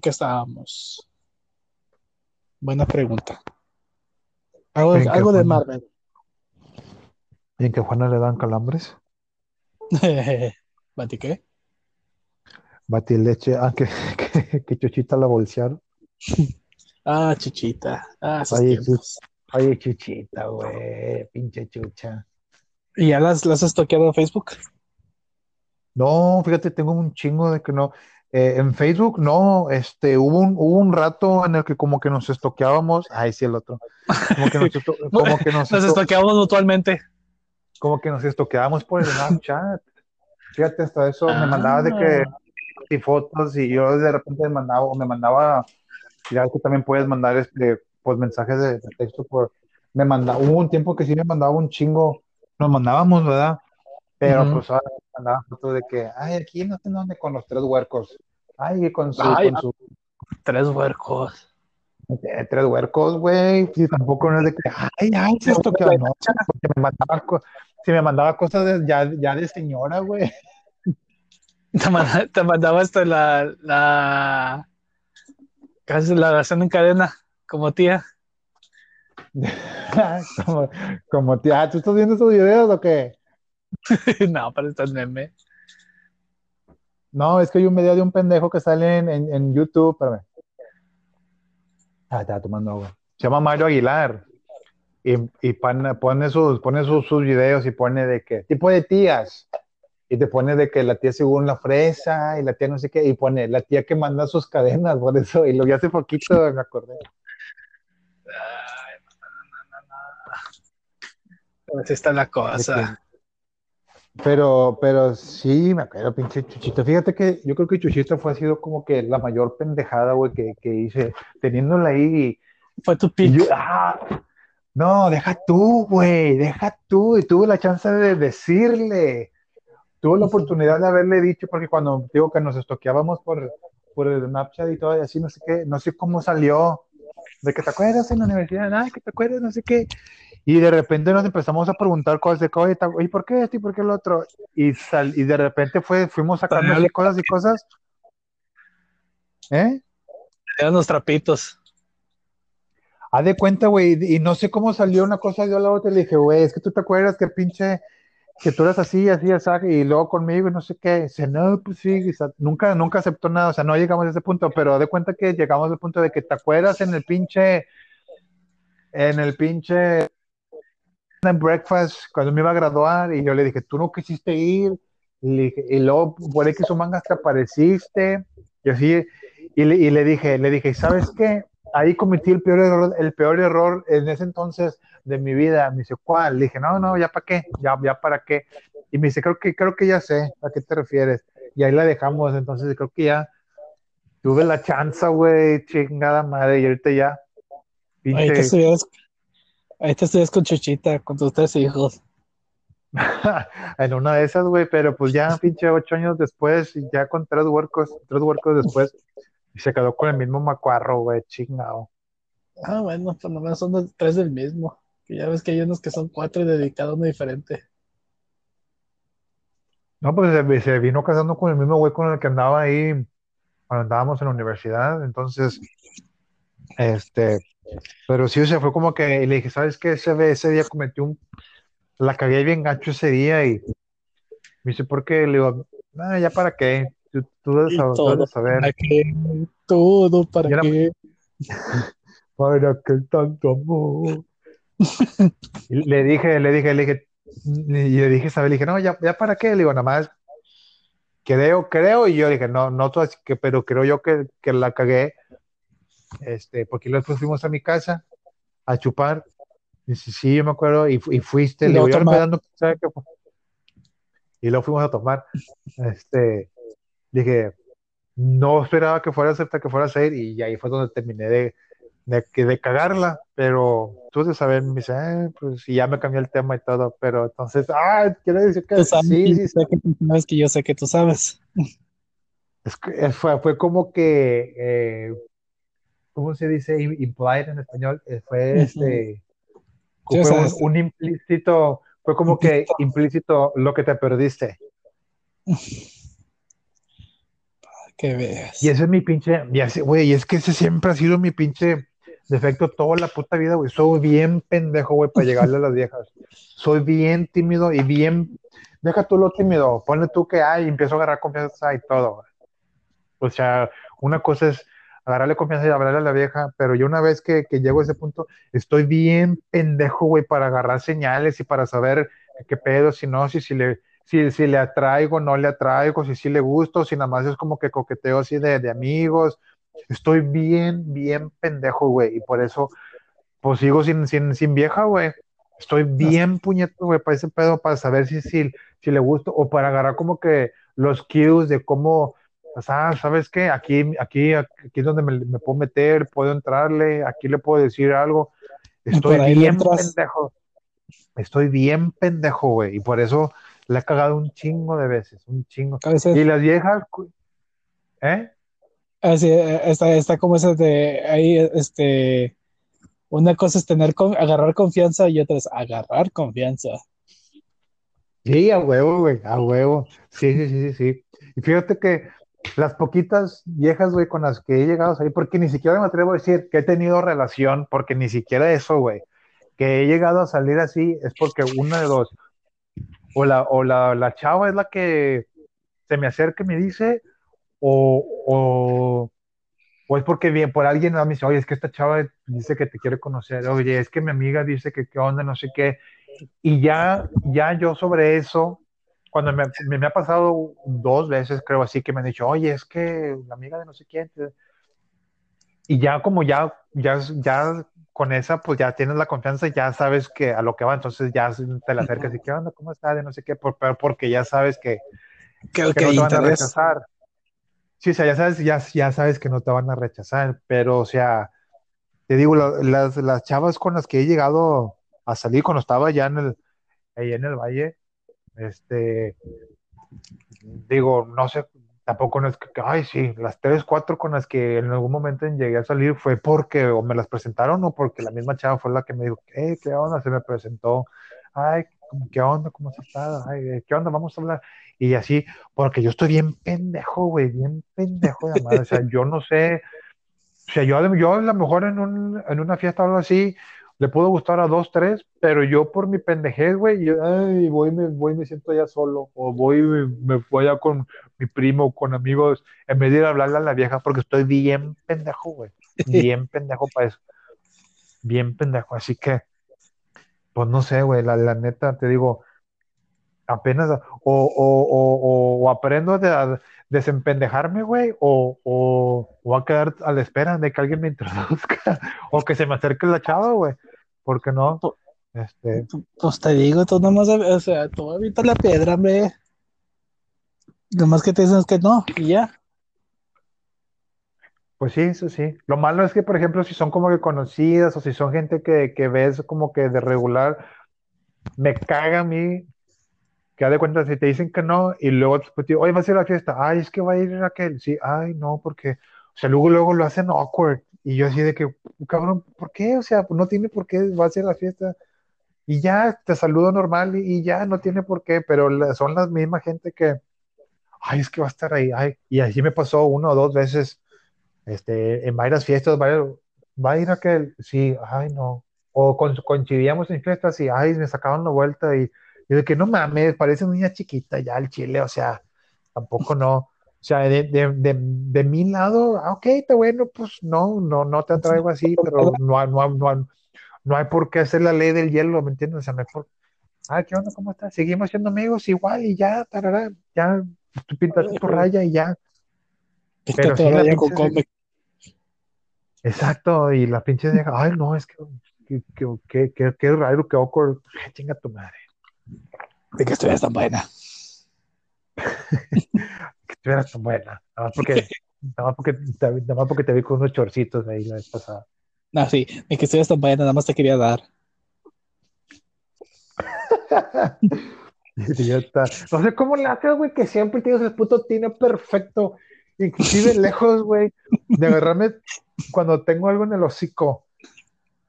qué estábamos? Buena pregunta. Algo, ¿En qué algo de? Marvel. ¿Y en que Juana le dan calambres? ¿Bati qué? Batileche, ah, que, que, que Chuchita la bolsearon. Ah, chichita. Ah. Oye, Chuchita, güey, pinche chucha. ¿Y ya las, las has toqueado en Facebook? No, fíjate, tengo un chingo de que no. Eh, en Facebook, no, este, hubo un, hubo un rato en el que como que nos estoqueábamos. Ay, sí, el otro. Como que nos, esto- como que nos, Nos esto- estoqueamos mutuamente. como que nos estoqueábamos por el Snapchat. Fíjate, hasta eso me mandaba de que y fotos y yo de repente me mandaba, o me mandaba, ya que también puedes mandar este, pues mensajes de, de texto por, me mandaba, hubo un tiempo que sí me mandaba un chingo, nos mandábamos, ¿verdad? Pero pues ahora me mandaba fotos de que, ay, aquí no sé dónde con los tres huercos, ay, con su, Ay, con su, Tres huercos. eh, tres huercos, güey, y tampoco no es de que, ay, ay, se estoqueaba, no, porque me mandaba, co- si me mandaba cosas de- ya, ya de señora, güey. Te, manda- te mandaba hasta la, la, casi la versión en cadena, como tía. como, como tía, ah, ¿tú estás viendo esos videos o qué? no, pero está el meme. No, es que hay un video de un pendejo que sale en, en, en YouTube, espérame. Ah, estaba tomando agua. Se llama Mario Aguilar. Y, y pone, pone, sus, pone sus, sus videos y pone de qué tipo de tías. Y te pone de que la tía según la fresa y la tía no sé qué. Y pone la tía que manda sus cadenas, por eso. Y lo vi hace poquito, me acordé. Así está la cosa. Pero, pero sí, me acuerdo, pinche Chuchita. Fíjate que yo creo que Chuchita fue ha sido como que la mayor pendejada, güey, que, que hice, teniéndola ahí. Fue tu yo, ah, no, deja tú, güey, deja tú. Y tuve la chance de decirle. Tuve la oportunidad de haberle dicho, porque cuando digo que nos estoqueábamos por, por el Snapchat y todo, y así, no sé qué, no sé cómo salió. De que te acuerdas en la universidad, ay, que te acuerdas, no sé qué. Y de repente nos empezamos a preguntar cosas de que, oye, ¿por qué esto y por qué lo otro? Y, sal, y de repente fue, fuimos sacando así cosas y cosas. ¿Eh? Eran los trapitos. Haz de cuenta, güey, y no sé cómo salió una cosa yo a la otra le dije, güey, es que tú te acuerdas que pinche, que tú eras así, así, así, y luego conmigo y no sé qué. Dice, no, pues sí, o sea, nunca, nunca aceptó nada, o sea, no llegamos a ese punto, pero haz de cuenta que llegamos al punto de que te acuerdas en el pinche, en el pinche en breakfast cuando me iba a graduar y yo le dije, tú no quisiste ir, y, le dije, y luego por X o mangas te apareciste, y así, y le, y le dije, le dije, ¿sabes qué? Ahí cometí el peor error, el peor error en ese entonces de mi vida. Me dice, ¿cuál? Le dije, no, no, ya para qué, ya, ya para qué. Y me dice, creo que, creo que ya sé a qué te refieres. Y ahí la dejamos, entonces creo que ya tuve la chance, güey, chingada madre, y ahorita ya. Pinche, estudias, ahí te estudias con Chuchita, con tus tres hijos. en una de esas, güey, pero pues ya, pinche, ocho años después, y ya con tres huercos, tres huercos después, y se quedó con el mismo macuarro, güey, chingado. Ah, bueno, por lo menos son tres del mismo. Que ya ves que hay unos que son cuatro y dedicado a uno diferente. No, pues se, se vino casando con el mismo güey con el que andaba ahí cuando andábamos en la universidad, entonces, este, pero sí, o sea, fue como que le dije, ¿sabes qué? Ese, ese día cometí un, la cagué bien gacho ese día y me dice, ¿por qué? Le digo, ah, ya para qué, tú, tú debes, Y sab- tú todo, debes saber, ¿Para qué? Todo, ¿para era- qué? ¿para qué tanto amor? Le dije, le dije, le dije, y le dije, ¿sabes? Le dije, no, ya, ya para qué, le digo, nada más, creo, creo, y yo dije, no, no, pero creo yo que, que la cagué, este, porque luego después fuimos a mi casa a chupar, y dice, sí, yo me acuerdo, y, y fuiste, Y le tomar. empezando, ¿sabe qué fue? Y luego fuimos a tomar, este, dije, no esperaba que fueras hasta que fueras a ir, y ahí fue donde terminé de, de, de cagarla, pero tú de saber, me dice, "Eh, pues, y ya me cambió el tema y todo, pero entonces, ah, quiero decir que sabes sí, sí, sé que tú sabes que yo sé que tú sabes. Es que, fue, fue como que, eh, ¿cómo se dice? Im- Implied en español. Eh, fue este, Sí, fue un, implícito, fue como que implícito lo que te perdiste. Que veas. Y ese es mi pinche, güey, es que ese siempre ha sido mi pinche defecto toda la puta vida, güey. Soy bien pendejo, güey, para llegarle a las viejas. Soy bien tímido y bien, deja tú lo tímido, ponle tú que, ay, empiezo a agarrar confianza y todo. O sea, una cosa es agarrarle confianza y hablarle a la vieja, pero yo una vez que, que llego a ese punto, estoy bien pendejo, güey, para agarrar señales y para saber qué pedo, si no, si, si le, si, si le atraigo, no le atraigo, si sí le gusto, si nada más es como que coqueteo así de, de amigos. Estoy bien, bien pendejo, güey, y por eso, pues sigo sin, sin, sin vieja, güey. Estoy bien puñeto, güey, para ese pedo, para saber si, si, si le gusto, o para agarrar como que los cues de cómo, o sea, ¿sabes qué? Aquí, aquí, aquí es donde me, me puedo meter, puedo entrarle, aquí le puedo decir algo. Estoy bien entras. pendejo. Estoy bien pendejo, güey, y por eso le he cagado un chingo de veces, un chingo. Veces, Y las viejas, ¿eh? así, eh, está, está como ese de ahí, este, una cosa es tener, con- agarrar confianza y otra es agarrar confianza. Sí, a huevo, güey, a huevo. Sí, sí, sí, sí, sí. Y fíjate que las poquitas viejas, güey, con las que he llegado a salir, porque ni siquiera me atrevo a decir que he tenido relación, porque ni siquiera eso, güey, que he llegado a salir así, es porque una de dos, o la, o la, la chava es la que se me acerca y me dice, o, o, o es porque bien, por alguien me dice, oye, es que esta chava dice que te quiere conocer, oye, es que mi amiga dice que qué onda, no sé qué, y ya, ya yo sobre eso, cuando me, me, me ha pasado dos veces, creo así, que me han dicho, oye, es que la amiga de no sé quién, te-". y ya como ya, ya, ya con esa, pues ya tienes la confianza, ya sabes que a lo que va, entonces ya te la acercas y qué onda, cómo está, de no sé qué, por, pero porque ya sabes que, que que no te van a rechazar. Sí, o sea, ya sabes, ya, ya sabes que no te van a rechazar, pero o sea, te digo, la- las, las chavas con las que he llegado a salir cuando estaba ya en el, ahí en el valle, este, digo, no sé, tampoco no es que, ay, sí, las tres, cuatro con las que en algún momento llegué a salir fue porque o me las presentaron o porque la misma chava fue la que me dijo, hey, ¿qué onda? Se me presentó, ay, ¿qué onda? ¿Cómo has estado? Ay, ¿qué onda? Vamos a hablar. Y así, porque yo estoy bien pendejo, güey, bien pendejo de madre. O sea, yo no sé, o sea, yo, yo a lo mejor en, un, en una fiesta o algo así, le puedo gustar a dos, tres, pero yo por mi pendejez, güey, yo, ay, voy, me, voy, me siento allá solo, o voy, me, me voy allá con mi primo, con amigos, en vez de ir a hablarle a la vieja, porque estoy bien pendejo, güey, bien pendejo para eso, bien pendejo, así que, pues no sé, güey, la, la neta, te digo, apenas, o, o, o, o aprendo a desempendejarme, güey, o, o, o a quedar a la espera de que alguien me introduzca, o que se me acerque la chava, güey, porque no, este, Pues te digo, tú nomás, o sea, tú avientas la piedra, hombre. Nomás que te dicen es que no, y ya. pues sí, eso sí. Lo malo es que, por ejemplo, si son como que conocidas o si son gente que, que ves como que de regular, me caga a mí que haz de cuenta si te dicen que no y luego después te digo, oye, vas a ir a la fiesta, ay, es que va a ir Raquel, sí, ay, no, porque, o sea, luego, luego lo hacen awkward y yo así de que, cabrón, ¿por qué? O sea, no tiene por qué, va a ser la fiesta y ya te saludo normal y, y ya no tiene por qué, pero la- son las mismas gente que, ay, es que va a estar ahí, ay, y así me pasó una o dos veces, este, en varias fiestas, varias, va a ir Raquel, sí, ay, no, o con- coincidíamos en fiestas y, ay, me sacaban la vuelta y y de que no mames, parece niña chiquita ya el chile, o sea, tampoco no. O sea, de, de, de, de mi lado, ah, ok, está bueno, pues no, no, no te atraigo así, pero no, hay- no, hay- no, hay- no hay por qué hacer la ley del hielo, ¿me entiendes? O sea, mejor, ah, ¿qué onda? ¿Cómo estás? Seguimos siendo amigos igual y ya, tarará, ya, tú pintaste tu raya y ya. Pero sí, la con. Exacto, y la pinche vieja, ay, no, es que, que, que, que, raro, que awkward, Ay, chinga tu madre. De que estuvieras tan buena. estuvieras tan buena. Nada más porque, nada más porque, te, nada más porque te vi con unos chorcitos ahí la vez pasada. No, sí, de que estuvieras tan buena, nada más te quería dar. Está. No sé cómo le haces, güey, que siempre tienes el puto tino perfecto. Inclusive lejos, güey, de agarrarme cuando tengo algo en el hocico.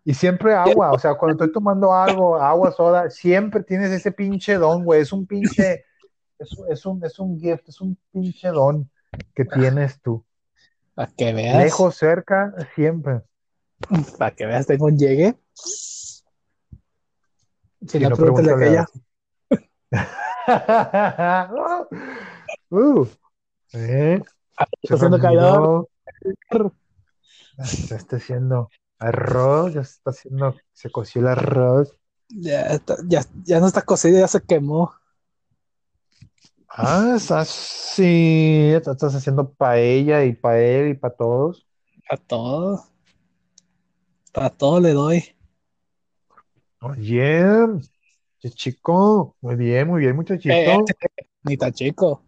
Y siempre agua, o sea, cuando estoy tomando algo, agua, soda, siempre tienes ese pinche don, güey. Es un pinche, es, es un, es un gift, es un pinche don. que tienes tú. Para que veas. Lejos, cerca, siempre. Para que veas, tengo un llegue. Si Si no, pregúntale a pregúntale a- aquella. uh, ¿eh? Está haciendo calor. Se está haciendo arroz, ya se está haciendo, se coció el arroz. Ya, está- ya, ya no está cocido, ya se quemó. Ah, estás, sí, estás haciendo paella y paella y para todos. A todo. Para todo le doy. Oye, qué chico, muy bien, muy bien, muchachito. Eh, Ni tan chico.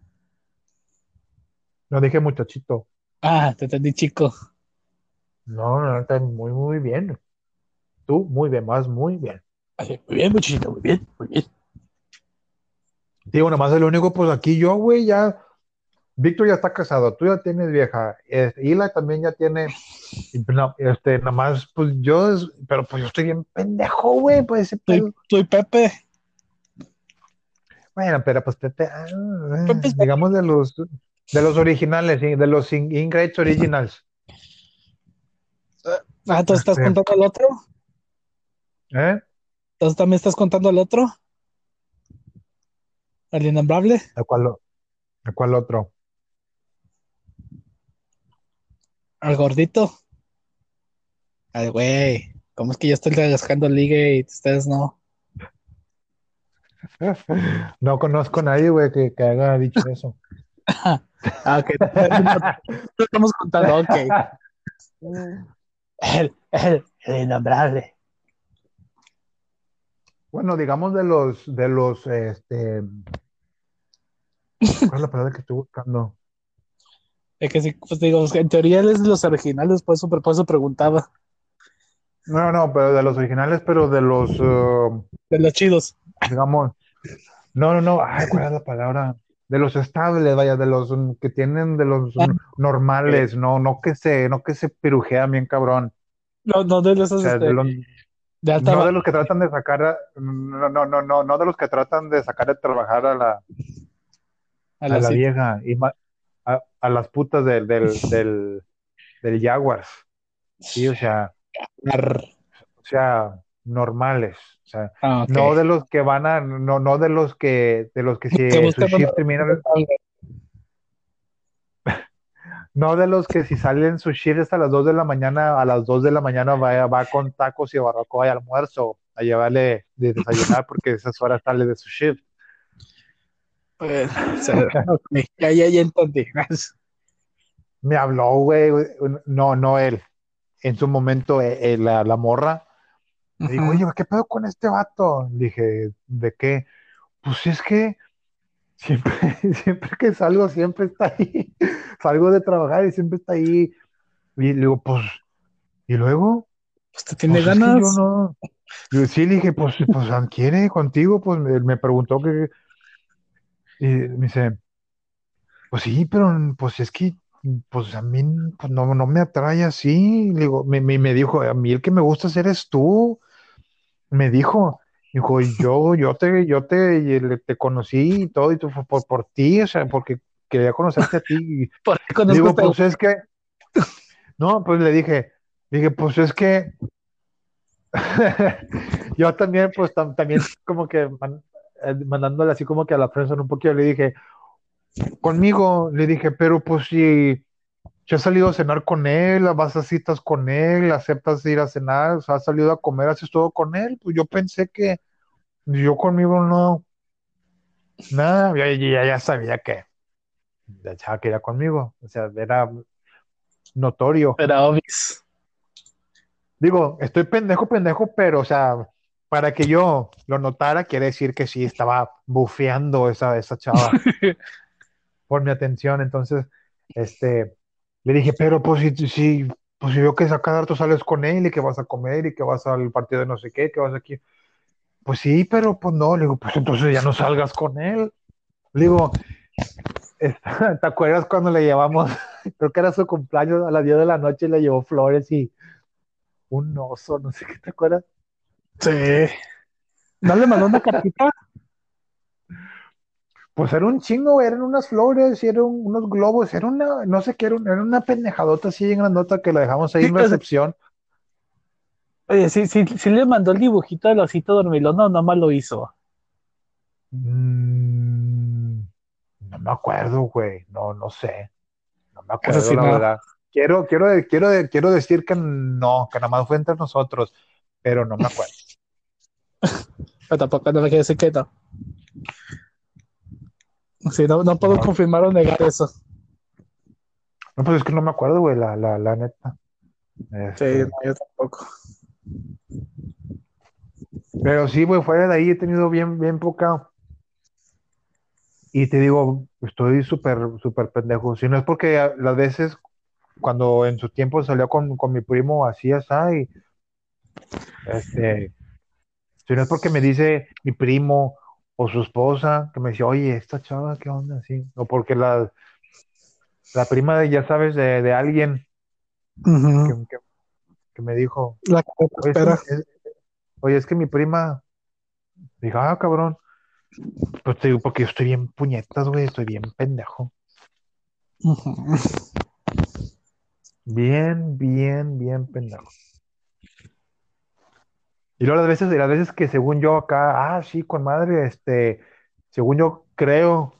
No dije muchachito. Ah, te entendí chico. No, no, está muy, muy bien. Tú, muy bien, más muy bien. Muy bien, muchachito, muy bien, muy bien. Digo, nomás el único, pues aquí yo, güey, ya. Víctor ya está casado, tú ya tienes vieja. Este, Hila también ya tiene. no, este, nada más, pues yo, pero pues yo estoy bien pendejo, güey, pues pedo. soy Pepe. Bueno, pero pues Pepe, ah, Pepe digamos de los, de los originales, de los in- Ingrates Originals. Ah, entonces estás Este. contando al otro. ¿Eh? Entonces también estás contando al otro. Al innombrable. ¿A cuál, o- a cuál otro? Al gordito. Al güey. ¿Cómo es que yo estoy rascando ligue y ustedes no? No conozco a nadie, güey, que, que haya dicho eso. Ah, ok. No estamos contando, ok. El, el, el innombrable. Bueno, digamos de los, de los, este, ¿cuál es la palabra que estoy buscando? Es que sí, pues digo, en teoría es de los originales, por eso, por eso preguntaba. No, no, pero de los originales, pero de los, uh, De los chidos. digamos, no, no, no, ay, ¿cuál es la palabra? De los estables, vaya, de los que tienen, de los Ah. normales, no, no que se, no que se pirujean bien cabrón. No, no de esos O sea, este, de los, de alta no de los que tratan de sacar, a- no, no, no, no, no de los que tratan de sacar de trabajar a la, a a la vieja y a, a las putas del, del, del, del Jaguars. Sí, o sea, o sea, normales. O sea, Ah, no de los que van a, no, no de los que, de los que si su shift termina, no de los que si salen su shift hasta las 2 de la mañana, a las 2 de la mañana va, va con tacos y barbacoa y almuerzo a llevarle de desayunar porque esas horas sale de su shift. O sea, Ya, ya, ya entendí. Me habló, güey, no, no él. En su momento, eh, eh, la, la morra me dijo, Ujú. oye, ¿qué pedo con este vato? Le dije, ¿de qué? Pues es que siempre, siempre que salgo, siempre está ahí. Salgo de trabajar y siempre está ahí. Y le digo, pues, ¿y luego? Pues te tiene Pues es que ganas. yo no. Yo sí le dije, pues, pues, ¿quiere contigo? Pues me, me preguntó que. Y me dice, pues sí, pero pues es que, pues a mí pues, no, no me atrae así. Le digo, me, me, me dijo, a mí el que me gusta hacer es tú. Me dijo, dijo, yo, yo te, yo te, te conocí y todo, y tú fue por, por ti, o sea, porque quería conocerte a ti. ¿Por qué Digo, pues es que, no, pues le dije, dije, pues es que, yo también, pues tam- también como que man- mandándole así como que a la prensa un poquito, le dije, conmigo, le dije, pero pues si, si has salido a cenar con él, vas a citas con él, aceptas ir a cenar, o sea, has salido a comer, haces todo con él, pues yo pensé que yo conmigo no, nada, ya, ya, ya sabía que la chava quería conmigo, o sea, era notorio. Era obvious. Digo, estoy pendejo, pendejo, pero, o sea, para que yo lo notara, quiere decir que sí estaba bufeando esa, esa chava por mi atención. Entonces, este, le dije, pero pues si, si, pues si veo que a cada rato sales con él y que vas a comer y que vas al partido de no sé qué, que vas aquí. Pues sí, pero pues no, le digo, pues entonces ya no salgas con él. Le digo, ¿te acuerdas cuando le llevamos, creo que era su cumpleaños a las 10 de la noche y le llevó flores y un oso, no sé qué te acuerdas? Sí. ¿No le mandó una cartita? Pues era un chingo, eran unas flores y eran unos globos, era una, no sé qué, era, una, era una pendejadota así bien grandota que la dejamos ahí Sí, en recepción. Oye, sí, sí, sí le mandó el dibujito del osito dormilón, no, nomás lo hizo. Mm, no me acuerdo, güey, no, no sé, no me acuerdo sí, la no. verdad. Quiero, quiero, quiero, quiero decir que no, que nada más fue entre nosotros, pero no me acuerdo. Pero tampoco no me quiere decir que no. Sí, no, no puedo No. confirmar o negar eso. No, pues es que no me acuerdo, güey, la, la, la neta. Sí, Este, no, yo tampoco. Pero sí, güey, fuera de ahí he tenido bien, bien poca. Y te digo, estoy súper, súper pendejo. Si no es porque las veces, cuando en su tiempo salió con, con mi primo así, así, y este, si no es porque me dice mi primo o su esposa, que me dice, oye, esta chava, ¿qué onda? Así. O porque la, la prima de, ya sabes, de, de alguien que, que- que me dijo, La que te oye, es que, espera. es- oye, es que mi prima, dijo, ah, cabrón. Pues te digo, porque yo estoy bien puñetas, güey, estoy bien pendejo. Bien, bien, bien pendejo. Y luego las veces, las veces que según yo acá, ah, sí, con madre, este, según yo creo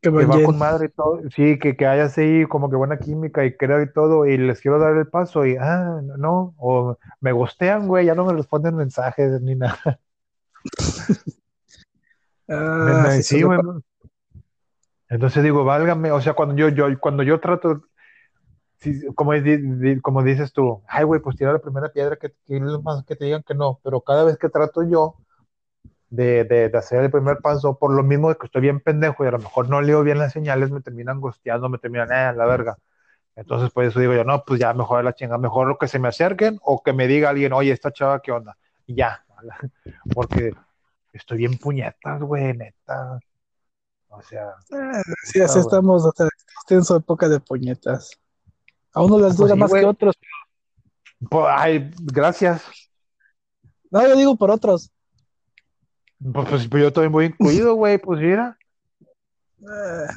Que va con madre y todo, sí, que, que haya así como que buena química y creo y todo, y les quiero dar el paso y, ah, no, o me gostean, güey, ya no me responden mensajes ni nada. Ah, sí, sí. Entonces digo, válgame, o sea, cuando yo, yo, cuando yo trato, sí, como, como dices tú, ay, güey, pues tira la primera piedra que, que, más que te digan que no, pero cada vez que trato yo de, de, de hacer el primer paso, por lo mismo de que estoy bien pendejo y a lo mejor no leo bien las señales, me terminan gosteando, me terminan, eh, la verga. Entonces, por eso digo yo, no, pues ya mejor la chinga, mejor lo que se me acerquen o que me diga alguien, oye, esta chava, ¿qué onda? Y ya, porque estoy bien puñetas, güey, neta. O sea, Ah, sí, así estamos. O sea, en su época de puñetas. A uno les Pues dura sí, más que otros. Pues, ay, gracias. No, yo digo por otros. Pues, pues, pues yo también voy incluido, güey, pues mira. Ah,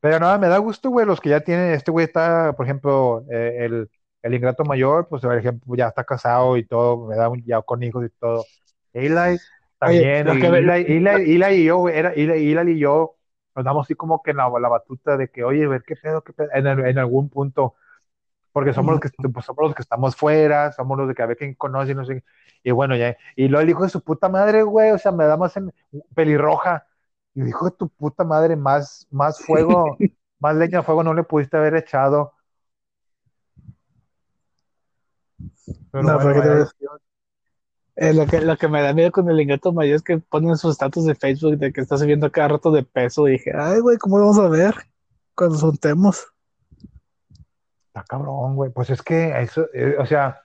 Pero nada, me da gusto, güey, los que ya tienen, este güey está, por ejemplo, eh, el, el ingrato mayor, pues por ejemplo, ya está casado y todo, me da un, ya con hijos y todo. Eli también, Eli y yo, güey, era, Eli, Eli y yo nos damos así como que en la, la batuta de que, oye, a ver qué pedo, qué pedo, en, el- en algún punto, porque somos los que, pues, somos los que estamos fuera, somos los de que a ver quién conoce, no sé, y bueno, ya, y luego el hijo de su puta madre, güey, o sea, me da más en pelirroja, y el hijo de tu puta madre, más, más fuego, más leña al fuego no le pudiste haber echado, pero No, bueno, eh, lo, que, lo que me da miedo con el ingrato mayor es que ponen sus estatus de Facebook de que está subiendo cada rato de peso. Y dije, ay, güey, ¿cómo lo vamos a ver cuando juntemos? Está cabrón, güey. Pues es que eso, eh, o sea,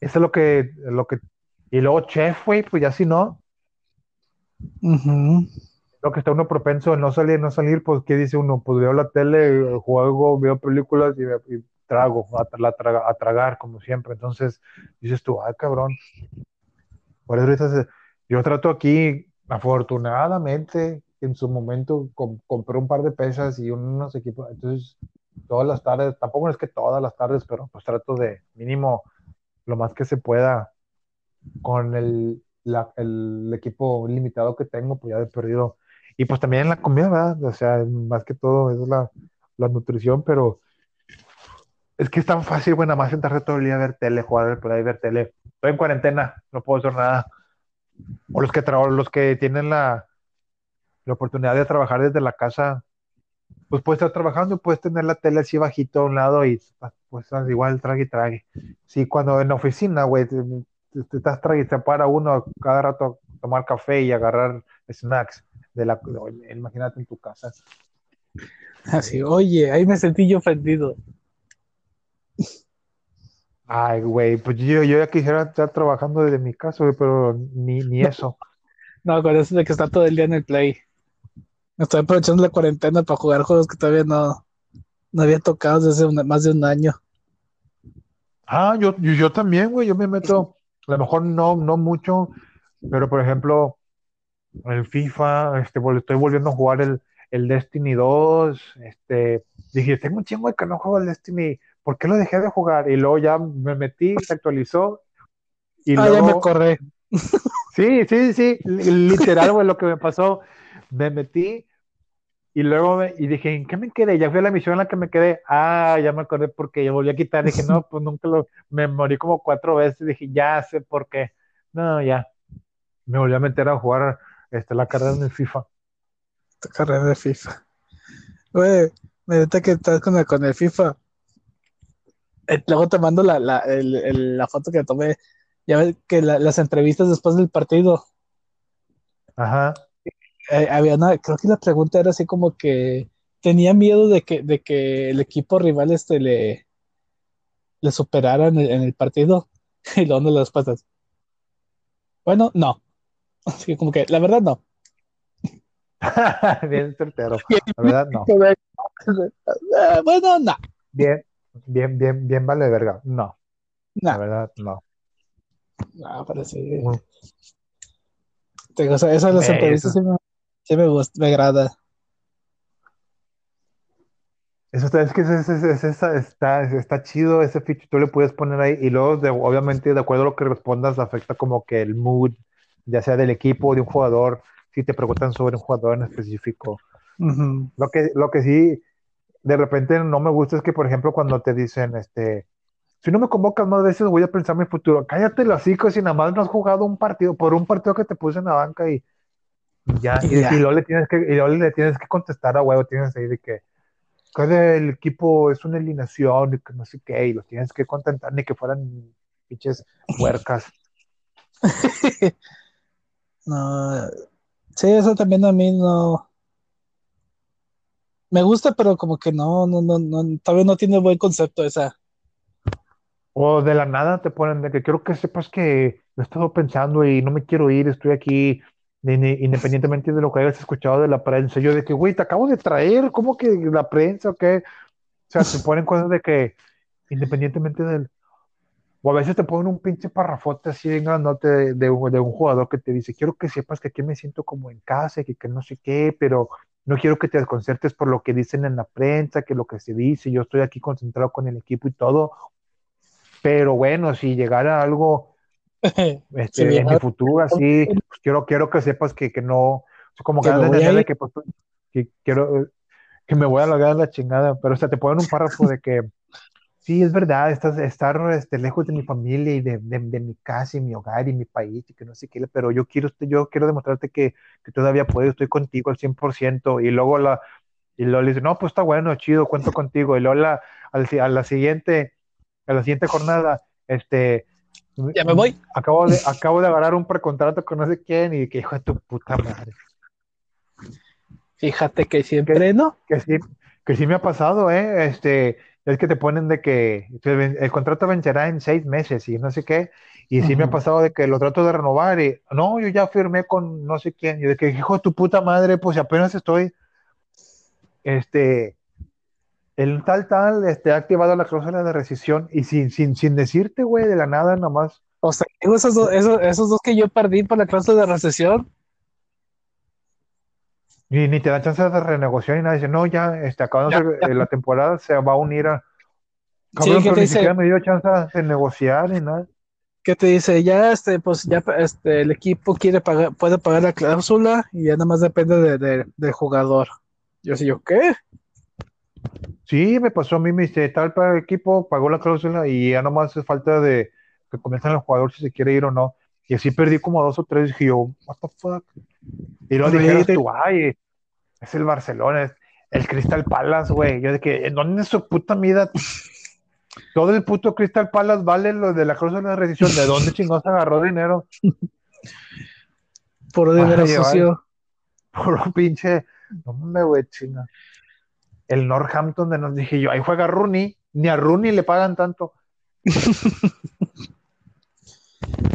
eso es lo que, lo que, y luego chef, güey, pues ya si no, lo que está uno propenso a no salir, no salir, pues ¿qué dice uno? Pues veo la tele, juego, veo películas y, y trago, a, la traga- a tragar, como siempre. Entonces dices tú, ay, cabrón. Por eso se- yo trato aquí, afortunadamente, en su momento com- compré un par de pesas y unos equipos, entonces todas las tardes, tampoco es que todas las tardes, pero pues trato de mínimo lo más que se pueda con el, la- el equipo limitado que tengo, pues ya he perdido. Y pues también la comida, ¿verdad? O sea, más que todo es la, la nutrición, pero es que es tan fácil, güey, nada más sentarte todo el día a ver tele, jugar por ahí, ver tele. Estoy en cuarentena, no puedo hacer nada. O los que, los que tienen la, la oportunidad de trabajar desde la casa, pues puedes estar trabajando, puedes tener la tele así bajito a un lado y pues igual trague y trague. Sí, cuando en la oficina, güey, te, estás trague y para uno cada rato a tomar café y agarrar snacks de la, imagínate en tu casa. Así, oye, ahí me sentí yo ofendido. Ay, güey, pues yo, yo ya quisiera estar trabajando desde mi casa, güey, pero ni, ni eso. No, con eso de que está todo el día en el play. Estoy aprovechando la cuarentena para jugar juegos que todavía no, no había tocado desde hace una- más de un año. Ah, yo, yo, yo también, güey, yo me meto, a lo mejor no, no mucho, pero por ejemplo, el FIFA, este, estoy volviendo a jugar el, el Destiny 2, este, dije, tengo un chingo de que no juego el Destiny, ¿por qué lo dejé de jugar? Y luego ya me metí, se actualizó, y Ah, ya me luego, acordé. sí, sí, sí, li- literal, güey, lo que me pasó, me metí, y luego, me- y dije, ¿en qué me quedé? Ya fui a la misión en la que me quedé, ah, ya me acordé porque ya volví a quitar, dije, no, pues nunca lo, me morí como cuatro veces, dije, ya sé por qué, no, ya, me volví a meter a jugar, este, la carrera en el FIFA. Tu carrera de FIFA. Güey, ahorita que estás con el, con el FIFA. Eh, luego te mando la, la, el- el- la foto que tomé. Ya ves que la- las entrevistas después del partido. Ajá. eh, había una, creo que la pregunta era así como que tenía miedo de que, de que el equipo rival este le, le superara en el, en el partido. Y luego no las respuestas. Bueno, no. Así que como que, la verdad, no. Bien certero. La verdad, no. Bueno, no. Bien, bien, bien, bien vale verga. No, la No, verdad, no. no, pero sí. Mm. Te- o sea, eso de las Eh, entrevistas sí me, sí me gusta, me agrada. eso está, es que ese- ese- esa- está, está chido ese feature, tú le puedes poner ahí y luego, de- obviamente, de acuerdo a lo que respondas, afecta como que el mood, ya sea del equipo o de un jugador, si te preguntan sobre un jugador en específico. Ujú. Lo que, lo que sí, de repente no me gusta es que, por ejemplo, cuando te dicen, este, si no me convocas más veces, voy a pensar mi futuro. Cállate los hocico si nada más no has jugado un partido, por un partido que te puse en la banca y ya, Y ya. y luego le tienes que, y luego le tienes que contestar a huevo, tienes ahí de que cada el equipo es una alineación y que no sé qué, y los tienes que contentar ni que fueran pinches huercas. No, sí, eso también a mí no. Me gusta, pero como que no, no, no, no, todavía no tiene buen concepto esa. O de la nada te ponen de que quiero que sepas que lo he estado pensando y no me quiero ir, estoy aquí, independientemente de lo que hayas escuchado de la prensa. Yo de que, güey, te acabo de traer, ¿cómo que la prensa o qué? O sea, te ponen cosas de que, independientemente del... O a veces te ponen un pinche parrafote así bien grandote de, de un jugador que te dice, quiero que sepas que aquí me siento como en casa, que, que no sé qué, pero no quiero que te desconcertes por lo que dicen en la prensa, que lo que se dice, yo estoy aquí concentrado con el equipo y todo. Pero bueno, si llegara algo este, en mi futuro así, pues quiero, quiero que sepas que, que no, como que de que, pues, que quiero, que me voy a largar la chingada, pero o sea, te ponen un párrafo de que sí, es verdad, estar este, lejos de mi familia y de, de, de mi casa y mi hogar y mi país y que no sé qué, pero yo quiero, yo quiero demostrarte que, que todavía puedo, estoy contigo al 100% y luego la, y luego le dice, no, pues está bueno, chido, cuento contigo, y luego la, al, a la siguiente, a la siguiente jornada, este, ya me voy. acabo de, acabo de agarrar un precontrato con no sé quién y que hijo de tu puta madre. Fíjate que siempre no. Que sí, que sí me ha pasado, ¿eh? Este, es que te ponen de que el contrato vencerá en seis meses y no sé qué, y sí me ha pasado de que lo trato de renovar y no, yo ya firmé con no sé quién, y de que hijo de tu puta madre, pues apenas estoy, este, el tal tal, este, ha activado la cláusula de rescisión y sin, sin, sin decirte, güey, de la nada, nada más. O sea, esos, esos, esos dos que yo perdí por la cláusula de recesión. Ni, ni te dan chance de renegociar ni nada. Dice, no, ya, este, acabándose Ya, ya. la temporada, se va a unir a. Sí, Cabrón, ¿qué pero te dice? siquiera me dio chance de negociar ni nada. que te dice, ya este, pues ya este, el equipo quiere pagar, puede pagar la cláusula y ya nada más depende de, de- del jugador. Yo así, yo, ¿qué? Sí, me pasó a mí, me dice, tal para el equipo, pagó la cláusula y ya nomás es falta de que comiencen el jugador si se quiere ir o no. Y así perdí como dos o tres, y dije yo, what the fuck. Y luego Oye, dijeras te- tú, ay, es el Barcelona, es el Crystal Palace, güey. Yo de que, ¿en dónde es su puta vida? Todo el puto Crystal Palace vale lo de la cláusula de rescisión. ¿De dónde chingados agarró dinero? Puro Para dinero sucio. puro pinche, no me güey, chinga. El Northampton de nos dije yo, ahí juega Rooney, ni a Rooney le pagan tanto.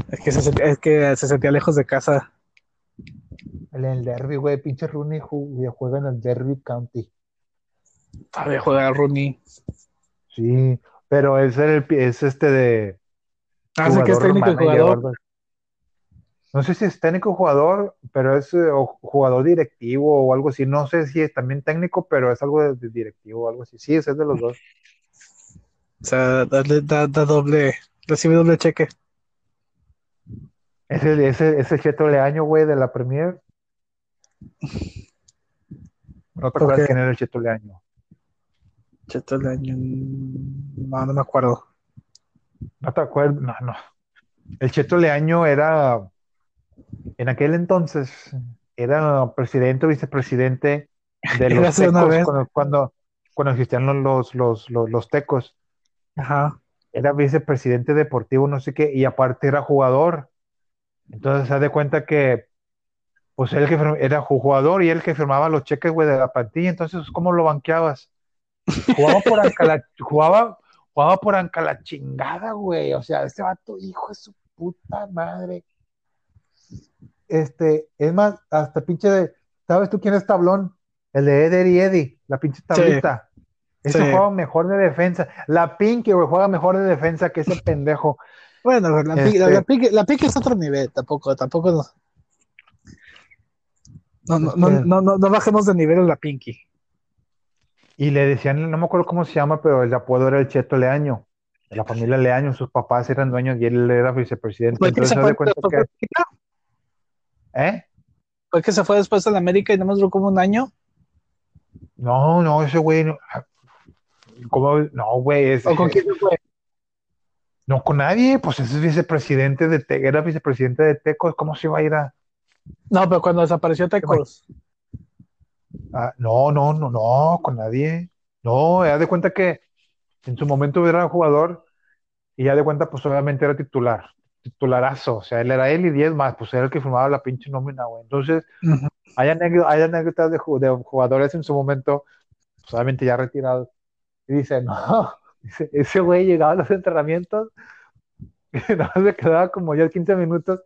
Es que se sentía, es que se sentía lejos de casa. En el derby, güey, pinche Rooney ju- juega en el Derby County. Todavía juega Rooney. Sí, pero es el es este de Ah, sí que es técnico manager, jugador. ¿verdad? no sé si es técnico jugador, pero es eh, o jugador directivo o algo así. No sé si es también técnico, pero es algo de, de directivo o algo así. Sí, ese es de los dos. O sea, darle, da, da doble, recibe doble cheque. Ese, ese, ese Cheto Leaño, güey, de la Premier. ¿No te acuerdas Ok. quién era el Cheto Leaño? Cheto el año. No, no me acuerdo. No te acuerdas, no, no. El Cheto Leaño era, en aquel entonces, era presidente o vicepresidente de los tecos cuando, cuando, cuando existían los, los, los, los, tecos. Ajá. Era vicepresidente deportivo, no sé qué, y aparte era jugador. Entonces, se da cuenta que, pues él que era jugador y él que firmaba los cheques, güey, de la plantilla. Entonces, ¿cómo lo banqueabas? Jugaba por anca la, jugaba, jugaba por anca la chingada, güey. O sea, este vato, hijo de su puta madre. Este, es más, hasta pinche de, ¿sabes tú quién es Tablón? El de Eder y Eddie, la pinche tablita. Ese Sí. juega mejor de defensa. La Pinky, güey, juega mejor de defensa que ese pendejo. Bueno, la, Este- la la pique es otro nivel, tampoco, tampoco no. No, no, no, no, no, bajemos de nivel en la Pinky. Y le decían, no me acuerdo cómo se llama, pero el apodo era el Cheto Leaño. La familia Leaño, sus papás eran dueños y él era vicepresidente. ¿Fue que se fue? ¿eh? ¿Fue que se fue después de la América y no más duró como un año? No, no, ese güey, no, ¿cómo? No, güey, ¿O con quién se fue? no con nadie, pues ese es vicepresidente de Te- era vicepresidente de Tecos, ¿cómo se iba a ir a, No, pero cuando desapareció Tecos. a- no, no, no, no, con nadie, no, haz de cuenta que en su momento era jugador y ya de cuenta, pues obviamente era titular, titularazo, o sea, él era él y 10 más, pues era el que firmaba la pinche nómina, güey, entonces, hay anécdotas, hay anécdotas de, ju- de jugadores en su momento, pues obviamente ya retirados, y dice, no, dice, ese güey llegaba a los entrenamientos y nada más se quedaba como ya 15 minutos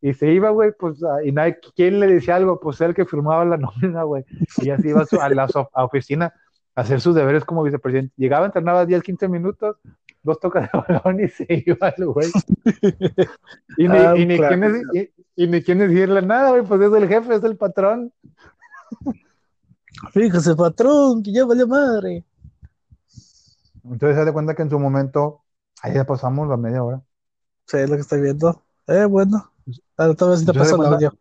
y se iba, güey, pues, a- y nadie, ¿quién le decía algo? Pues él que firmaba la nómina, güey, y ya se iba a, la so- a oficina a hacer sus deberes como vicepresidente. Llegaba, entrenaba 10, 15 minutos, dos tocas de balón y se iba el güey. Y ni, Ah, y ni claro. quién es- y- y ni quién decirle nada, güey, pues es el jefe, es el patrón. Fíjese, patrón, que ya valió madre. Entonces se da cuenta que en su momento, ahí ya pasamos la media hora. Sí, es lo que estoy viendo. Eh, bueno. Sí paso de el cuenta- audio.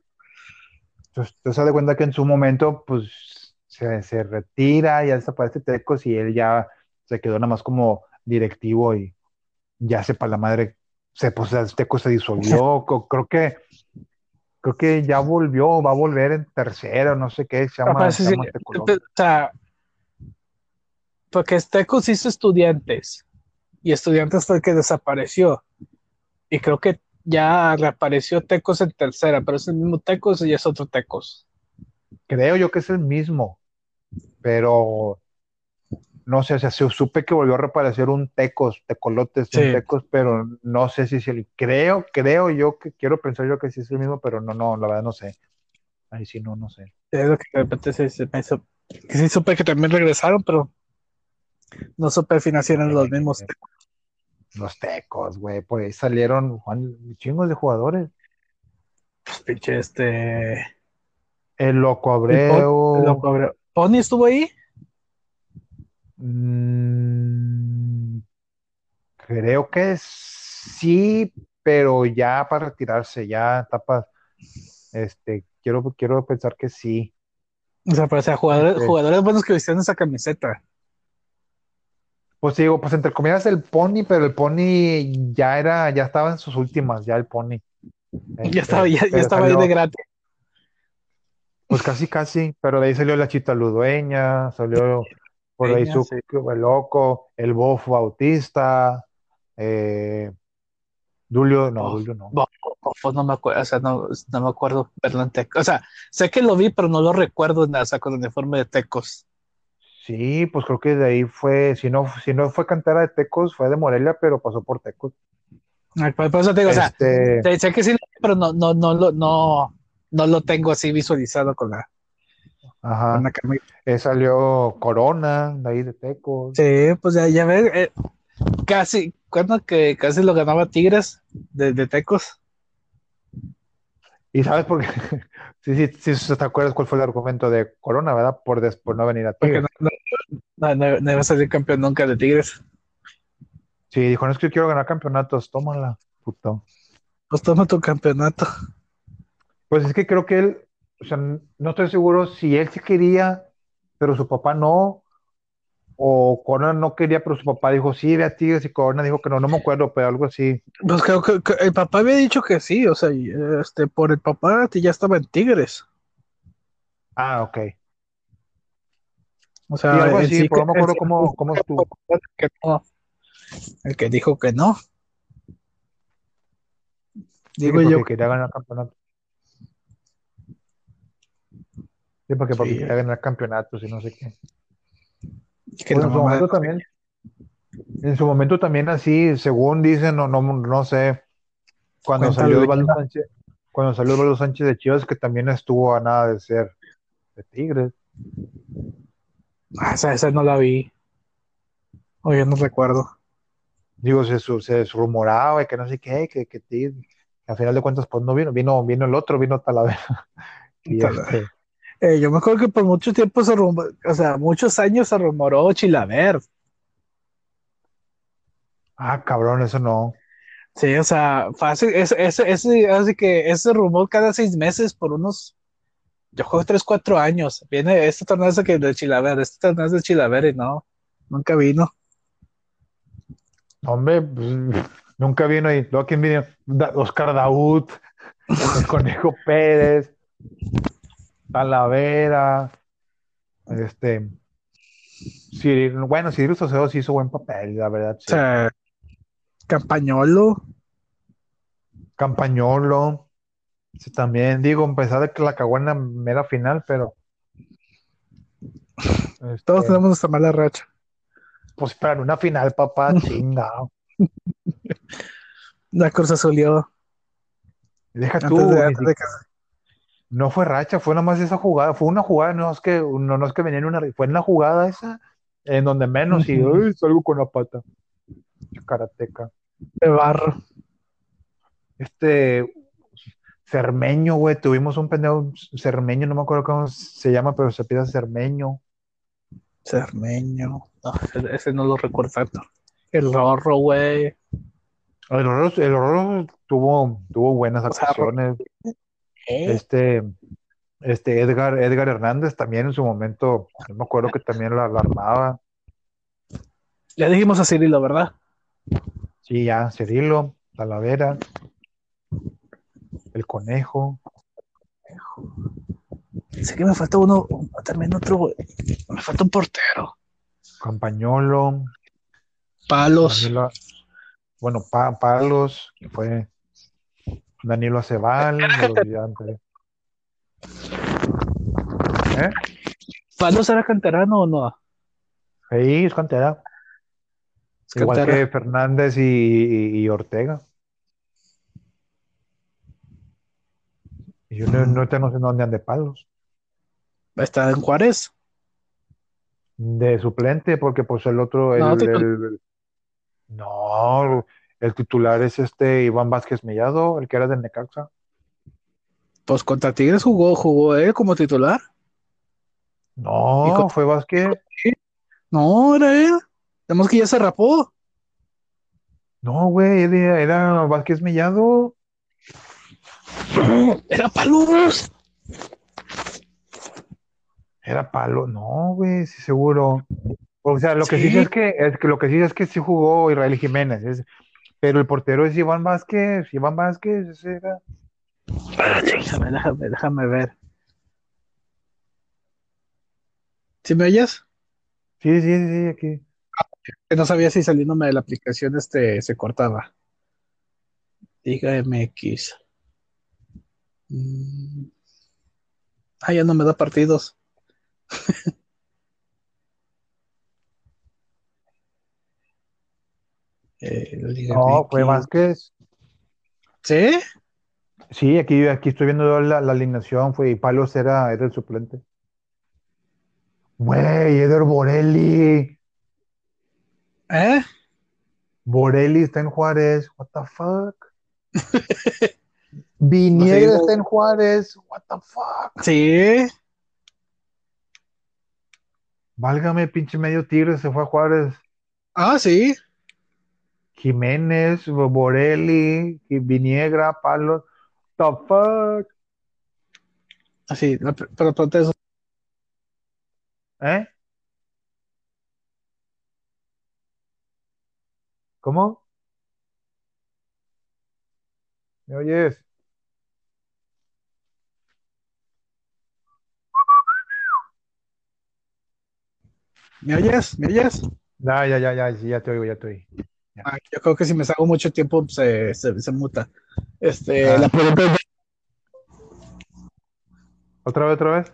Entonces, entonces se da cuenta que en su momento, pues, se, se retira, ya desaparece Tecos y él ya se quedó nada más como directivo y ya sepa la madre, se, pues, Tecos se disolvió, creo que, creo que ya volvió, va a volver en tercera, no sé qué, se llama, se sí, sí. llama Tecolote. O sea, porque Tecos hizo estudiantes y estudiantes fue el que desapareció. Y creo que ya reapareció Tecos en tercera, pero es el mismo Tecos y es otro Tecos. Creo yo que es el mismo, pero no sé, o sea, se- supe que volvió a reaparecer un Tecos, Tecolotes, un Sí. Tecos, pero no sé si es el, creo, creo yo que quiero pensar yo que sí es el mismo, pero no, no, la verdad no sé. Ahí sí, no, no sé. Es lo que de repente se, se me hizo. Que sí supe que también regresaron, pero no supe eran los mismos. Los Tecos, güey, pues salieron Juan, chingos de jugadores. Pues, pinche este. El Loco el Abreu, Pon- lo cobró. ¿Pony estuvo ahí? mm, creo que sí, pero ya para retirarse, ya etapa, este, quiero, quiero pensar que sí. O sea, pero, o sea, jugadores, Sí. jugadores buenos que vestían esa camiseta. Pues digo, pues entre comillas el Pony, pero el Pony ya era, ya estaba en sus últimas, ya el Pony. Ya Este, estaba, ya, ya pero estaba ahí salió- de gratis. Pues casi, casi, pero de ahí salió la Chita Ludueña, salió por ahí su sí. el loco, el Bof Bautista, eh, Dulio, no, Bof. Dulio no. Bo- Pues no me acuerdo, o sea, no, no me acuerdo verlo en Tecos. O sea, sé que lo vi, pero no lo recuerdo en, o sea, con el uniforme de Tecos. Sí, pues creo que de ahí fue, si no, si no fue cantera de Tecos, fue de Morelia, pero pasó por Tecos. Por por eso te digo, o sea, sé- que sí, pero no, no, no, lo- no, no lo tengo así visualizado con la, ajá, con la eh, salió Corona, de ahí de Tecos. Sí, pues ya, ya ves, eh, casi, cuando que casi lo ganaba Tigres de, de Tecos. ¿Y sabes por qué? Sí, sí, sí, ¿te acuerdas cuál fue el argumento de Corona, verdad? Por, des- por no venir a Porque Tigres. no, no, no- a salir campeón nunca de Tigres. Sí, dijo, no es que yo quiero ganar campeonatos, tómala, puto. Pues toma tu campeonato. Pues es que creo que él, o sea, no estoy seguro si él sí quería, pero su papá no, o Corona no quería, pero su papá dijo sí, ve a Tigres, y Corona dijo que no, no me acuerdo, pero algo así. Pues creo que, que el papá había dicho que sí, o sea, este, por el papá ya estaba en Tigres. Ah, ok. O Sí, sea, algo así, sí pero que- no me acuerdo sí cómo, que- cómo estuvo. que no. El que dijo que no. Sí, Digo porque yo. quería ganar campeonato. Sí, porque, porque Sí. quería ganar campeonatos y no sé qué. Que Bueno, la en su momento también, en su momento también así, según dicen, no, no, no sé, cuando Cuenta salió leyenda. Sánchez, cuando salió Osvaldo Sánchez de Chivas, que también estuvo a nada de ser de Tigres. Ah, esa, esa no la vi. O yo no recuerdo. Digo, se, se rumoraba y que no sé qué, que, que que al final de cuentas, pues no vino, vino, vino el otro, vino Talavera. Y este, Eh, yo me acuerdo que por mucho tiempo se rumoró, o sea, muchos años se rumoró Chilaver. ah, cabrón, eso no. Sí, o sea, fácil, ese, ese, ese, así que ese rumor cada seis meses por unos, yo juego tres, cuatro años. Viene este torneo que de Chilaver, este torneo es de Chilaver y no, nunca vino. Hombre, pues, nunca vino ahí. Luego, ¿quién vino? Oscar Daud, el Conejo Pérez, Talavera, este, bueno, Cirilo Saucedo sí hizo buen papel, la verdad. Sí. Campañolo, Campañolo, sí, también, digo, a pesar de que la cagó en la mera final, pero este, todos tenemos nuestra mala racha. pues para una final, papá, chingado. La Cruz Azulió. Deja tú, de, ni de No fue racha, fue nada más esa jugada, fue una jugada, no es que, no, no es que venía en una, fue en la jugada esa, en donde menos, y uy, salgo con la pata. Karateca. de barro. Este Cermeño, güey, tuvimos un pendejo Cermeño, no me acuerdo cómo se llama, pero se pide Cermeño. Cermeño. No, ese, ese no lo recuerdo tanto. El Rorro, güey. El horror, el horror tuvo, tuvo buenas O sea, actuaciones. Este, este Edgar, Edgar Hernández también en su momento, yo me acuerdo que también la, la armaba. Le dijimos a Cirilo, ¿verdad? Sí, ya, Cirilo, Talavera, el conejo. Sé que me falta uno, también otro. Me falta un portero. Campañolo, Palos. Bueno, Pa- Palos, que fue Danilo días anteriores. ¿Eh? ¿Palos era canterano o no? Sí, es cantera. Es Igual cantera. que Fernández y, y- y Ortega. Y yo no, no, ahorita no sé dónde ande Palos. Está en Juárez. De suplente, porque pues el otro, el, No, el- no, el titular es este Iván Vázquez Mellado, el que era del Necaxa. Pues contra Tigres jugó, jugó él como titular. ¿Y No, con- fue Vázquez. No, era él. Tenemos que ya se rapó. No, güey, era, era Vázquez Mellado. Era Palos. Era palo. No, güey, sí, seguro. O sea, lo que sí es que, es que lo que sí es que sí jugó Israel Jiménez. es- pero el portero es Iván Vázquez. Iván Vázquez, ese era. Déjame, déjame, déjame ver. ¿Sí me oyes? Sí, sí, sí, sí, aquí. Que no sabía si saliéndome de la aplicación este se cortaba. Liga MX. Mm. Ah, ya no me da partidos. Eh, No, fue. Vázquez. ¿Sí? Sí, aquí, aquí estoy viendo la, la alineación. Fue, y Palos era, era el suplente. Güey, Eder Borelli. ¿Eh? Borelli está en Juárez. What the fuck? Viniegra Sí, está en Juárez. What the fuck. Sí, Válgame, pinche medio tigre se fue a Juárez. ah, sí. Jiménez, Borelli, Viniegra, Palos. The fuck. Así, la- pero ponte eso. ¿Eh? ¿Cómo? ¿Me oyes? ¿Me oyes? ¿Me oyes? Ya, ya, ya, ya, sí, ya te oigo, ya te oigo. Ah, yo creo que si me salgo mucho tiempo se, se, se muta. Este, Ah. la pregunta es ¿Otra vez, otra vez?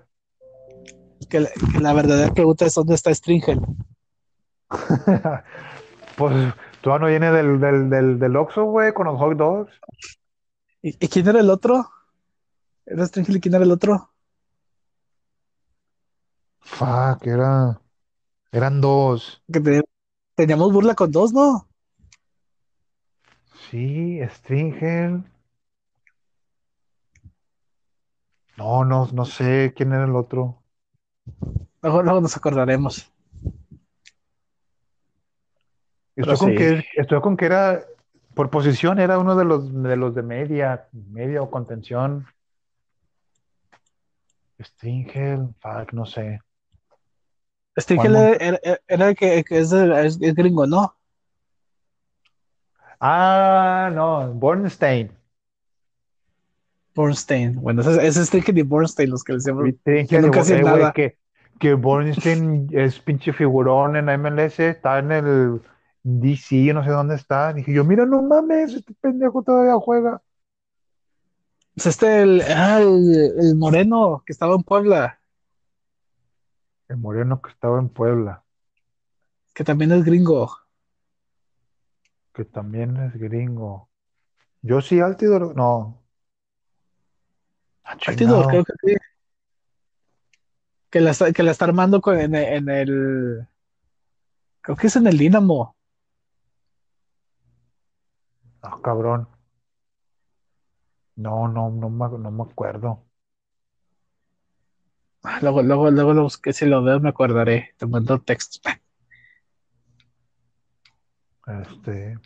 que la, que la verdadera pregunta es ¿dónde está Stringel? Pues todavía no viene del, del, del, del Oxxo, güey, con los hot dogs. ¿Y, y quién era el otro? ¿Era Stringel y quién era el otro? Fuck, era. Eran dos. Que te- teníamos burla con dos, ¿no? Sí, Stringel. No, no, no sé quién era el otro. Luego, luego nos acordaremos. Estoy con sí. que, estoy con que era, por posición, era uno de los de los de media, media o contención. Stringel, fuck, no sé. Stringel Juan era, era- era el que, que es, de- es- es gringo, ¿no? Ah, no, Bornstein. Bornstein. Bueno, ese, ese es Stringel y Bornstein los que les llaman. Que nunca eh, nada. que, que Bornstein es pinche figurón en MLS, está en el DC, no sé dónde está. Dije yo, mira, no mames, este pendejo todavía juega. Es este, el, ah, el, el moreno que estaba en Puebla, El moreno que estaba en Puebla, que también es gringo. Que también es gringo. Yo sí, Altidor, no. Ah, Altidor, chingado. creo que sí. Que la, está- que la está armando con, en, en el. Creo que es en el Dínamo. Ah, cabrón. No, no, no me, no me acuerdo. Ah, Luego, luego, luego lo busqué, si lo veo me acordaré. Te mando texto. Este.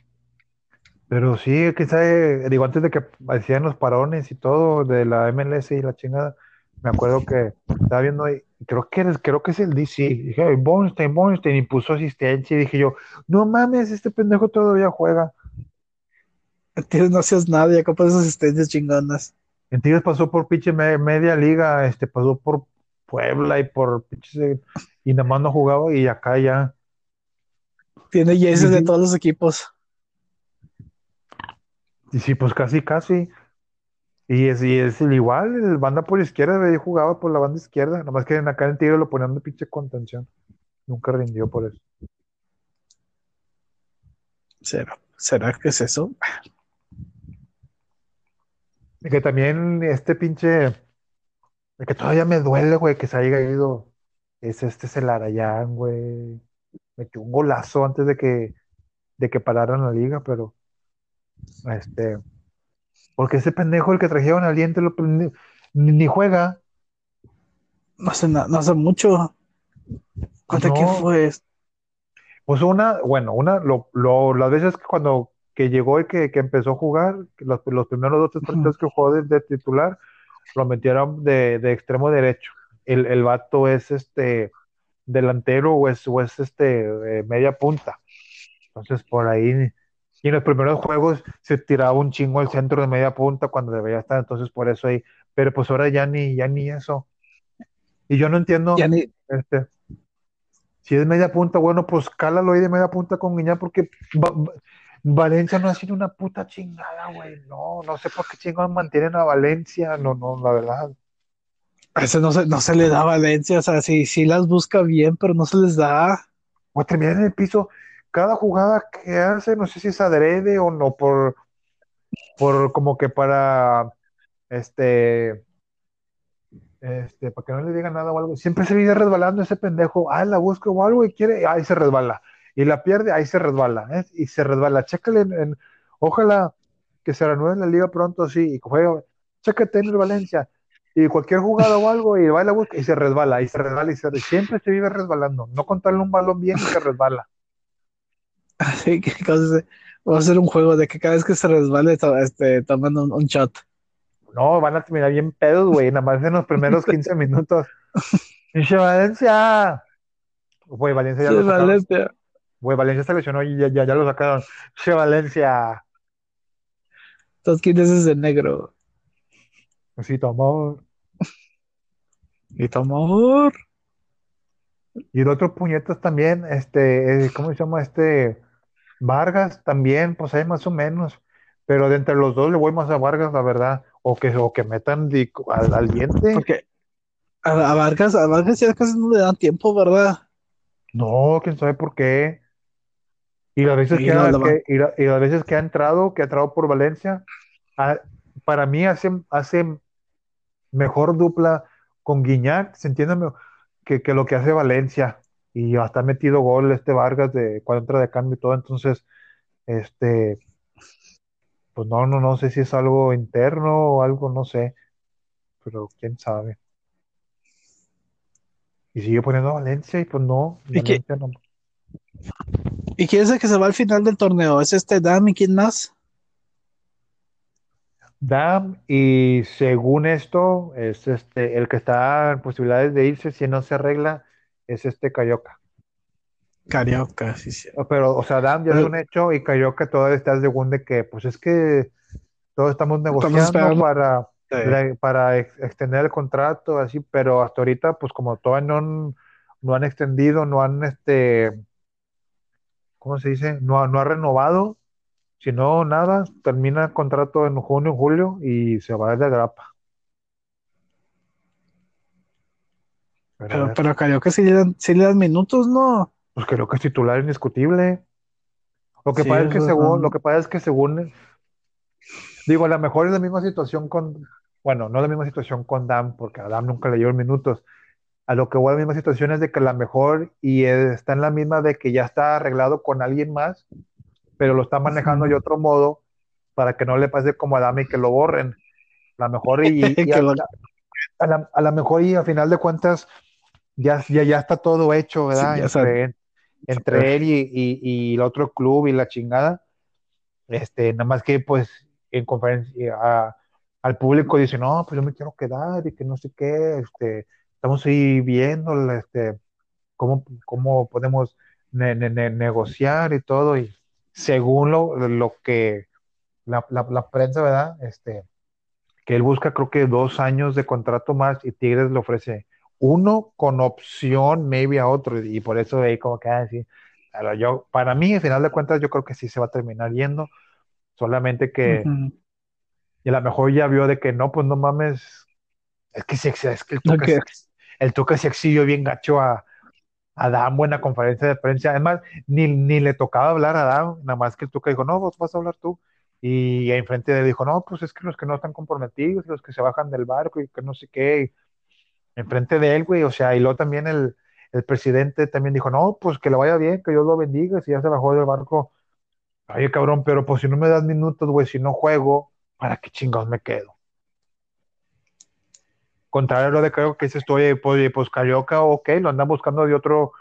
Pero sí, quizá, digo, antes de que hacían los parones y todo de la MLS y la chingada, me acuerdo que estaba viendo ahí, creo que eres, creo que es el DC. Dije, "Ay, Bornstein, Bornstein, y puso asistencia y dije yo, no mames, este pendejo todavía juega. Tienes no nada, ya copas esas asistencias chingonas. En Tigres pasó por pinche me- media liga, este, pasó por Puebla y por pinches, eh, y nada más no jugaba y acá ya. Tiene jerseys Sí, de todos los equipos. Y sí, pues casi, casi. Y es, y es el igual, el banda por izquierda, ahí jugaba por la banda izquierda. Nomás que en acá en Tigre lo ponían de pinche contención. Nunca rindió por eso. ¿Será, ¿Será que es eso? Y que también este pinche, el que todavía me duele, güey, que se haya ido, es este Celarayán, güey. Metió un golazo antes de que, de que pararan la liga, pero, este, porque ese pendejo, el que trajeron al diente, lo, ni, ni juega. No hace, na- no hace mucho. ¿Cuánto No. que fue? Pues una, bueno, una, lo, lo- las veces que cuando que llegó y que, que empezó a jugar, los, los primeros dos tres partidos que jugó de, de titular, lo metieron de, de extremo derecho. El, el vato es este delantero o es, o es este eh, media punta. Entonces por ahí, y en los primeros juegos se tiraba un chingo al centro de media punta cuando debería estar, entonces por eso ahí, pero pues ahora ya ni, ya ni eso. Y yo no entiendo. Ni, Este, si es media punta, bueno, pues cálalo ahí de media punta con Guiñá, porque Va- Va- Valencia no ha sido una puta chingada, güey. No, no sé por qué chingados mantienen a Valencia. No, no, la verdad. A ese no se, no se le da Valencia. O sea, sí, sí las busca bien, pero no se les da. O terminan en el piso. Cada jugada que hace, no sé si es adrede o no, por, por como que para, este, este, para que no le digan nada o algo. Siempre se viene resbalando ese pendejo. Ah, la busca o algo y quiere, ahí se resbala. Y la pierde, ahí se resbala. ¿eh? Y se resbala. Chécale en- ojalá que se renueve la liga pronto, sí, y juega, chécate en el Valencia, y cualquier jugada o algo, y va y la busca, y se resbala, y se resbala, y se siempre se vive resbalando, no contarle un balón bien y se resbala. Así que va a ser un juego de que cada vez que se resbale, este, tomando un, shot. No, van a terminar bien pedos, güey, nada más en los primeros 15 minutos. Pinche Valencia. Güey, Valencia ya lo sacaron. Valencia. Güey, Valencia se lesionó y ya, ya, ya lo sacaron. Che, Valencia. Entonces, ¿quién es ese negro? Sí, amor. Y amor. Y de otros puñetas también, este, eh, ¿cómo se llama este? Vargas también, pues hay más o menos. Pero de entre los dos le voy más a Vargas, la verdad. O que, o que metan al, al, diente. Porque a, Vargas, a Vargas ya casi no le dan tiempo, ¿verdad? No, quién sabe por qué. Y las veces, que, ha, y, las veces que ha entrado, que ha entrado por Valencia, para mí hace, hace mejor dupla con Guiñac, se entiende que, que lo que hace Valencia. Y hasta ha metido gol este Vargas de cuando entra de cambio y todo. Entonces, este, pues no, no, no sé si es algo interno o algo, no sé. Pero quién sabe. Y sigue poniendo Valencia y pues no. ¿Y, no. ¿Y quién es el que se va al final del torneo? ¿Es este Dam y quién más? Dam y según esto es este el que está en posibilidades de irse si no se arregla es este Cayoca. Carioca, sí, sí. Pero, o sea, Dam ya es un hecho y Cayoca todavía está según de que, pues es que todos estamos negociando para para extender el contrato, así, pero hasta ahorita, pues como todavía no, no han extendido, no han, este, ¿cómo se dice? No, no ha renovado, si no, nada, termina el contrato en junio, julio y se va de grapa. Pero, pero, creo que si le, dan, si le dan minutos, ¿no? Pues creo que es titular indiscutible. Lo que pasa es que según, lo que pasa es que según Digo, a lo mejor es la misma situación con, bueno, no la misma situación con Dam, porque a Dam nunca le dio minutos. A lo que voy a la misma situación es de que a lo mejor y está en la misma de que ya está arreglado con alguien más, pero lo está manejando de otro modo para que no le pase como a Dam y que lo borren. A lo mejor y, a, lo mejor y a final de cuentas ya, ya, ya está todo hecho, ¿verdad? entre, él y, y, el otro club y la chingada. Este, nada más que pues en conferencia al público dice, no, pues yo me quiero quedar y que no sé qué, este, estamos ahí viendo este, cómo, cómo podemos negociar y todo, y según lo, lo que la, la, prensa, ¿verdad? Este, que él busca creo que dos años de contrato más y Tigres le ofrece uno con opción maybe a otro, y por eso ahí como que así, ah, yo, para mí, al final de cuentas, yo creo que sí se va a terminar yendo. Solamente que, y a lo mejor ya vio de que no, pues no mames, es que, es que el Tuca, el Tuca se exhibió bien gacho a, a Dan, buena conferencia de prensa. Además, ni, ni le tocaba hablar a Dan, nada más que el Tuca dijo, no, vos vas a hablar tú. Y enfrente de él dijo, no, pues es que los que no están comprometidos, los que se bajan del barco y que no sé qué. enfrente de él, güey, o sea, y luego también el, el presidente también dijo, no, pues que le vaya bien, que Dios lo bendiga, si ya se bajó del barco, Ay, cabrón, pero pues si no me das minutos, güey, si no juego, ¿para qué chingados me quedo? Contrario a lo de creo que dices estoy pues, pues Carioca, ok, lo andan buscando de otro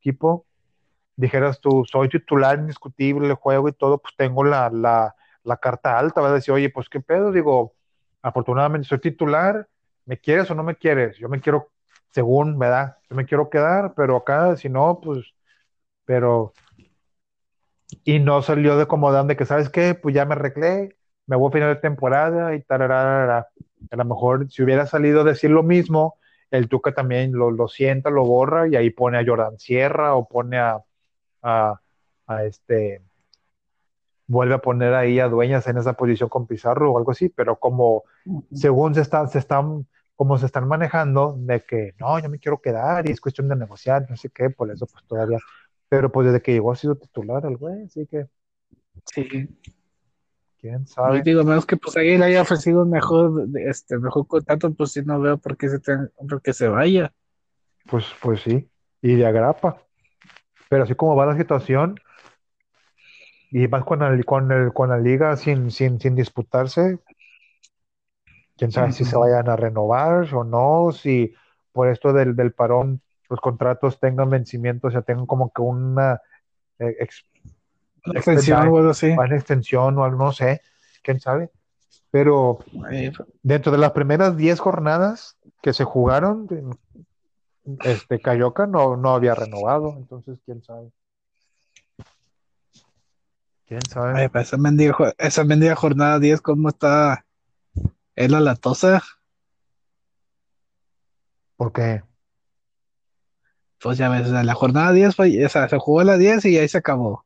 equipo. Dijeras tú, soy titular indiscutible, juego y todo, pues tengo la, la, la carta alta, vas a decir, oye, pues qué pedo, digo, afortunadamente soy titular, ¿me quieres o no me quieres? Yo me quiero, según, ¿verdad? Yo me quiero quedar, pero acá, si no, pues, pero y no salió de como de que, ¿sabes qué? Pues ya me arreglé, me voy a final de temporada y tal A lo mejor si hubiera salido a decir lo mismo, el Tuca también lo, lo sienta, lo borra y ahí pone a Jordan Sierra o pone a, a, este, vuelve a poner ahí a Dueñas en esa posición con Pizarro o algo así, pero como según se están, se están, como se están manejando de que no, yo me quiero quedar y es cuestión de negociar, no sé qué, por eso pues todavía pero pues desde que llegó ha sido titular el güey, así que. Sí. Quién sabe. Y digo, menos que pues ahí le haya ofrecido mejor, este, mejor contrato, pues sí no veo por qué se tenga, que se vaya. Pues, pues sí. Y de agrapa. Pero así como va la situación, Y más con, el, con, el, con la liga sin, sin, sin disputarse, quién sabe si se vayan a renovar o no, si por esto del, del parón los contratos tengan vencimiento, o sea, tengan como que una eh, ex- Extensión o algo así. una extensión o algo, no sé, quién sabe. Pero Eh, dentro de las primeras 10 jornadas que se jugaron, este Cayoca no, no había renovado, entonces quién sabe. ¿Quién sabe? Pues esa mendiga, esa mendiga jornada 10, ¿cómo está? ¿Es la latosa? ¿Por qué? Pues ya ves, la jornada 10 fue, o sea, se jugó la 10 y ahí se acabó.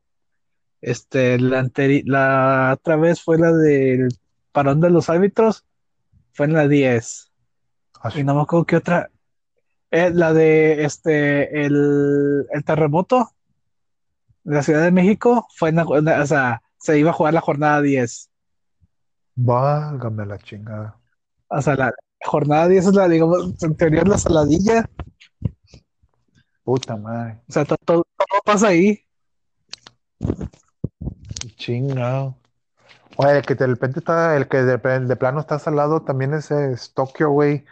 Este, la la otra vez fue la del parón de los árbitros, fue en la 10. Así- Y no me acuerdo qué otra. Eh, la de este, el, el terremoto de la Ciudad de México fue en la, o sea, se iba a jugar la jornada 10. Válgame la chingada. O sea, la jornada 10 es la, digamos, en teoría es la saladilla. Puta madre. O sea, to- to- todo, pasa ahí. Chingado. Oye, el que de repente está, el que de, de plano está salado también es, es Tokio, güey.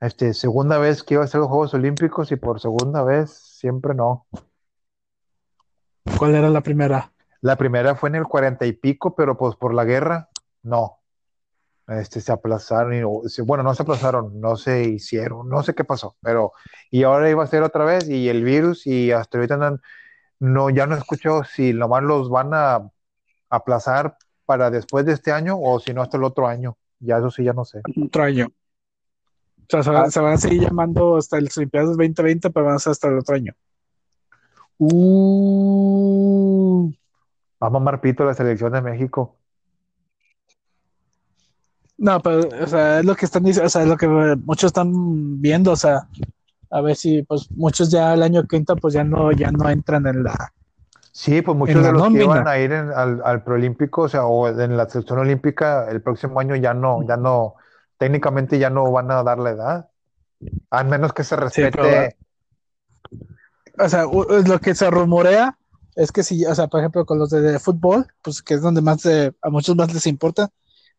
Este, segunda vez que iba a ser los Juegos Olímpicos y por segunda vez siempre no. ¿Cuál era la primera? La primera fue en el cuarenta y pico, pero pues por la guerra, no. Este, se aplazaron, y, bueno, no se aplazaron, no se hicieron, no sé qué pasó, pero, y ahora iba a ser otra vez, y el virus, y hasta ahorita no, no, ya no escucho si nomás los van a aplazar para después de este año, o si no hasta el otro año, ya eso sí, ya no sé. Otro año. O sea, se, van- Ah. se van a seguir llamando hasta el Olimpiadas 2020, pero van a ser hasta el otro año. Uh, va a mamar pito la selección de México. No, pero, o sea, es lo que están diciendo, o sea, es lo que muchos están viendo, o sea, a ver si, pues, muchos ya el año que entra, pues ya no, ya no entran en la, Sí, pues muchos de los que iban a ir en- al, al preolímpico, o sea, o en la selección olímpica, el próximo año ya no, ya no, técnicamente ya no van a dar la edad. A menos que se respete. o sea, lo que se rumorea es que si, o sea, por ejemplo, con los de, de fútbol, pues que es donde más eh, a muchos más les importa,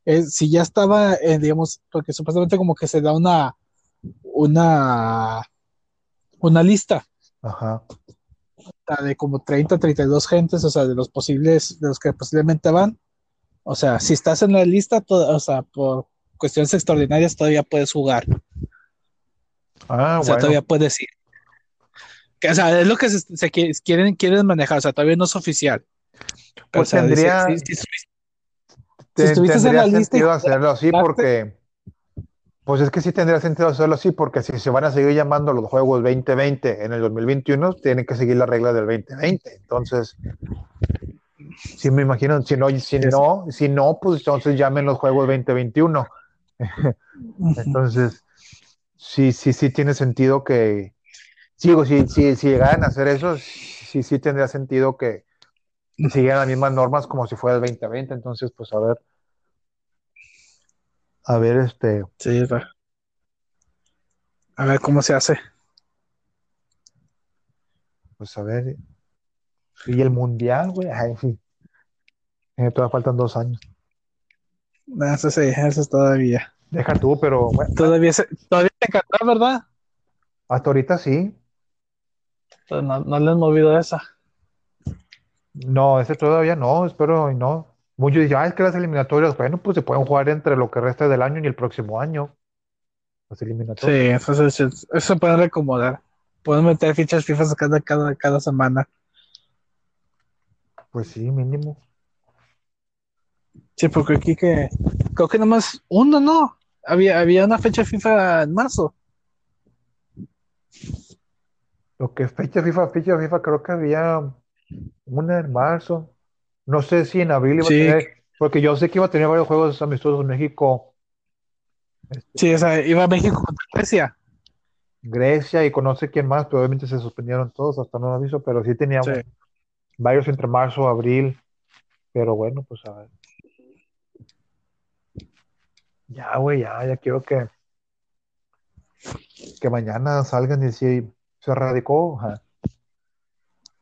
es si ya estaba, eh, digamos, porque supuestamente como que se da una, una, una lista Ajá. de como 30, 32 gentes, o sea, de los posibles, de los que posiblemente van. O sea, si estás en la lista, to- o sea, por cuestiones extraordinarias todavía puedes jugar. Ah, O sea, bueno. todavía puedes ir. Que, o sea, es lo que se, se qui- quieren, quieren manejar, o sea, todavía no es oficial. Pero, Pues o sea, tendría- si- si estuviste- Te- estuviste en la lista y hacerlo así porque, pues es que sí tendría sentido hacerlo así porque si se van a seguir llamando los Juegos 2020 en el 2021, tienen que seguir las reglas del 2020. Entonces, sí me imagino, si no, si no, si no, pues entonces llamen los Juegos 2021. Entonces, sí, sí, sí tiene sentido que, sigo, si, si, si llegaran a hacer eso, sí, sí tendría sentido que siguieran las mismas normas como si fuera el 2020. Entonces, pues a ver, a ver, este, Sí, va. A ver cómo se hace. pues a ver, y el mundial, güey, ay, sí. Eh, todavía faltan dos años. No, Eso sí, eso es todavía. Deja tú, pero bueno, Todavía se, todavía se encanta, ¿verdad? hasta ahorita sí. Pero no, no le han movido esa. No, ese todavía no, espero y no. Muchos dicen, ah, es que las eliminatorias, bueno, pues se pueden jugar entre lo que resta del año y el próximo año. Las Sí, eliminatorias. eso, se- eso se pueden recomodar. Pueden meter fichas FIFA cada, cada, cada semana. Pues sí, mínimo. Sí, porque aquí que. Creo que nomás uno, ¿no? Había, había una fecha FIFA en marzo. Lo que fecha FIFA, fecha FIFA, creo que había una en marzo. No sé si en abril iba Sí. a tener, porque yo sé que iba a tener varios juegos amistosos en México, Sí, o sea, iba a México contra Grecia. Grecia y conoce quién más, pero obviamente se suspendieron todos hasta no aviso, pero sí teníamos Sí. varios entre marzo, abril, pero bueno, pues a ver. Ya, güey, ya, ya quiero que que mañana salgan y si se radicó.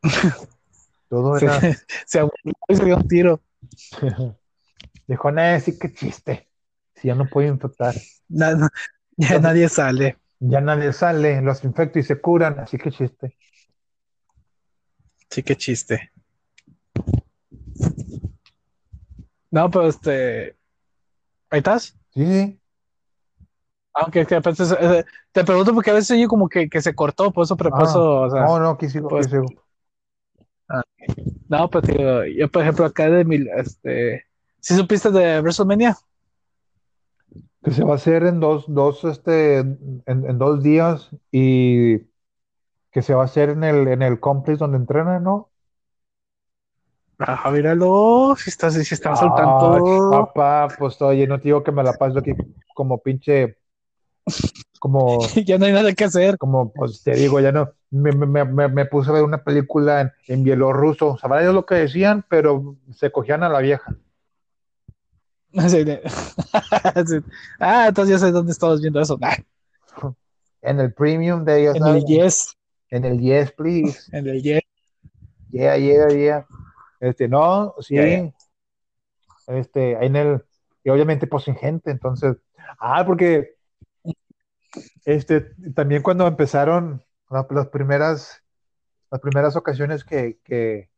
Todo Se, era. se aburrió y se dio un tiro. Dijo, no, sí que chiste. Si ya no puedo infectar. Na- ya nadie sale. Ya nadie sale, los infecto y se curan, así que chiste. Sí, qué chiste. No, pero este. ¿Ahí estás? Sí, sí. Aunque que a eh, te pregunto porque a veces oye como que, que se cortó, por eso, por Ah, eso, o sea, No, no, aquí sigo, aquí pues- sigo. No, pues digo, yo por ejemplo acá de mi, este, ¿sí supiste de WrestleMania? Que se va a hacer en dos, dos, este, en, en dos días y que se va a hacer en el, en el complex donde entrenan, ¿no? Ah, míralo, si estás, si estás al Ah, tanto. papá, pues oye, no te digo que me la paso aquí como pinche, como, ya no hay nada que hacer. como, pues te digo, ya no, me, me, me, me puse a ver una película en, en bielorruso, sabrá Dios lo que decían, pero se cogían a la vieja. Ah, entonces ya sé dónde estamos viendo eso. Ah, En el premium de ellos, en el Yes, En el yes, please. en el Yes. Yeah, yeah, yeah. Este, no, sí. Este, en el, y obviamente pues sin gente, entonces, ah, porque, este, también cuando empezaron la- las primeras, las primeras ocasiones que, que,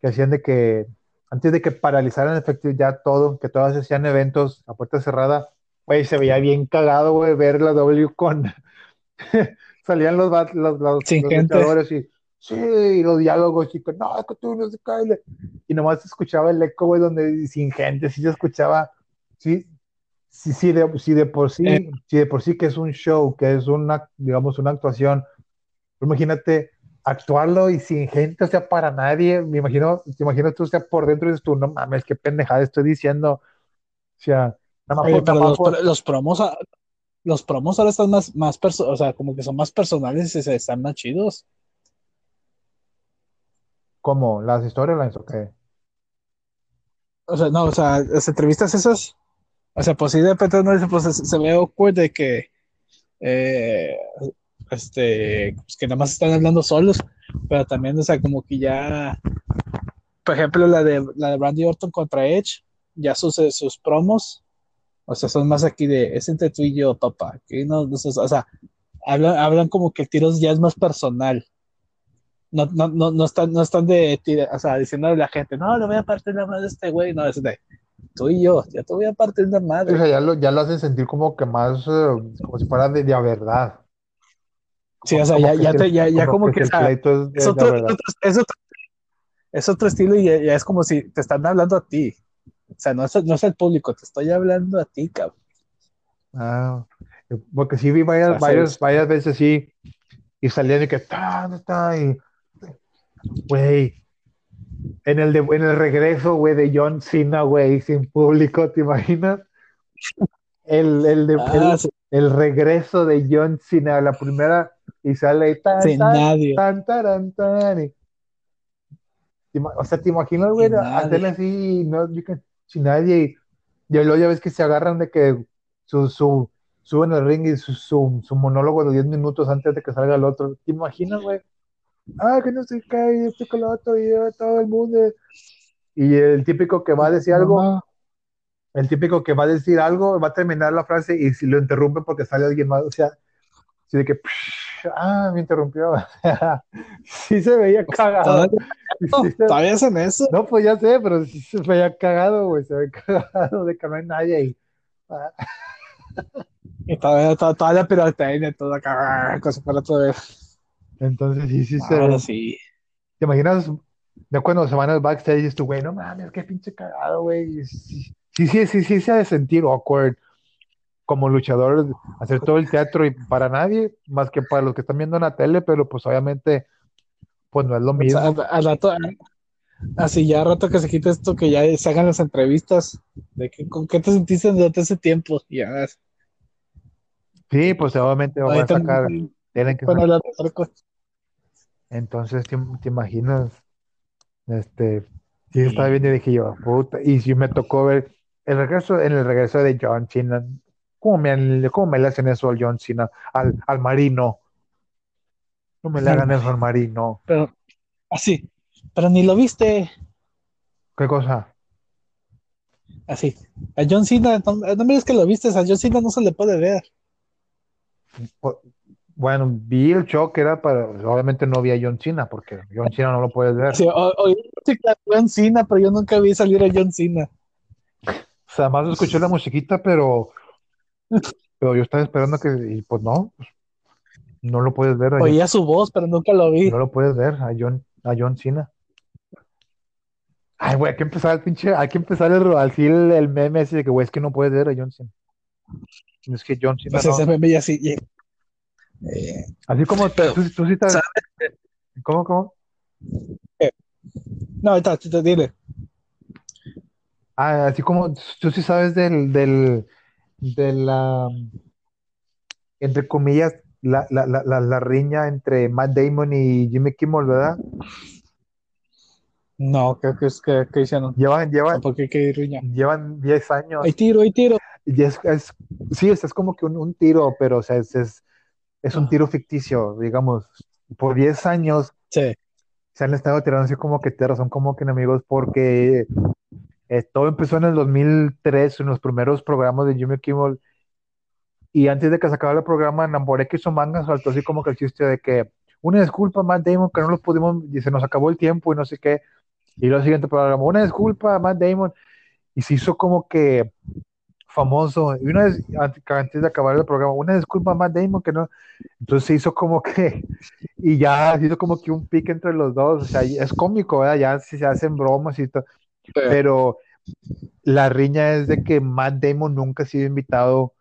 que hacían de que, antes de que paralizaran efectivo ya todo, que todas hacían eventos a puerta cerrada, güey, se veía bien cagado, güey, ver la W con, salían los, los, los, Sin los luchadores y, sí, y los diálogos, y que no, es que tú no se cae, y nomás se escuchaba el eco, güey, donde sin gente, sí se escuchaba, sí, sí, sí, de, sí de por sí, Eh. sí de por sí que es un show, que es una, digamos, una actuación, imagínate actuarlo y sin gente, o sea, para nadie, me imagino, te imaginas tú, o sea, por dentro dices tú, no mames, qué pendejada estoy diciendo, o sea, nada más Oye, por- nada los, más por- los promos, a- los promos ahora están más, más perso- o sea, como que son más personales y se están más chidos. ¿cómo? ¿Las storylines o qué? O sea, no, o sea, las entrevistas esas, o sea, pues sí, de repente pues se, ve awkward de que, eh, este, pues que nada más están hablando solos, pero también, o sea, como que ya, por ejemplo, la de, la de Randy Orton contra Edge, ya sus, eh, sus promos, o sea, son más aquí de, es entre tú y yo, papá, que no, o sea, hablan, hablan como que el tiro ya es más personal. No, no, no, no están, no están de, tira- o sea, diciéndole a la gente, no, le voy a partir la madre a este güey, no, es de, tú y yo, ya te voy a partir O madre. sea, ya lo, ya lo hacen sentir como que más, eh, como si fuera de, de a verdad. Sí, o sea, ya, que ya, te- ya, ya como que, o el pleito es de, es de otro, es otro, es otro, es otro estilo y ya, ya es como si te están hablando a ti. O sea, no es, no es el público, te estoy hablando a ti, cabrón. Ah, porque sí vi varias, O sea, varias, varias veces sí, y salían y que ta, ta, y güey, en el de, en el regreso, güey, de John Cena, güey, sin público, ¿te imaginas? El, el, de, Ah, el, sí, el regreso de John Cena, la primera, y sale tan, sin tan, nadie. tan, taran, tan, y- o sea, ¿te imaginas, güey, hacerle así, no, can- sin nadie, y, y luego ya ves que se agarran de que su, su, suben al ring y su, su, su monólogo de 10 minutos antes de que salga el otro, ¿te imaginas, güey? Ah, que no sé qué, y esto que lo otro, y todo el mundo, y el típico que va a decir algo, No, el típico que va a decir algo, va a terminar la frase y si lo interrumpe porque sale alguien más, o sea, así de que, ah, me interrumpió. sí se veía cagado. todavía, hacen eso. No, pues ya sé, pero sí se veía cagado, güey, se ve cagado de que no hay nadie ahí. Ah, Y todavía, todavía, todavía pirotecnia, todo acá, cosa para todo eso. Entonces sí, sí se Ahora sí. ¿Te imaginas de cuando se van al backstage y dices tú, güey, no mames, qué pinche cagado, güey? Sí, sí, sí, sí, sí se ha de sentir awkward como luchador, hacer todo el teatro y para nadie, más que para los que están viendo en la tele, pero pues obviamente, pues no es lo O sea, mismo. al, rato, así ya al rato que se quite esto, que ya se hagan las entrevistas, de que, con qué te sentiste durante ese tiempo. Y Ya, Sí, pues obviamente van a sacar, tienen que cosa. Entonces, ¿te, te imaginas? Este, sí, estaba viendo y dije yo, puta, y si me tocó ver el regreso, en el regreso de John Cena, ¿cómo me, cómo me le hacen eso al John Cena, al, al marino? No me le hagan eso al marino. Pero así, Pero ni lo viste. ¿Qué cosa? Así. A John Cena, no, no me digas que lo viste, a John Cena no se le puede ver. Bueno, vi el show que era para, obviamente no vi a John Cena, porque John Cena no lo puedes ver. Sí, o- oí música de John Cena, pero yo nunca vi salir a John Cena. O sea, más escuché la musiquita, pero, pero yo estaba esperando que, y pues no, pues, no lo puedes ver a John, Oía su voz, pero nunca lo vi. no lo puedes ver a John, a John Cena. Ay, güey, hay que empezar el pinche, hay que empezar el, así el, el meme ese de que, güey, es que no puedes ver a John Cena. Es que John Cena Pues ese no. meme ya sí. Eh, Así como tú, pero, tú, tú sí estás, ¿sabes? ¿cómo, cómo? No, ahorita, ahorita, dile. Ah, así como tú sí sabes del, del, de la, entre comillas, la, la, la, la, la riña entre Matt Damon y Jimmy Kimmel, ¿verdad? No, creo que es que, que hicieron. Llevan, llevan, ¿Por qué qué riña? llevan 10 años Hay tiro, hay tiro. y es, es, sí, es, es como que un, un tiro, pero o sea, es, es, es un tiro ficticio, digamos. Por 10 años Sí. se han estado tirando así como que tierra, son como que enemigos porque eh, todo empezó en el 2003, en los primeros programas de Jimmy Kimmel, y antes de que se acabara el programa, Namborek hizo manga, saltó así como que el chiste de que una disculpa, Matt Damon, que no los pudimos, y se nos acabó el tiempo y no sé qué, y lo siguiente programa, una disculpa, Matt Damon, y se hizo como que famoso, y una vez, antes de acabar el programa, una disculpa, Matt Damon, que no, entonces se hizo como que, y ya se hizo como que un pique entre los dos, o sea, es cómico, ¿verdad? Ya si se hacen bromas y todo, pero la riña es de que Matt Damon nunca ha sido invitado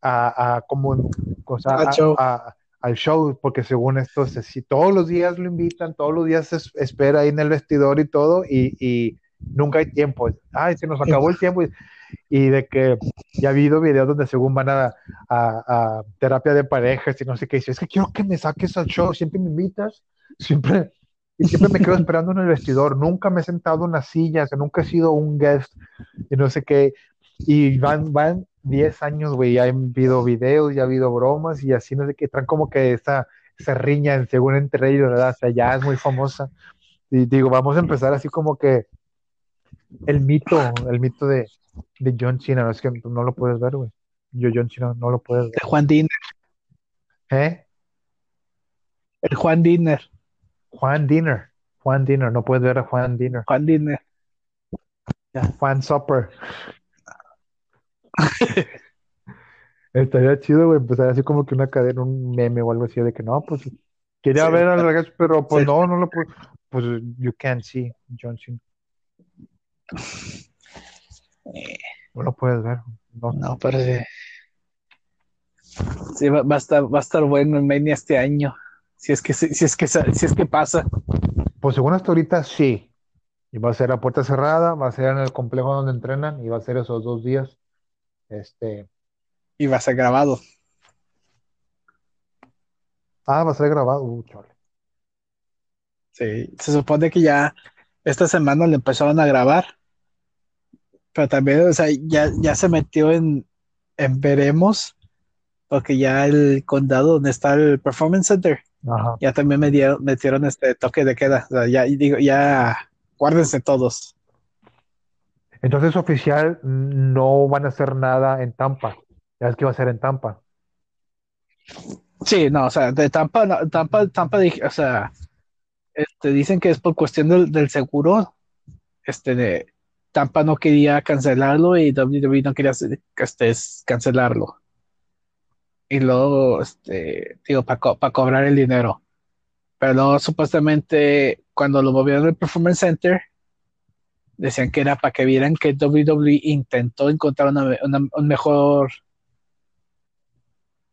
a, a como, o sea, Al a- show. a- al show, porque según esto, se- si todos los días lo invitan, todos los días se es- espera ahí en el vestidor y todo, y, y nunca hay tiempo. Ay, se nos acabó el tiempo. Y, de que ya ha habido videos donde según van a, a- a terapia de parejas y no sé qué, dice, es que quiero que me saques al show, siempre me invitas, siempre, y siempre me quedo esperando en el vestidor, nunca me he sentado en las sillas, nunca he sido un guest, y no sé qué, y van, van 10 años, güey, ya ha habido videos, ya ha habido bromas, y así no sé qué, traen como que esa, esa riña según entre ellos, ¿verdad? O sea, ya es muy famosa. Y digo, vamos a empezar así como que el mito, el mito de, de John Cena, no es que no lo puedes ver, güey. Yo John Cena no lo puedes ver. El Juan Dinner. ¿Eh? El Juan Dinner. Juan Dinner. Juan Dinner, no puedes ver a Juan Dinner. Juan Dinner. Juan Supper. Estaría chido, güey, empezar así como que una cadena, un meme o algo así de que no, pues quería Sí. ver al regreso, pero pues Sí. no, no lo puedo. Pues you can't see John Cena. Eh, No lo puedes ver. No. No, pero sí. Sí, va, va a estar, va a estar bueno en Mania este año. Si es que, si, si es que, si es que pasa. Pues según hasta ahorita sí. Y va a ser a puerta cerrada, va a ser en el complejo donde entrenan y va a ser esos dos días. Este, Y va a ser grabado. ah, va a ser grabado. Uh, chale. Sí. Se supone que ya esta semana le empezaron a grabar. Pero también, o sea, ya, ya se metió en, en veremos. Porque ya el condado donde está el Performance Center, Ajá. ya también me dieron- metieron este toque de queda. O sea, ya digo, ya guárdense todos. Entonces oficial no van a hacer nada en Tampa. Ya es que va a ser en Tampa. Sí, no, o sea, de Tampa, no, Tampa, Tampa, o sea, este, dicen que es por cuestión del, del seguro, este, de Tampa no quería cancelarlo y WWE no quería cancelarlo. Y luego, este, digo, para cobrar el dinero. Pero supuestamente, cuando lo movieron al Performance Center, decían que era para que vieran que WWE intentó encontrar una- una- un mejor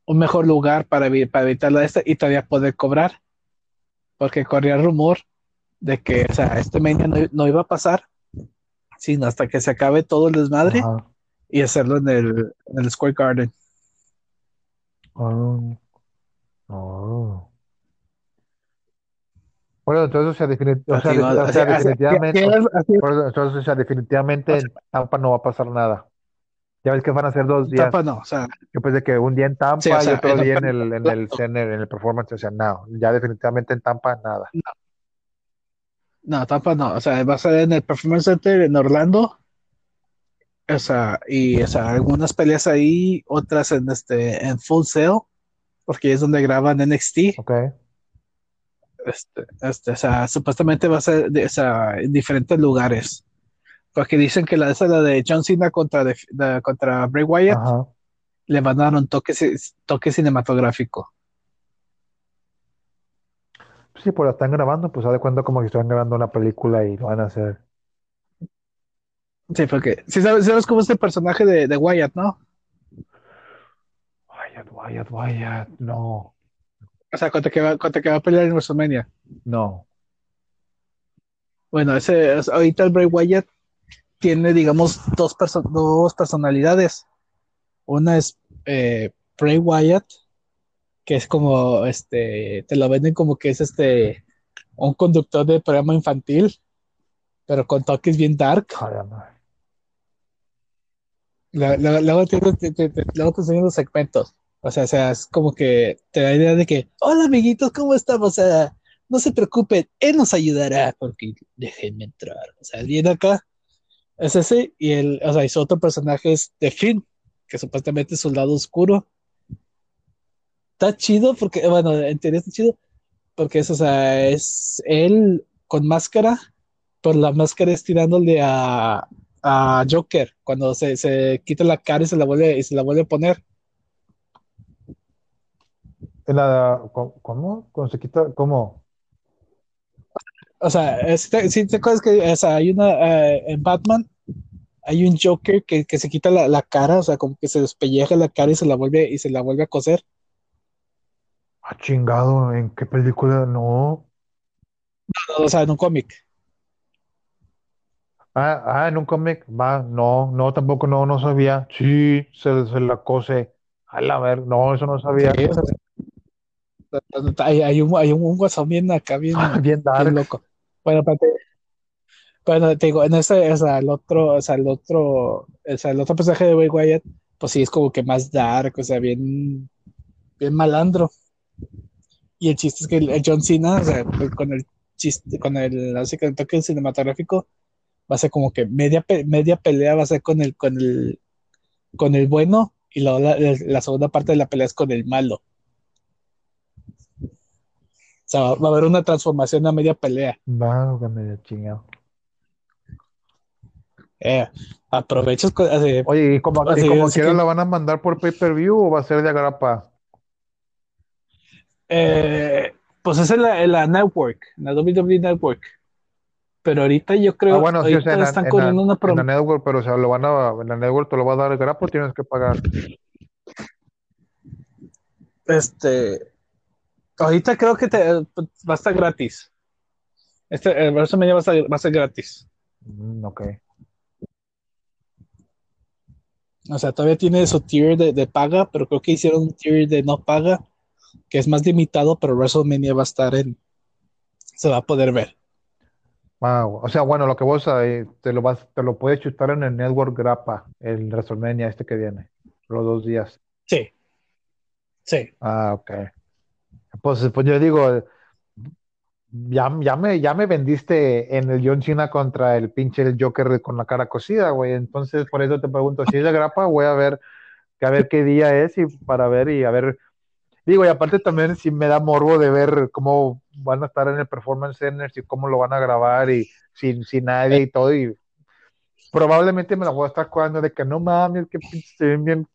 un mejor lugar para, para evitar la esta y todavía poder cobrar. Porque corría el rumor de que, o sea, este Mania no, no iba a pasar, sino hasta que se acabe todo el desmadre Ajá. y hacerlo en el, en el Square Garden. Oh. Oh. Bueno, entonces, o sea, o o así- definitivamente, así así entonces, o sea, definitivamente en Tampa no va a pasar nada. Ya ves que van a ser dos días. Tampa no, o sea, Yo pensé que un día en Tampa Sí, y otro en día en el, en el center, en el performance, o sea, no, ya definitivamente en Tampa nada. No, Tampa no. O sea, va a ser en el Performance Center en Orlando. O sea, y o sea, algunas peleas ahí, otras en este, en Full Sail, porque es donde graban NXT. Ok. Este, este, o sea, supuestamente va a ser de, o sea, en diferentes lugares. Porque dicen que la, esa, la de John Cena contra, de, de- contra Bray Wyatt Ajá. le van a dar un toque, toque cinematográfico. Sí, pues la están grabando, pues haz de cuenta como que están grabando una película y lo van a hacer. Sí, porque si sabes, sabes cómo es el personaje de, de Wyatt, ¿no? Wyatt, Wyatt, Wyatt, no, O sea, contra que va, contra que va a pelear en WrestleMania. no. Bueno, ese, es- ahorita el Bray Wyatt tiene, digamos, dos, perso- dos personalidades. Una es eh, Bray Wyatt, que es como, este, te lo venden como que es este, un conductor de programa infantil, pero con toques bien dark. La- la- Luego te, te, los segmentos. O sea, o sea, es como que te da idea de que, hola amiguitos, ¿cómo estamos? O sea, no se preocupen, él nos ayudará, porque déjenme entrar. O sea, viene acá, es ese, y el, o sea, y su otro personaje es The Finn, que supuestamente es su lado oscuro. Está chido porque, bueno, en teoría está chido, porque es, o sea, es él con máscara, pero la máscara es tirándole a, a Joker cuando se, se quita la cara y se la vuelve, y se la vuelve a poner. La, ¿cómo? ¿Cómo? ¿Cómo se quita? ¿Cómo? O sea, si te acuerdas que o sea, hay una eh, en Batman, hay un Joker que, que se quita la, la cara, o sea, como que se despelleja la cara y se la vuelve, y se la vuelve a coser. Ah, chingado, ¿en qué película? No. O sea, en un cómic. Ah, ah, en un cómic, va, no, no, tampoco, no, no sabía. Sí, se, se la cose. A la ver, no, eso no sabía. Sí, o sea, hay, hay un, hay un, un guasón bien acá, bien, Bien bien loco. Bueno, aparte, bueno, te digo, en ese, o sea, el otro, o sea, el otro, o sea, el otro personaje de Bray Wyatt, pues sí es como que más dark, o sea, bien, bien malandro. Y el chiste es que el, el John Cena, o sea, pues, con el chiste, con el, así que el toque cinematográfico, va a ser como que media, media pelea va a ser con el, con el, con el bueno, y la, la segunda parte de la pelea es con el malo. O sea, va, a haber una transformación a media pelea. Va, que me chingado. Eh, aprovechas, así, Oye, ¿y como, y como así quiera que, la van a mandar por pay-per-view o va a ser de agrapa? Eh, pues es la, la network, la WWE Network. Pero ahorita yo Ah, creo, bueno, sí, o sea, en la, están en la, corriendo una en la network, pero o sea, lo van a, en la network te lo va a dar grapa o tienes que pagar. Este, ahorita creo que te, va a estar gratis. Este, el WrestleMania va a, estar- va a ser gratis. Mm, ok. O sea, todavía tiene su tier de, de paga, pero creo que hicieron un tier de no paga, que es más limitado, pero WrestleMania va a estar en, se va a poder ver. O sea, bueno, lo que vos eh, te lo vas, te lo puedes chutar en el network grapa, el WrestleMania este que viene, los dos días. Sí, sí. Ah, ok. Pues, pues yo digo, ya, ya me, ya me vendiste en el John Cena contra el pinche el Joker con la cara cocida, güey. Entonces, por eso te pregunto, si es de grapa, voy a ver, a ver qué día es y para ver y a ver. Digo, y aparte también si me da morbo de ver cómo van a estar en el Performance Center y cómo lo van a grabar y sin, sin nadie y todo. Y probablemente me la voy a estar jugando de que no mames, que se ven bien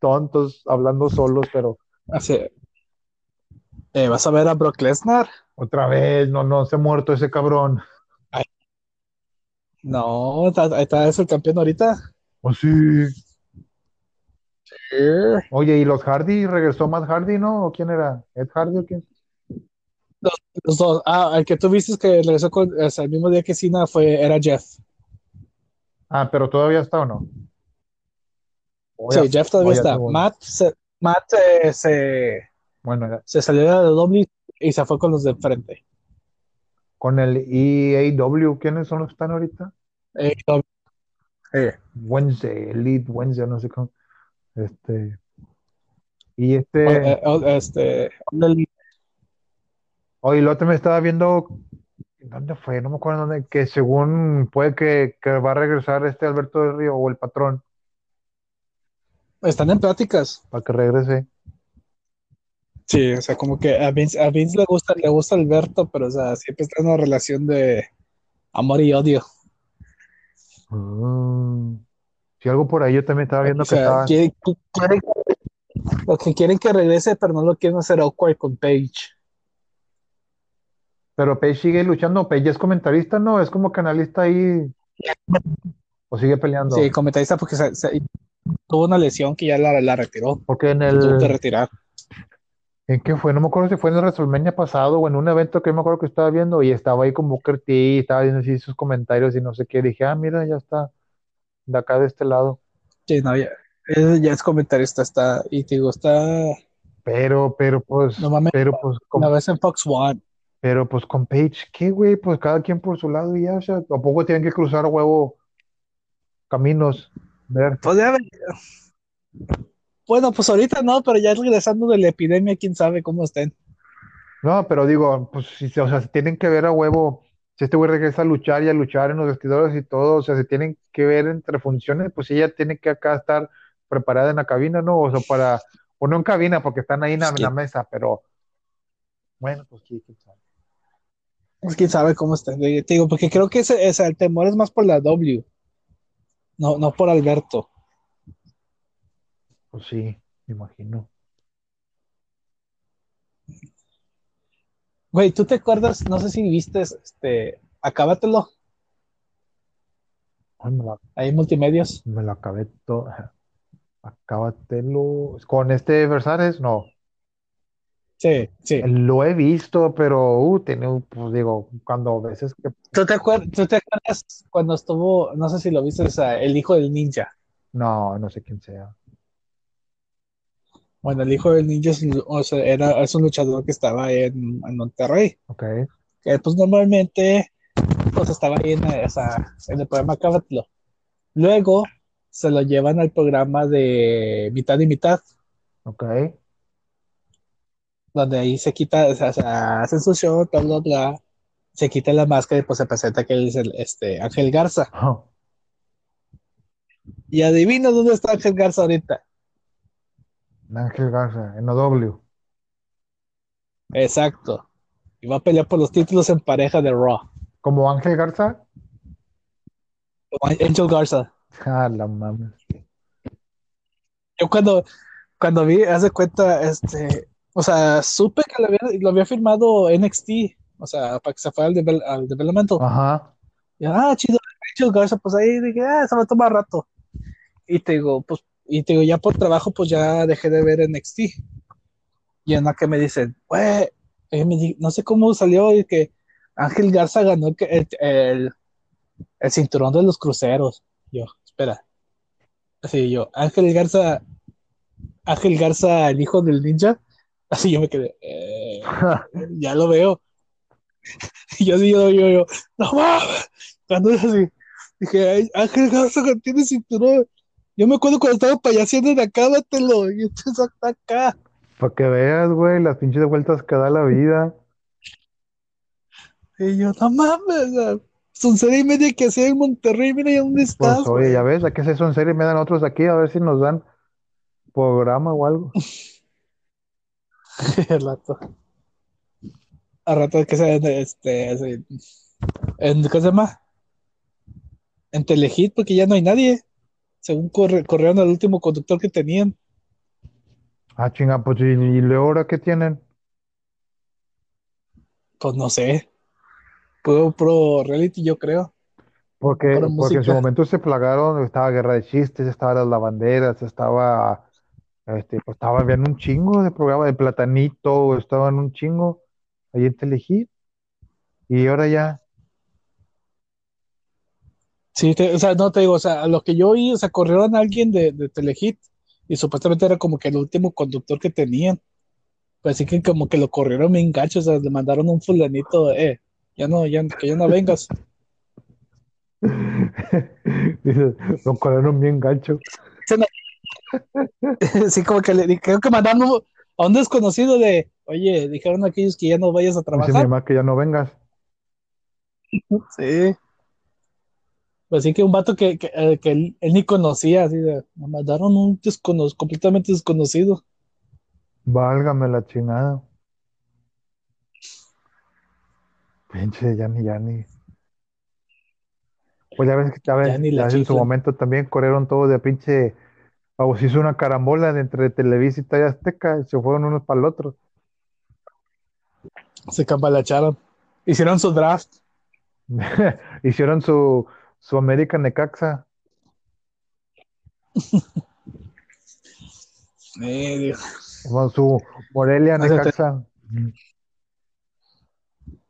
tontos hablando solos, pero Así, eh, vas a ver a Brock Lesnar. otra vez, no, no, se ha muerto ese cabrón. Ay, no, está, está- es el campeón ahorita. Oh, sí. Oye, ¿y los Hardy? ¿Regresó Matt Hardy, no? ¿O quién era? ¿Ed Hardy o quién? Los, los dos. Ah, el que tú viste que regresó con, o sea, el mismo día que Cena fue, era Jeff. Ah, pero todavía está o no? Sí, Jeff todavía está. Matt, se, Matt eh, se, Bueno, ya- se salió de doble y se fue con los de enfrente. con el EAW, ¿quiénes son los que están ahorita? No, eh, Wednesday, Elite Wednesday, no sé cómo. Este. Y este. eh, o- este, Oye, el otro me estaba viendo ¿Dónde fue? No me acuerdo dónde. Que según puede que, que va a regresar este Alberto del Río o el patrón Están en pláticas. para que regrese. Sí, o sea, como que a Vince, a Vince le gusta, le gusta Alberto, pero o sea, siempre está en una relación de amor y odio. Mm. Sí, algo por ahí yo también estaba viendo O que estaba. quiere- quiere- lo que quieren que regrese, pero no lo quieren hacer awkward con Paige. Pero Paige sigue luchando. Paige es comentarista, ¿no? Es como canalista ahí. O sigue peleando. Sí, comentarista porque se- se- tuvo una lesión que ya la, la retiró. Porque en la Tuvo que el. retirar. ¿En qué fue? No me acuerdo si fue en el WrestleMania pasado o en un evento que me acuerdo que estaba viendo y estaba ahí con Booker T y estaba viendo así sus comentarios y no sé qué. Dije, ah, mira, ya está. De acá de este lado. Sí, no, ya, ya es comentarista, está, y te digo, está Pero, pero pues, normalmente pero pues, una vez en Fox One. pero pues con Paige, ¿qué güey? Pues cada quien por su lado y ya, o sea, ¿a poco tienen que cruzar huevo caminos? Ver. Pues ya, bueno, pues ahorita no, pero ya regresando de la epidemia, quién sabe cómo estén. No, pero digo, pues si, se- o sea, se tienen que ver a huevo. Si este güey regresa a luchar y a luchar en los vestidores y todo, o sea, se tienen que ver entre funciones, pues ella tiene que acá estar preparada en la cabina, ¿no? O sea, para, o no en cabina, porque están ahí en la, en la Sí. mesa, pero bueno, pues sí, quién sabe. Pues quién sabe cómo estén. Te digo, porque creo que ese, ese- el temor es más por la W, no, no por Alberto. Pues sí, me imagino. Güey, ¿tú te acuerdas? No sé si viste, este, acábatelo, Ay, me la, ahí multimedios. me la acabé todo. Acábatelo. ¿Con este Versares? No. Sí, sí. Lo he visto, pero, uh, tiene, un- pues digo, cuando a veces que, ¿Tú te acuerdas, tú te acuerdas cuando estuvo, no sé si lo viste, o sea, el hijo del ninja? no, no sé quién sea. Bueno, el hijo del ninja es, un- o sea, era, es un luchador que estaba en, en Monterrey. Ok. Que pues normalmente pues estaba ahí en, o sea, en el programa Cábatelo. Luego se lo llevan al programa de mitad y mitad, Ok. donde ahí se quita, o sea, o sea, hacen su show, bla, bla, bla, se quita la máscara y pues se presenta que él es el, este, Ángel Garza. Oh, Y adivina dónde está Ángel Garza ahorita. Ángel Garza, en OW. Exacto. Y va a pelear por los títulos en pareja de Raw. ¿Como Ángel Garza? Angel Garza. Ah, la mames. Yo cuando, cuando vi, haz de cuenta, este, o sea, supe que lo había, lo había firmado NXT, o sea, para que se fuera al, devel- al developmental. Ajá. Y, ah, chido, Angel Garza, pues ahí dije, ah, se va a tomar rato. Y te digo, pues, y te digo, ya por trabajo, pues ya dejé de ver NXT. Y en la que me dicen, güey, eh, no sé cómo salió y que Ángel Garza ganó el, el, cinturón de los cruceros. Yo, espera. Así yo, Ángel Garza, Ángel Garza, el hijo del ninja. Así yo me quedé, eh, ya lo veo. Y yo así, yo, yo, yo, no mames. Cuando es así, dije, "Ay, Ángel Garza tiene cinturón. Yo me acuerdo cuando estaba payaseando en Acábatelo. Y entonces está acá. Para que veas, güey, las pinches vueltas que da la vida. Y yo, no mames. Son serie y media que hacía en Monterrey. Mira ya dónde Pues estás. oye, güey". ya ves, aquí se son serie, me dan otros aquí, a ver si nos dan programa o algo. El rato. Al rato que sea este, así, en, ¿qué se llama? En Telehit, porque ya no hay nadie. Según corre- corrieron al último conductor que tenían. Ah, chinga, pues y, y luego ahora qué tienen. Pues no sé. Puro, puro reality, yo creo. Porque, porque en su momento se plagaron, estaba Guerra de Chistes, estaba Las Lavanderas, estaba, este, pues estaba viendo un chingo de programa de Platanito, estaban un chingo ahí en Telehit. Y ahora ya, Sí, te- o sea, no te digo, o sea, a lo que yo oí, o sea, corrieron a alguien de, de Telehit y supuestamente era como que el último conductor que tenían. Pues así que como que lo corrieron bien gacho, o sea, le mandaron un fulanito, eh, ya no, ya, que ya no vengas. dices, lo colaron bien gancho. Sí, como que le creo que mandaron a un desconocido de, oye, dijeron aquellos que ya no vayas a Dice mi trabajar. mamá que ya no vengas. Sí. Pues Así que un vato que, que, eh, que él, él ni conocía, así de, me mandaron un descono- completamente desconocido. Válgame la chingada. Pinche Yanni, Yanni. Pues ya ves que ya ves, ya en su momento también corrieron todos de pinche. O se hizo una carambola de entre Televisa y Azteca y se fueron unos para el otro. Se cambalacharon. Hicieron su draft. Hicieron su, su América Necaxa. Eh, digo, o su Morelia Necaxa.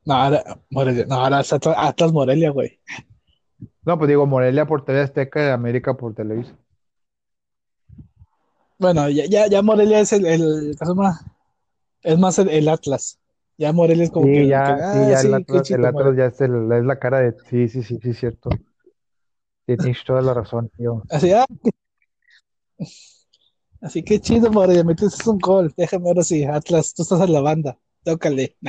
no, ahora, Morelia, no, ahora es Atlas, Atlas Morelia, güey. No, pues digo Morelia por TV Azteca y América por Televisa. Bueno, ya, ya, ya Morelia es el, el. Es más el, el Atlas. Ya Morelia es como Sí, que, ya, que, sí, ah, ya sí, el Atlas, el Atlas ya es, el- es la cara de. Sí, sí, sí, sí, cierto. Tienes toda la razón, tío. Así, ah, así que chido, Morelia, metiste un gol. Déjame ahora sí, Atlas, tú estás en la banda. Tócale.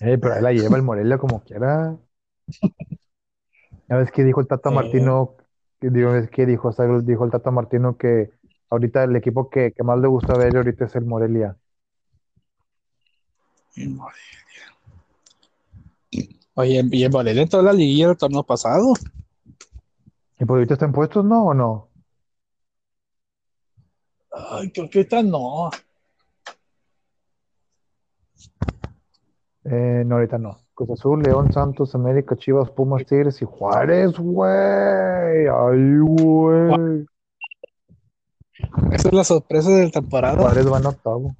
Eh, pero ahí la lleva el Morelia como quiera. Ya ves que dijo el Tata. Martino, digo, es que dijo, o sea, dijo el Tata Martino que ahorita el equipo que, que más le gusta ver ahorita es el Morelia. En Morelia. Oye, y en Morelia entró a la liguilla el torneo pasado. ¿Y pues ahorita están puestos, no o no? Ay, creo que ahorita no. Eh, no, ahorita no. Cruz Azul, León, Santos, América, Chivas, Pumas, Tigres y Juárez, güey. Ay, güey. Esa es la sorpresa de la temporada. Juárez va en octavo.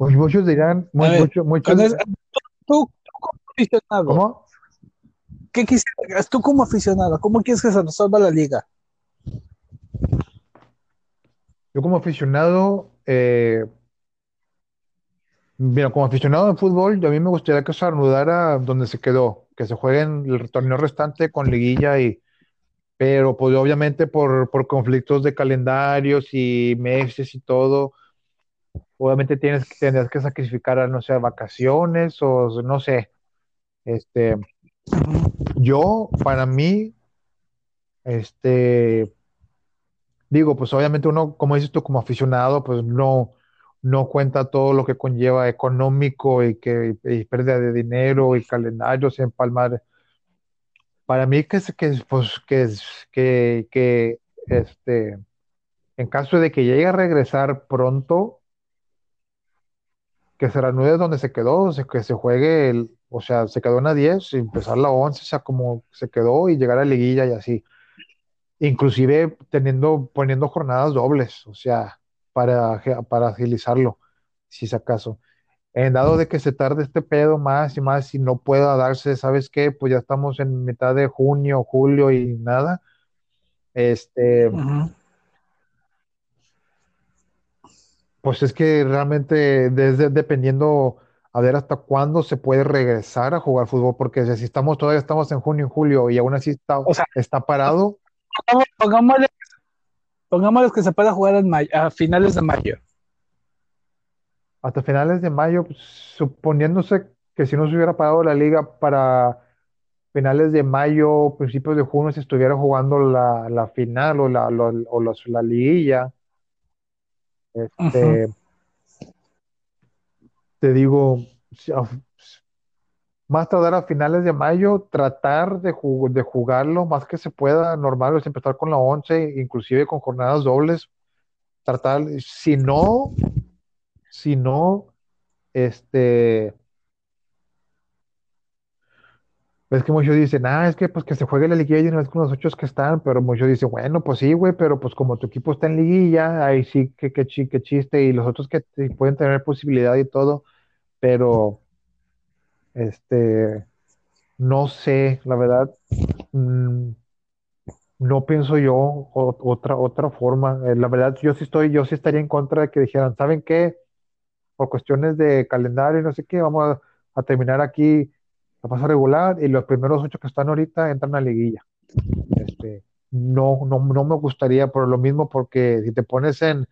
Pues muchos dirán, mu- A ver, muchos, tú, tú como aficionado, ¿cómo? ¿qué quisieras? Tú como aficionado, ¿cómo quieres que se resuelva la liga? Yo como aficionado, eh, mira, como aficionado de fútbol, yo a mí me gustaría que se reanudara donde se quedó, que se jueguen el torneo restante con liguilla y, pero pues obviamente por, por conflictos de calendarios y meses y todo, obviamente tienes, que- tendrías que sacrificar, no sé, vacaciones o no sé, este, yo, para mí, este, digo, pues obviamente uno, como dices tú, como aficionado, pues no, no cuenta todo lo que conlleva económico y que y pérdida de dinero y calendarios y empalmar. Para mí que es que pues que que, que este en caso de que llegue a regresar pronto, que se reanude donde se quedó, que se juegue o sea, se quedó en la 10 y empezar la 11, o sea, como se quedó y llegar a liguilla y así. inclusive teniendo, poniendo jornadas dobles, o sea, para, para agilizarlo, si es acaso. En dado de que se tarde este pedo más y más y no pueda darse, ¿sabes qué? Pues ya estamos en mitad de junio, julio y nada. Este. Pues es que realmente desde dependiendo a ver hasta cuándo se puede regresar a jugar fútbol, porque si estamos todavía estamos en junio y julio y aún así está, O sea, está parado, Pongamos- Pongámosle, pongámosle que se pueda jugar en mayo- a finales de mayo. hasta finales de mayo, pues, suponiéndose que si no se hubiera parado la liga para finales de mayo, principios de junio, se estuviera jugando la, la final o la, o la liguilla, este, te digo, más tardar a finales de mayo, tratar de, de jugarlo más que se pueda, normal es empezar con la 11, inclusive con jornadas dobles, tratar, si no, si no, este, es que muchos dicen, ah, es que pues que se juegue la liguilla y una vez con los ocho que están, pero muchos dicen, bueno, pues sí, güey, pero pues como tu equipo está en liguilla, ahí sí que, que, que chiste, y los otros que pueden tener posibilidad y todo, pero este, no sé, la verdad, mm, no pienso yo otra, otra forma. Eh, la verdad, yo sí estoy, yo sí estaría en contra de que dijeran, ¿saben qué? Por cuestiones de calendario no sé qué, vamos a, a terminar aquí la fase regular y los primeros ocho que están ahorita entran a liguilla. Este, no, no, no me gustaría por lo mismo, porque si te pones en,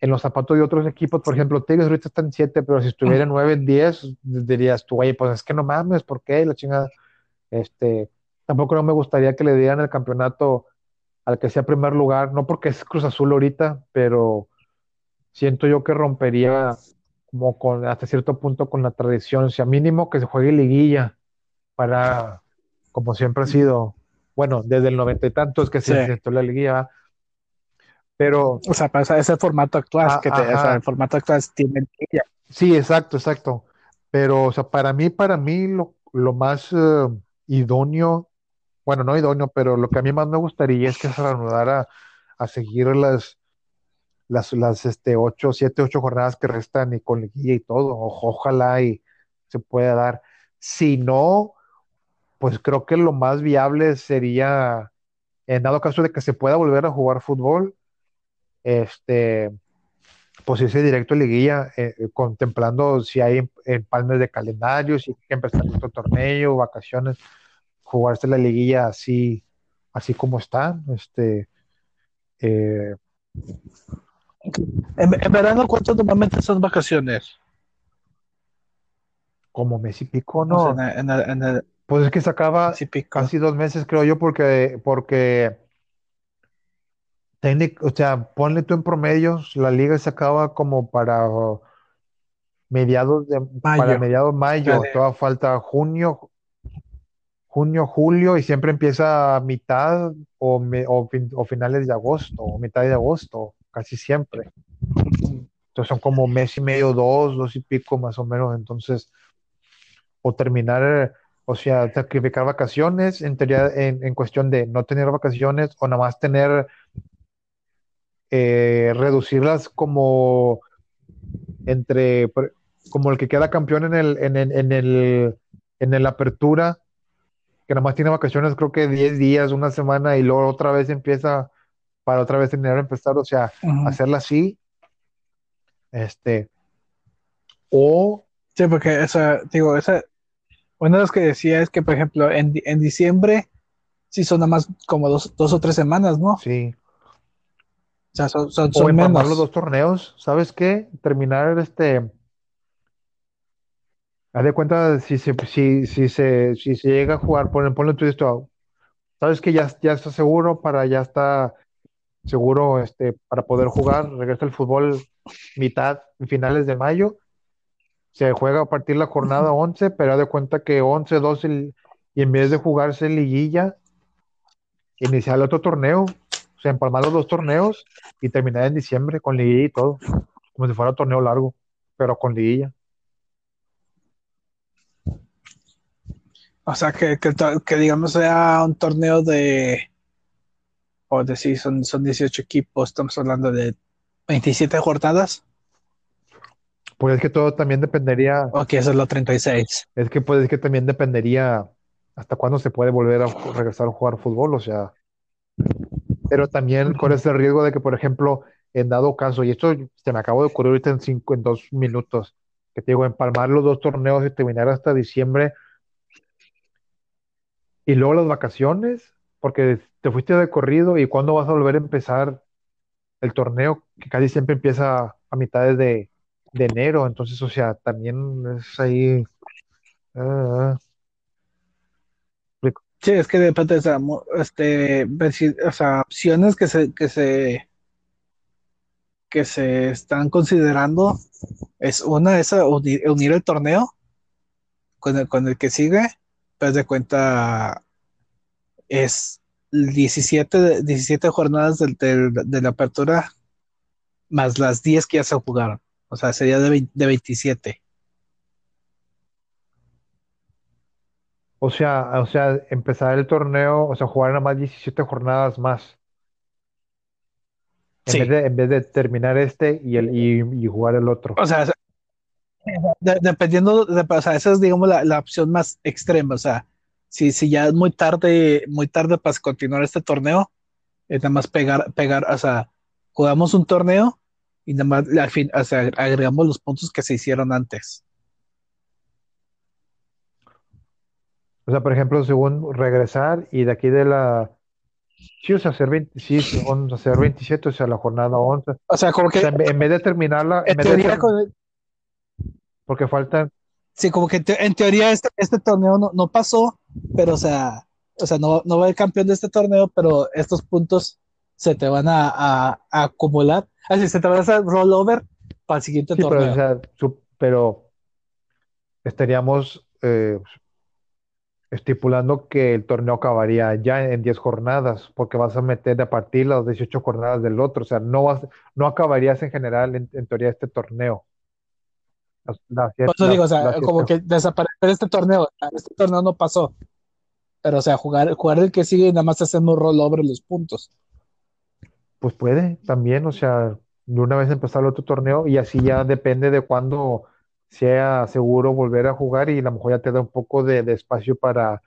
en los zapatos de otros equipos, por ejemplo, Tigres ahorita están en 7, pero si estuviera en 9, 10, dirías tú, oye, pues es que no mames, ¿por qué? La chingada. Este, tampoco no me gustaría que le dieran el campeonato al que sea primer lugar, no porque es Cruz Azul ahorita, pero siento yo que rompería como con hasta cierto punto con la tradición, o sea, mínimo que se juegue liguilla para, como siempre ha sido, bueno, desde el noventa y tantos que se intentó la liguilla, pero... O sea, para ese formato actual, ah, que te, o sea, el formato actual tiene liguilla. Sí, exacto, exacto. Pero, o sea, para mí, para mí, lo, lo más eh, idóneo, bueno, no idóneo, pero lo que a mí más me gustaría es que se reanudara a seguir las, las, las este, ocho, siete, ocho jornadas que restan y con liguilla y todo. ojalá y se pueda dar. Si no, pues creo que lo más viable sería, en dado caso de que se pueda volver a jugar fútbol, este, pues irse directo a liguilla, eh, eh, contemplando si hay empalmes de calendario, si hay que empezar otro torneo, vacaciones, jugarse la liguilla así, así como está. Este, eh, en, verano, ¿cuánto normalmente son vacaciones? Como mes y pico, ¿no? pues es que se acaba casi dos meses, creo yo, porque, porque o sea, ponle tú en promedio, la liga se acaba como para mediados de mayo. para mediados mayo, toda falta junio, junio, julio, y siempre empieza a mitad o, o finales de agosto, o mitad de agosto casi siempre. Entonces son como mes y medio, dos, dos y pico más o menos. Entonces, o terminar, o sea, sacrificar vacaciones en, en, cuestión de no tener vacaciones o nada más tener, eh, reducirlas como entre, como el que queda campeón en el, en el, en el, en el apertura, que nada más tiene vacaciones creo que 10 días, una semana y luego otra vez empieza para otra vez tener que empezar, o sea, hacerla así. Este. O. Sí, porque, esa, digo, esa. Una de las que decía es que, por ejemplo, en, en diciembre, sí son nada más como dos, dos o tres semanas, ¿no? Sí. O sea, son, son, son menos. los dos torneos, ¿sabes qué? Terminar este. Haz de cuenta si se, si, si se, si se llega a jugar, ponle, ponle tú esto. Sabes que ya, ya está seguro para ya está seguro este, para poder jugar. Regresa el fútbol mitad, finales de mayo. Se juega a partir de la jornada 11, pero de cuenta que 11, 12 y en vez de jugarse liguilla, iniciar el otro torneo. O sea, empalmar los dos torneos y terminar en diciembre con liguilla y todo. Como si fuera un torneo largo, pero con liguilla. O sea, que, que digamos sea un torneo de o decir, son, son 18 equipos, estamos hablando de 27 jornadas. Pues es que todo también dependería. Ok, eso es lo 36. Es que pues es que también dependería hasta cuándo se puede volver a regresar a jugar fútbol, o sea. Pero también con ese riesgo de que, por ejemplo, en dado caso, y esto se me acabó de ocurrir ahorita en cinco, en dos minutos, que te digo, empalmar los dos torneos y terminar hasta diciembre. Y luego las vacaciones, porque te fuiste de corrido y cuándo vas a volver a empezar el torneo, que casi siempre empieza a mitades de, enero, entonces, o sea, también es ahí. Ah, sí, es que depende de este, o sea, opciones que se, que se que se están considerando es una esa unir, unir el torneo con el, con el que sigue, pues de cuenta es 17, 17 jornadas de, la apertura más las 10 que ya se jugaron. O sea, sería de, de 27. O sea, o sea, empezar el torneo, o sea, jugar nada más 17 jornadas más. En, vez, de, en vez de terminar este y, el, y, jugar el otro. O sea, dependiendo, de, o sea, esa es, digamos, la, la opción más extrema. O sea, si, si ya es muy tarde, muy tarde para continuar este torneo, es nada más pegar, pegar, o sea, jugamos un torneo y nada más al fin, o sea, agregamos los puntos que se hicieron antes. O sea, por ejemplo, según regresar y de aquí de la Sí, o sea, hacer 20, sí, son- hacer 27, o sea, la jornada 11. O sea, como O que sea, en, ve- en vez de terminarla, en vez teoría, porque faltan, sí, como que te- en teoría este, este torneo no, no pasó, pero o sea, o sea, no, no va el campeón de este torneo, pero estos puntos se te van a, a- a acumular. Así se te van a hacer rollover para el siguiente sí, pero, o torneo. sea, su- pero estaríamos eh, estipulando que el torneo acabaría ya en 10 jornadas, porque vas a meter de partir las 18 jornadas del otro, o sea, no vas, no acabarías en general en, en teoría este torneo. Por eso las- digo, o sea, como que desaparecer este torneo, este torneo no pasó, pero o sea, jugar, jugar el que sigue y nada más hacemos rollover los puntos. Pues puede también, o sea, de una vez empezar el otro torneo y así ya depende de cuándo sea seguro volver a jugar y a lo mejor ya te da un poco de, de espacio para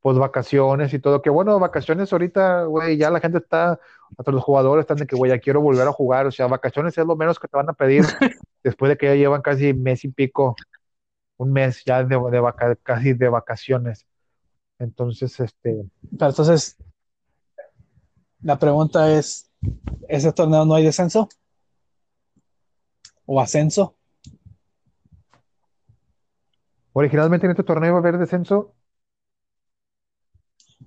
pues vacaciones y todo. Que bueno, vacaciones ahorita, güey, ya la gente está, hasta los jugadores están de que, güey, ya quiero volver a jugar, o sea, vacaciones es lo menos que te van a pedir después de que ya llevan casi mes y pico, un mes ya de, de vaca- casi de vacaciones. Entonces, este, Pero entonces, la pregunta es, ¿ese torneo no hay descenso? ¿O ascenso? originalmente en este torneo iba a haber descenso.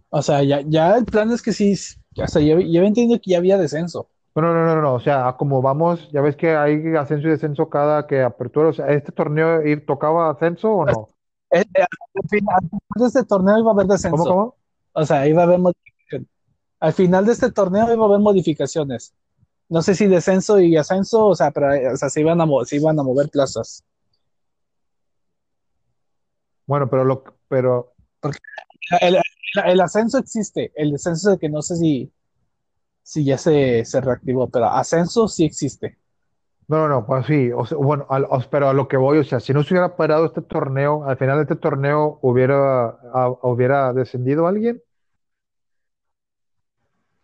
O sea, ya, ya el plan es que sí, o sea, ya había entendido que ya había descenso. No, no, no, no, no, o sea, como vamos, ya ves que hay ascenso y descenso cada que apertura, o sea, ¿este torneo ir, tocaba ascenso o no? Al final al final de este torneo iba a haber descenso. ¿Cómo, cómo? O sea, iba a haber modificaciones. Al final de este torneo iba a haber modificaciones. No sé si descenso y ascenso, o sea, pero o sea, se iban a, se iban a mover plazas. Bueno, pero lo, pero, El, el- el ascenso existe, el descenso es el que no sé si, si ya se, se reactivó, pero ascenso sí existe. no, no, no, pues sí, o sea, bueno, al- pero a lo que voy, o sea, si no se hubiera parado este torneo, al final de este torneo hubiera, a- hubiera descendido alguien,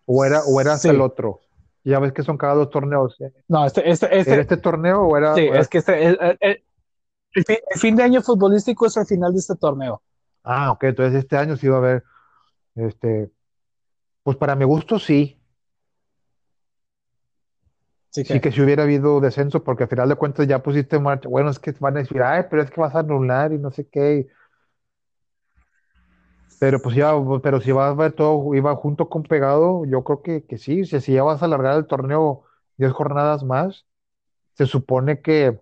o era, o era Sí. el otro. Ya ves que son cada dos torneos. ¿eh? No, este, este, este, ¿Era este torneo o era, sí, era- es que este, el, el- fin, el fin de año futbolístico es el final de este torneo. Ah, ok, entonces este año sí iba a haber, este, pues para mi gusto sí. Sí, que, que si hubiera habido descenso, porque al final de cuentas ya pusiste en marcha. Bueno, es que van a decir, ay, pero es que vas a anular y no sé qué. Pero pues ya, pero si vas a ver todo, iba junto con pegado, yo creo que, que sí. Sea, si ya vas a alargar el torneo 10 jornadas más, se supone que,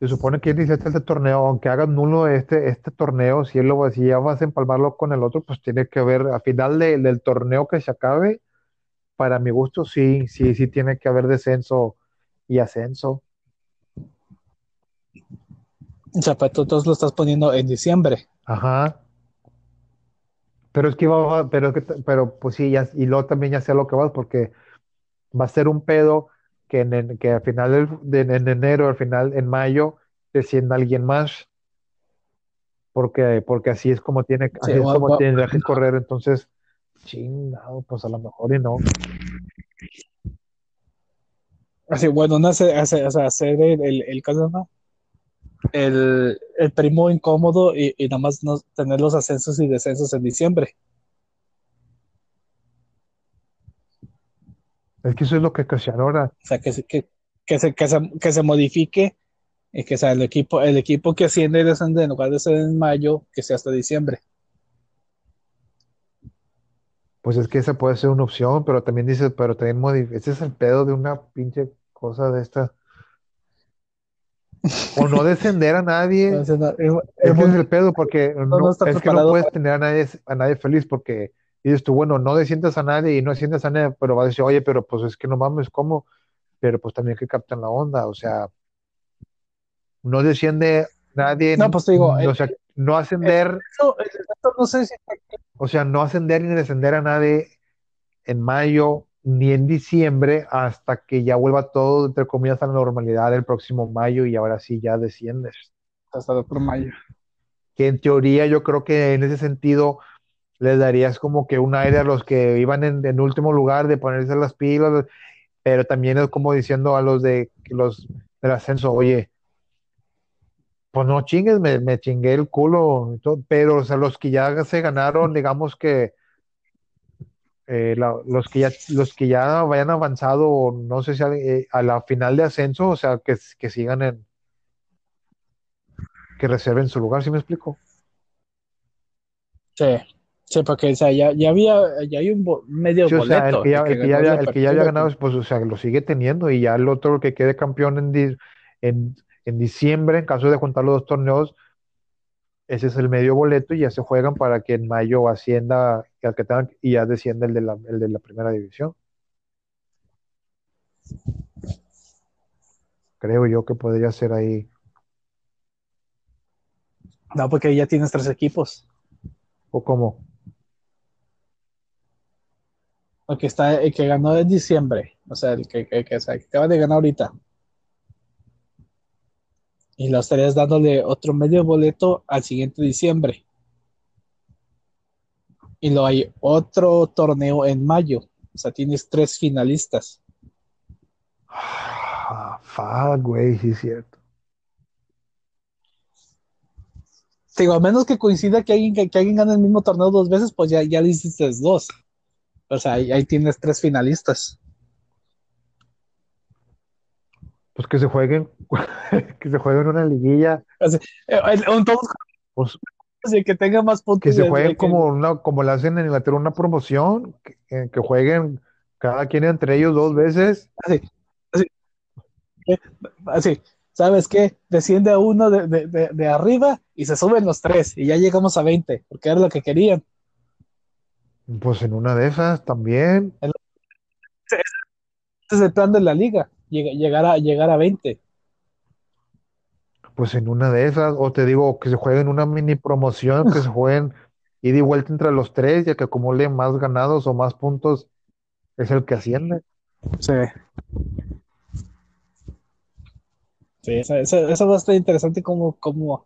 se supone que iniciaste este torneo, aunque hagas nulo este, este torneo, si, él lo, si ya vas a empalmarlo con el otro, pues tiene que haber, al final de- del torneo que se acabe, para mi gusto, sí, sí, sí tiene que haber descenso y ascenso. o sea, tú, lo estás poniendo en diciembre. Ajá. Pero es que iba, a- pero, es pero pues sí, ya, y luego también ya sé lo que vas, porque va a ser un pedo que, en, que al final del- de, en enero, al final en mayo, descienda alguien más, porque, porque así es como tiene, Sí, así es o- como o- tiene que correr, entonces, chingado, pues a lo mejor y no. Así, bueno, no hace, hace, el, el, el, el, el primo incómodo y, y nada más no tener los ascensos y descensos en diciembre. Es que eso es lo que casi ahora. O sea, que, se- que, que, se, que, se, que se modifique y que sea el equipo, el equipo que asciende y desciende en lugar de ser en mayo, que sea hasta diciembre. Pues es que esa puede ser una opción, pero también dices, pero también modif- ese es el pedo de una pinche cosa de esta. O no descender a nadie. No, ese es el pedo, porque no, es que no puedes tener a nadie, a nadie feliz, porque dices tú, bueno, no desciendas a nadie y no desciendas a nadie, pero va a decir, oye, pero pues es que no mames, ¿cómo? Pero pues también que captan la onda, o sea, no desciende nadie, No, pues te digo, o eh, sea, no ascender, Eso, eso no sé si o sea, no ascender ni descender a nadie en mayo ni en diciembre hasta que ya vuelva todo, entre comillas, a la normalidad el próximo mayo y ahora sí ya desciendes. hasta por mayo. que en teoría yo creo que en ese sentido les darías como que un aire a los que iban en, en último lugar de ponerse las pilas, pero también es como diciendo a los de los del ascenso, oye, pues no chingues, me, me chingué el culo, y todo, pero o sea, los que ya se ganaron, digamos que eh, la- los que ya, los que ya vayan avanzado, no sé si a, eh, a la final de ascenso, o sea, que, que sigan en, que reserven su lugar, ¿sí me explico? Sí, sí, porque o sea, ya, ya había, ya hay un bo- medio Sí, o sea, el boleto. que ya, el que el que ya había, el que ya había apertura, ganado, pues, o sea, lo sigue teniendo, y ya el otro que quede campeón en, en, en diciembre, en caso de juntar los dos torneos, ese es el medio boleto y ya se juegan para que en mayo ascienda que tengan, y ya descienda el de la, el de la primera división. Creo yo que podría ser ahí. No, porque ya tienes tres equipos. O como, El que está, el que ganó en diciembre, o sea, el que, el que, el que acaba de ganar ahorita. Y lo estarías dándole otro medio boleto al siguiente diciembre. Y lo hay otro torneo en mayo. O sea, tienes tres finalistas. ah, fuck, güey, sí es cierto. Digo, a menos que coincida que alguien, que, que alguien gane el mismo torneo dos veces, pues ya, ya le hiciste dos. O sea, ahí, ahí tienes tres finalistas. Pues que se jueguen, que se jueguen una liguilla, Eh, un todos pues que tenga más puntos. que se jueguen el que- como una, como lo hacen en Inglaterra, una promoción, que, que- jueguen cada quien entre ellos dos veces. así, ¿sabes qué? Desciende a uno de, de- de- de arriba y se suben los tres y ya llegamos a 20, porque era lo que querían. Pues en una de esas también. Ese es el plan de la liga, llegar a, llegar a 20. Pues en una de esas, o te digo, que se jueguen una mini promoción, que se jueguen ida y vuelta entre los tres, ya que acumule más ganados o más puntos, es el que asciende. Sí. Sí, eso, eso- eso va a estar interesante cómo, cómo,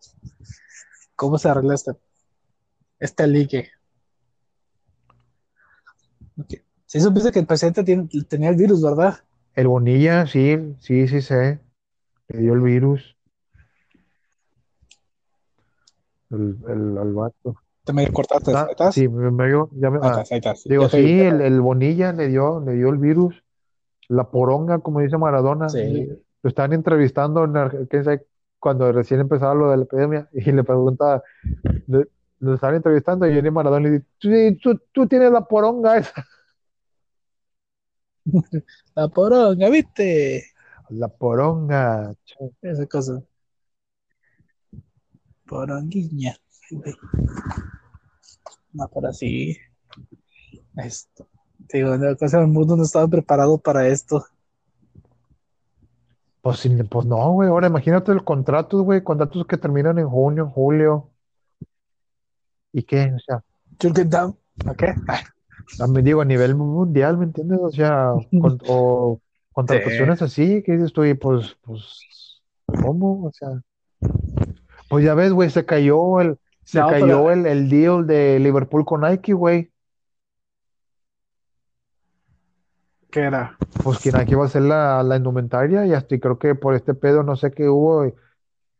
cómo se arregla este, este ligue. Ok. Sí supiste que el presidente tiene- tenía el virus, ¿verdad? El Bonilla, sí, sí, sí sé, le dio el virus, el, el, al vato. Te me cortaste, Ah, sí, me, me dio- ya me- Ahí ah, estás, ahí estás. digo, vi. sí, el, el Bonilla le dio, le dio el virus, la poronga, como dice Maradona. Sí. Lo estaban entrevistando en quién sabe, cuando recién empezaba lo de la epidemia y le pregunta, lo estaban entrevistando y viene Maradona y le dice, "Sí, tú, tú tienes la poronga esa. La poronga, ¿viste? La poronga. che. Esa cosa. Poronguiña. No, pero así. Esto. Digo, la cosa del mundo no estaba preparado para esto. Pues, sí, pues no, güey. Ahora imagínate el contratos, güey. Contratos que terminan en junio, julio. ¿Y qué? O sea. ¿Ok? Ay, a digo, a nivel mundial, ¿me entiendes? O sea, con- o contrataciones así, que dices tú, y pues, pues, ¿cómo? O sea, pues ya ves, güey, se cayó el, se No, cayó pero- el, el deal de Liverpool con Nike, güey. ¿Qué era? Pues que Nike va a ser la, la indumentaria y hasta y creo que por este pedo no sé qué hubo y,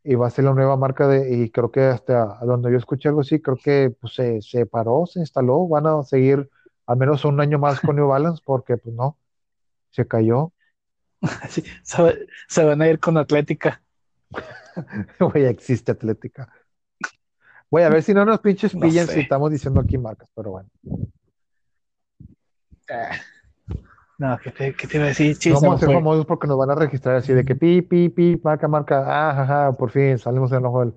y va a ser la nueva marca de, y creo que hasta donde yo escuché algo así, creo que pues se, se paró, se instaló, van a seguir al menos un año más con New Balance porque pues no, se cayó. Sí, se, se van a ir con Atlética. Güey, existe Atlética. Güey, a ver si no nos pinches No pillan sé. si estamos diciendo aquí marcas, pero bueno. Ah. No, ¿qué te, qué te iba a decir? Chis, vamos a ser famosos porque nos van a registrar así de que pi, pi, pi, marca, marca, ah, jaja, por fin salimos en el ojo del...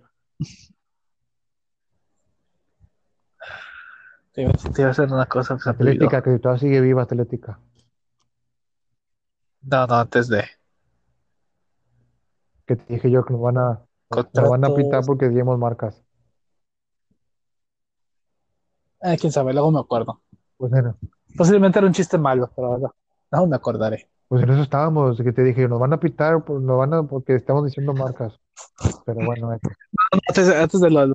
Te iba, te iba a hacer una cosa. olvidó. Atlética, que todavía sigue viva Atlética. No, no, antes de. Que te dije yo que nos van a, nos van a pitar porque decimos marcas. Ah, quién sabe, luego me acuerdo. Pues bueno, Posiblemente era un chiste malo, pero no, no me acordaré. pues en eso estábamos, que te dije, nos van a pitar, pues, nos van a, porque estamos diciendo marcas. Pero bueno, eh. Antes, antes de lo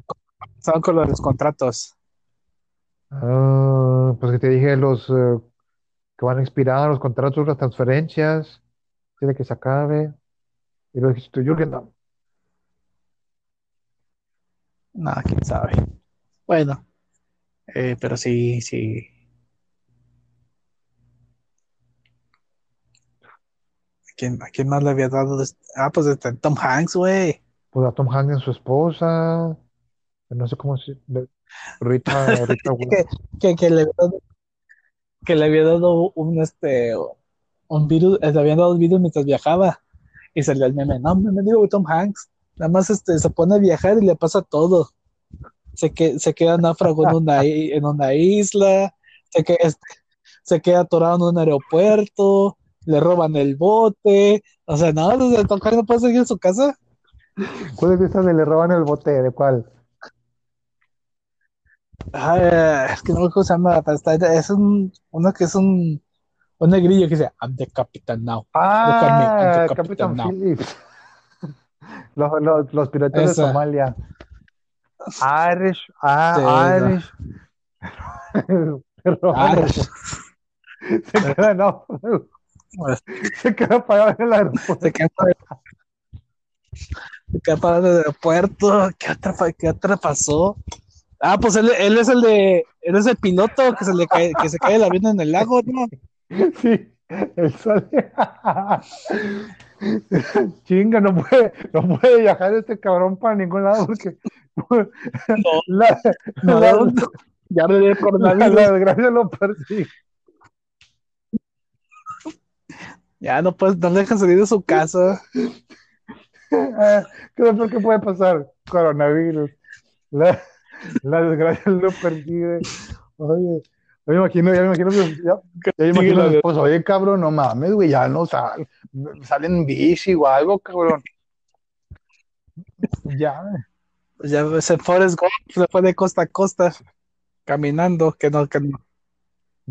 estaban con los contratos. Ah, pues que te dije los eh, que van a expirar, los contratos, las transferencias, tiene que se acabe. Y lo dijiste tú, que no. Nada, quién sabe. Bueno, eh, pero sí, sí. ¿A quién, más le había dado? Ah, pues este Tom Hanks, güey. Pues a Tom Hanks y a su esposa, no sé cómo se, Rita, Rita Que, que, que le había dado, que le había dado un, este, un virus, le habían dado el virus mientras viajaba. Y salió el meme. No, me digo Tom Hanks. Nada más este, se pone a viajar y le pasa todo. Se, que, se queda náufrago en una, en una isla, se, que, este, se queda atorado en un aeropuerto, le roban el bote. O sea, no, Tom Hanks no puede seguir en su casa. ¿Cuál es esa de le roban el bote? ¿De cuál? Ah, es que no me acuerdo cómo se llama, está- es un, uno que es un, un negrillo que dice, I'm the captain now. Ah, Capitán Capitán Now. Phillips. Los, los, los piratas de. Somalia. Irish, ah, Sí, Irish. El Irish. Se queda, no, se queda parado en el aeropuerto. se queda parado- se queda parado en el aeropuerto. ¿Qué otra, qué otra pasó? Ah, pues él, él es el de, él es el piloto que se le cae, que se cae el avión en el lago, ¿no? Sí, él sale. Chinga, no puede, no puede viajar este cabrón para ningún lado porque la, No, la- ya le dio la- coronavirus. la desgracia lo persigue. Ya no puedes, no dejan salir de su casa. ¿Qué es lo que puede pasar? Coronavirus. La, la desgracia lo persigue. Oye, yo me imagino, ya me imagino, ya, ya me imagino de- esposo, oye, cabrón, no mames, güey, ya no sal, salen en bici o algo, cabrón. Ya, Pues ya en Forrest Gump se fue de costa a costa caminando, que no, que no.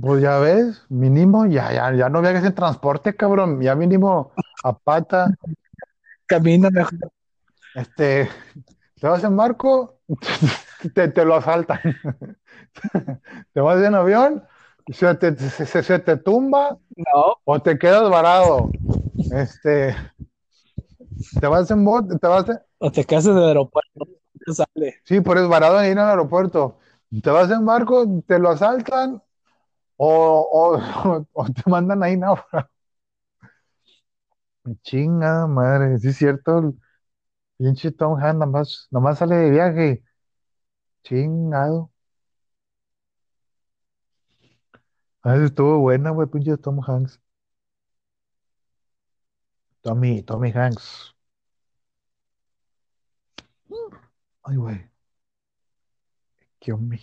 pues ya ves, mínimo, ya, ya, ya no viajes en transporte, cabrón, ya mínimo a pata, Camina mejor. este, te vas en barco, te, te lo asaltan. Te vas en avión, se te, se- se- te tumba, No, O te quedas varado. Este. Te vas en bote, te vas en- o te quedas en el aeropuerto. Sale. Sí, por eso varado en ir al aeropuerto. Te vas en barco, te lo asaltan o, o, o te mandan ahí náufrago. Chinga madre, sí es cierto. Pinche Tom Hanks nomás, nomás sale de viaje. Chingado. Ah, esa estuvo buena, güey, pinche Tom Hanks. Tommy, Tommy Hanks. Ay, güey. Qué hombre.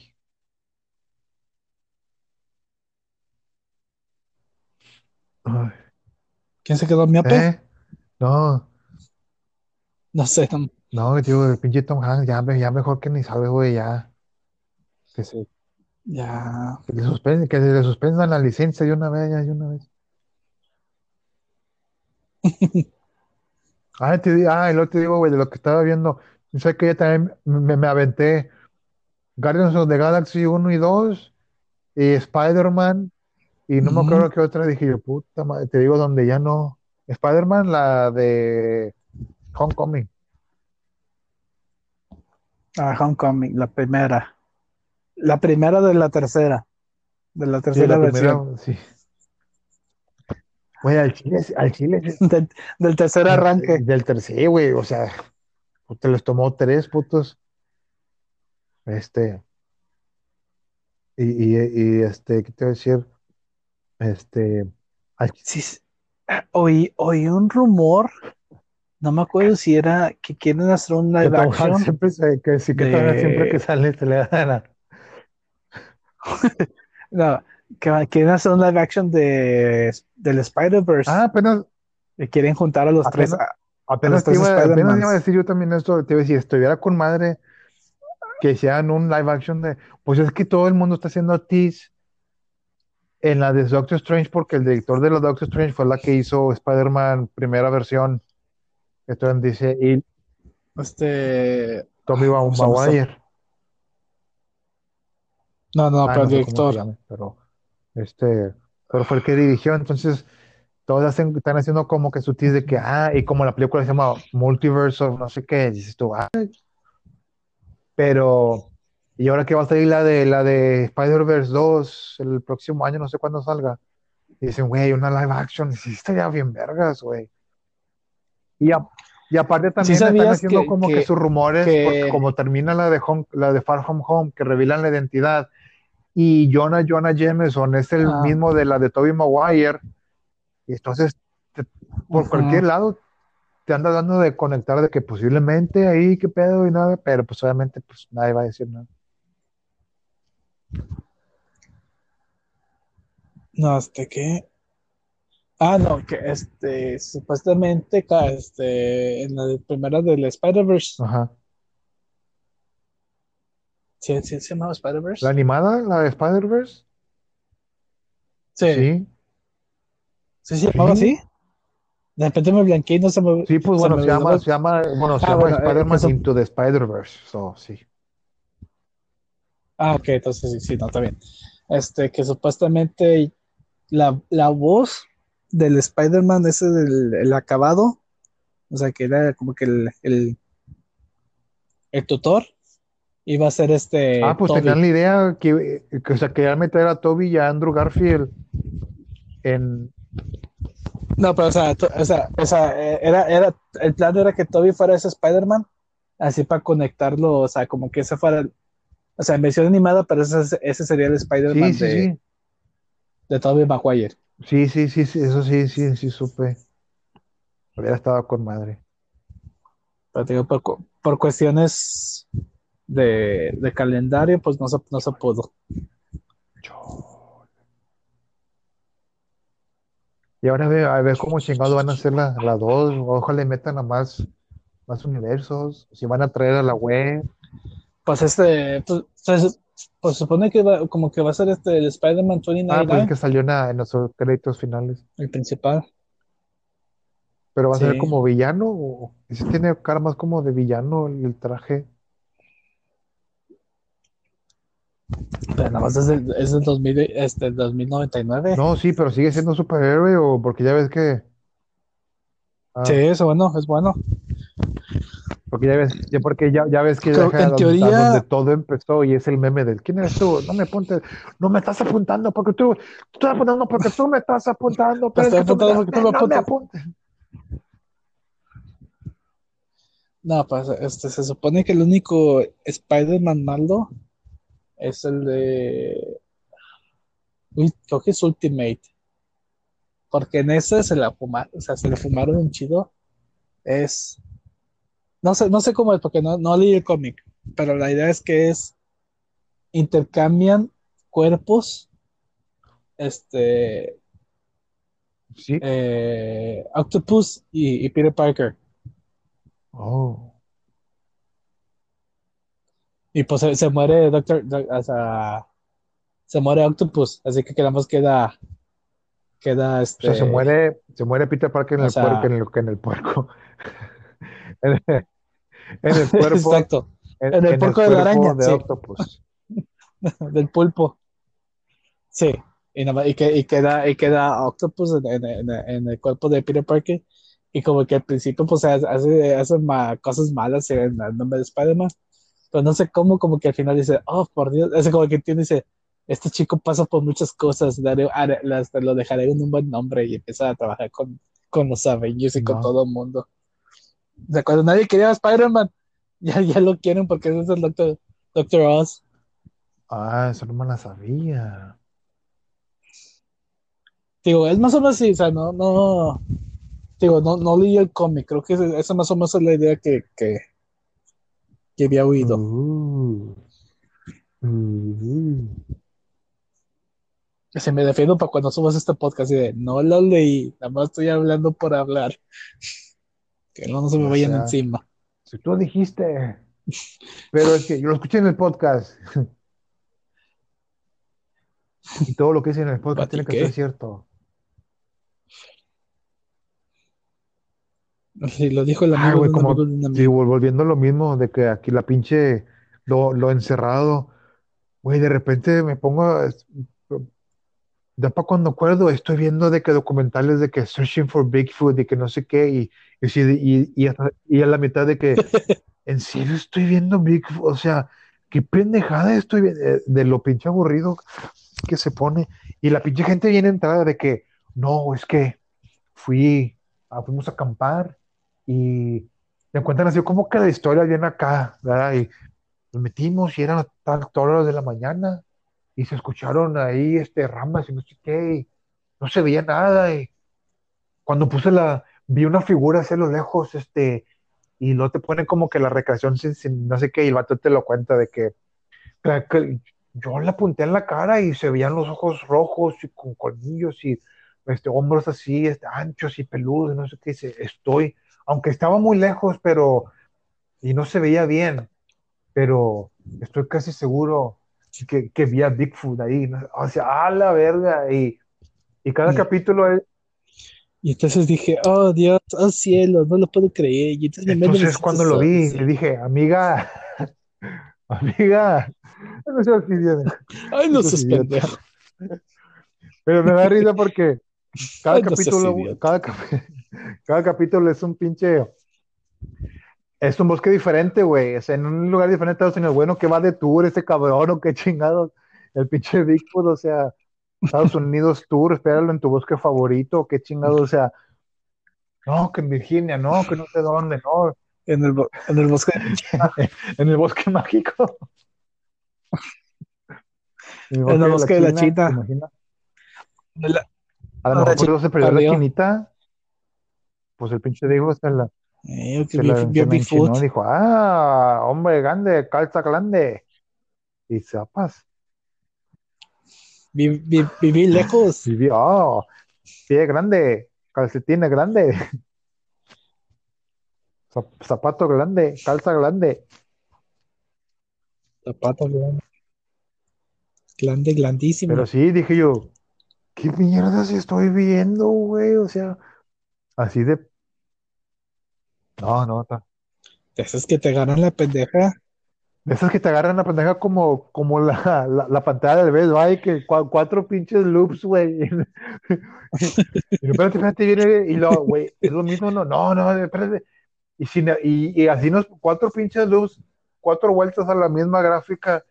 Ay, ¿Quién se quedó miope? ¿eh? No, No sé. no- no, tío, el pinche Tom Hanks, ya, me- ya mejor que ni sabe, güey, ya. Que se, Ya. que le que le suspendan la licencia de una vez, ya de una vez. Ah, te, di- ah, y luego te digo, güey, de lo que estaba viendo. Sé que ya también me, me aventé Guardians of the Galaxy 1 y 2 y Spider-Man y no me acuerdo qué otra dije yo, puta madre, te digo donde ya no. Spider-Man, la de Homecoming. Ah, Homecoming, la primera. La primera de la tercera. De la Sí, tercera la versión. primera, sí. Güey, al chile, al chile, Del, del tercer arranque. del tercer, güey, o sea, te les tomó tres putos. Este, y, y, y, este, ¿qué te voy a decir? Este, al- Sí, sí. Oí, oí un rumor. No me acuerdo si era que quieren hacer un que live Hanks action. siempre se, que sí que de- Tom Hanks siempre que sale se le da la- No, que quieren hacer un live action de, del Spider-Verse. Ah, apenas, Y quieren juntar a los tres. Apenas- ah, apenas, te tres iba, apenas iba a decir yo también esto, te iba a decir, estuviera con madre que hicieran un live action de, pues es que todo el mundo está haciendo tease en la de Doctor Strange porque el director de la Doctor Strange fue la que hizo Spider-Man primera versión. Entonces dice, y Este. Tommy ¿cómo se llama esto? Maguire. No, no, Ah, pero el no se director. llame, pero este, pero fue el que dirigió, entonces todos hacen, están haciendo como que su tease de que, ah, y como la película se llama Multiverse of no sé qué, dices tú, ah, pero, y ahora que va a salir la de, la de Spider-Verse 2 el próximo año, no sé cuándo salga, y dicen, güey, una live action, sí, estaría bien vergas, güey, Y, a- y aparte también están haciendo que- como que, que- sus rumores, que- porque como termina la de Home- la de Far From Home, que revelan la identidad, y Jonah Jonah Jameson es el Ah. mismo de la de Tobey Maguire, y entonces te- por cualquier lado te anda dando de conectar de que posiblemente ahí qué pedo y nada, pero pues obviamente pues nadie va a decir nada. No, este que. Ah, no, que este, supuestamente, este, en la primera del Spider-Verse, Ajá. ¿sí, sí se llamaba Spider-Verse? La animada, la de Spider-Verse, Sí, sí. sí, se llamaba Sí. así. De repente me blanqueé y no se me. Sí, pues se bueno, se llama, se llama, bueno, se Ah, llama bueno, eh, Spider-Man eso- Into the Spider-Verse, so, sí. Ah, ok, entonces sí, sí, no, está bien. Este, que supuestamente la, la voz del Spider-Man, ese del el acabado, o sea, que era como que el, el, el tutor, iba a ser este. Ah, pues Toby. tenían la idea que, que, o sea, querían meter a Toby y a Andrew Garfield en, No, pero o sea, to- o sea, o sea, eh, era, era, el plan era que Toby fuera ese Spider-Man, así para conectarlo, o sea, como que ese fuera, o sea, en versión animada, pero ese, ese sería el Spider-Man sí, sí, de, sí, de Tobey Maguire. Sí, sí, sí, sí, eso sí, sí, sí, supe. Hubiera estado con madre. Pero digo, por, cu- por cuestiones de, de calendario, pues no se, no se pudo. Y ahora ve, a ver cómo chingados van a hacer la, la 2, ojalá le metan a más, más universos, si van a traer a la web. Pues este, pues, se, pues supone que va, como que va a ser este el Spider-Man Ah, pues 2099, es que salió en, en los créditos finales. el principal. Pero va a ser como villano, o tiene cara más como de villano el, traje. Pero nada más es del, es del 2000, este, 2099. No, sí, pero sigue siendo superhéroe o porque ya ves que. Ah, Sí, eso bueno, es bueno. Porque ya ves, ya porque ya, ya ves que deja en teoría- donde todo empezó y es el meme del ¿quién eres tú? No me apuntes, no me estás apuntando porque tú, tú estás apuntando porque tú me estás apuntando, pero es estoy que tú apuntando porque tú me no me apuntes. No, pues este, se supone que el único Spider-Man malo es el de. Uy, creo que es Ultimate. Porque en ese se la fumaron, o sea, se le fumaron un chido. Es. No sé, no sé cómo es, porque no, no leí el cómic. Pero la idea es que es. Intercambian cuerpos. Este. Sí. eh, Octopus y, y Peter Parker. Oh. Y pues se, se muere Doctor, Doc- o sea, se muere Octopus, así que quedamos queda, queda O este, sea, se muere, se muere Peter Parker en el sea- puerco, en el, en el puerco. En el, en el cuerpo, exacto, en, en el en puerco de la araña, de sí. Octopus. del pulpo. Sí, y, nada y, que, y queda, y queda Octopus en, el cuerpo de Peter Parker, y como que al principio pues hace, hace, hace ma- cosas malas en el nombre de Spider-Man, pero no sé cómo, como que al final dice, oh, por Dios, es como que entiende, dice, este chico pasa por muchas cosas, daré- haré- las- lo dejaré en un buen nombre y empieza a trabajar con, con los Avengers y con todo el mundo. O sea, cuando nadie quería a Spider-Man, ya, ya lo quieren porque ese es el Doctor, Doctor Oz. Ah, eso no me la sabía. Digo, es más o menos así, o sea, no, no, digo, no, no leí el cómic, creo que esa más o menos es la idea que, que, que había oído. Uh. Uh. Se me defiendo para cuando subas este podcast y de, no lo leí, nada más estoy hablando por hablar. Que no, no se me O vayan sea, encima. Si tú dijiste. Pero es que yo lo escuché en el podcast. Y todo lo que dice en el podcast tiene que ser cierto. Sí, lo dijo el Ay, amigo güey, de un como- amigo Sí, volviendo a lo mismo, de que aquí la pinche, lo, lo encerrado, güey, de repente me pongo, para cuando acuerdo, estoy viendo de que documentales de que Searching for Bigfoot y que no sé qué, y, y, y, y, hasta- y a la mitad de que, en serio estoy viendo Bigfoot, o sea, qué pendejada estoy viendo, eh, de lo pinche aburrido que se pone, y la pinche gente viene entrada de que, no, es que fui, ah, fuimos a acampar y me cuentan así como que la historia viene acá, ¿verdad? Y nos metimos y eran tal horas de la mañana y se escucharon ahí este ramas y no sé qué, y no se veía nada y cuando puse la, vi una figura hacia lo lejos, este, y no te ponen como que la recreación sin, no sé qué, y el vato te lo cuenta de que, que- que yo le apunté en la cara y se veían los ojos rojos y con colmillos y este, hombros así, este, anchos y peludos, no sé qué, dice, estoy, aunque estaba muy lejos, pero, y no se veía bien, pero estoy casi seguro que, que vi a Bigfoot ahí, ¿no? O sea, a la verga, y, y cada capítulo es, Y entonces dije, oh Dios, oh cielo, no lo puedo creer. Y entonces me entonces los cuando lo vi, sí. le dije, amiga, amiga, no seas Diana. Ay, no seas idiota. pendejo. Pero me da risa porque cada Ay, no capítulo, idiota. cada, cada capítulo es un pinche, es un bosque diferente, güey. Sea, en un lugar diferente de Estados Unidos. Bueno, que va de tour este cabrón o qué chingados. El pinche Bigfoot, o sea, Estados Unidos tour, espéralo en tu bosque favorito, qué chingados, o sea, no, que en Virginia, no, que no sé dónde, no, En el, en el bosque. en el bosque mágico. En En el bosque de la China. ¿te imaginas? de la- A lo mejor se perdió la chinita. Pues el pinche dijo se la, Eh, que se vi, vi se dijo, ah, hombre grande, calza grande. Y zapas. Vi- vi- viví lejos. Vivió, oh, pie grande, calcetines grande, zap- zapato grande, calza grande. Zapato grande. Grande, grandísimo. Pero sí, dije yo, ¿qué mierdas estoy viendo, güey? O sea, así de... No, no, ta- De esas que te ganan la pendeja. De esas que te agarran la pendeja como, como la, la, la pantalla del Best Buy, que cua- cuatro pinches loops, güey. Y, espérate, espérate, viene, y luego, güey, es lo mismo, no, no, no, espérate. Y, sin- y, y así nos, cuatro pinches loops, cuatro vueltas a la misma gráfica,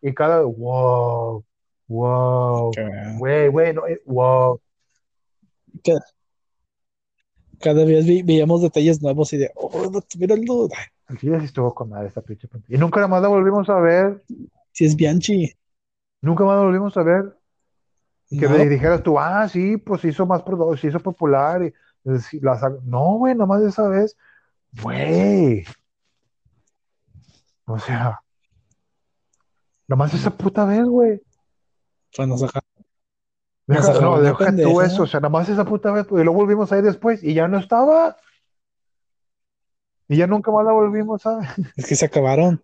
y cada, wow, wow, güey, güey, no, eh, wow. Cada, vez vi- veíamos detalles nuevos y de, oh, no, míralo. Así así estuvo con madre esta pinche pantalla. Y nunca más la volvimos a ver, Si es Bianchi. nunca más la volvimos a ver. Que No, me dijeras tú, ah, sí, pues hizo más se hizo popular. Y, y sí, la no, güey, nomás esa vez. Güey. O sea, nomás esa puta vez, güey. saca- Deja, no, la deja tú pendeja. eso, o sea, nomás esa puta vez, pues, y lo volvimos a ir después, y ya no estaba. Y ya nunca más la volvimos a ver. Es que se acabaron.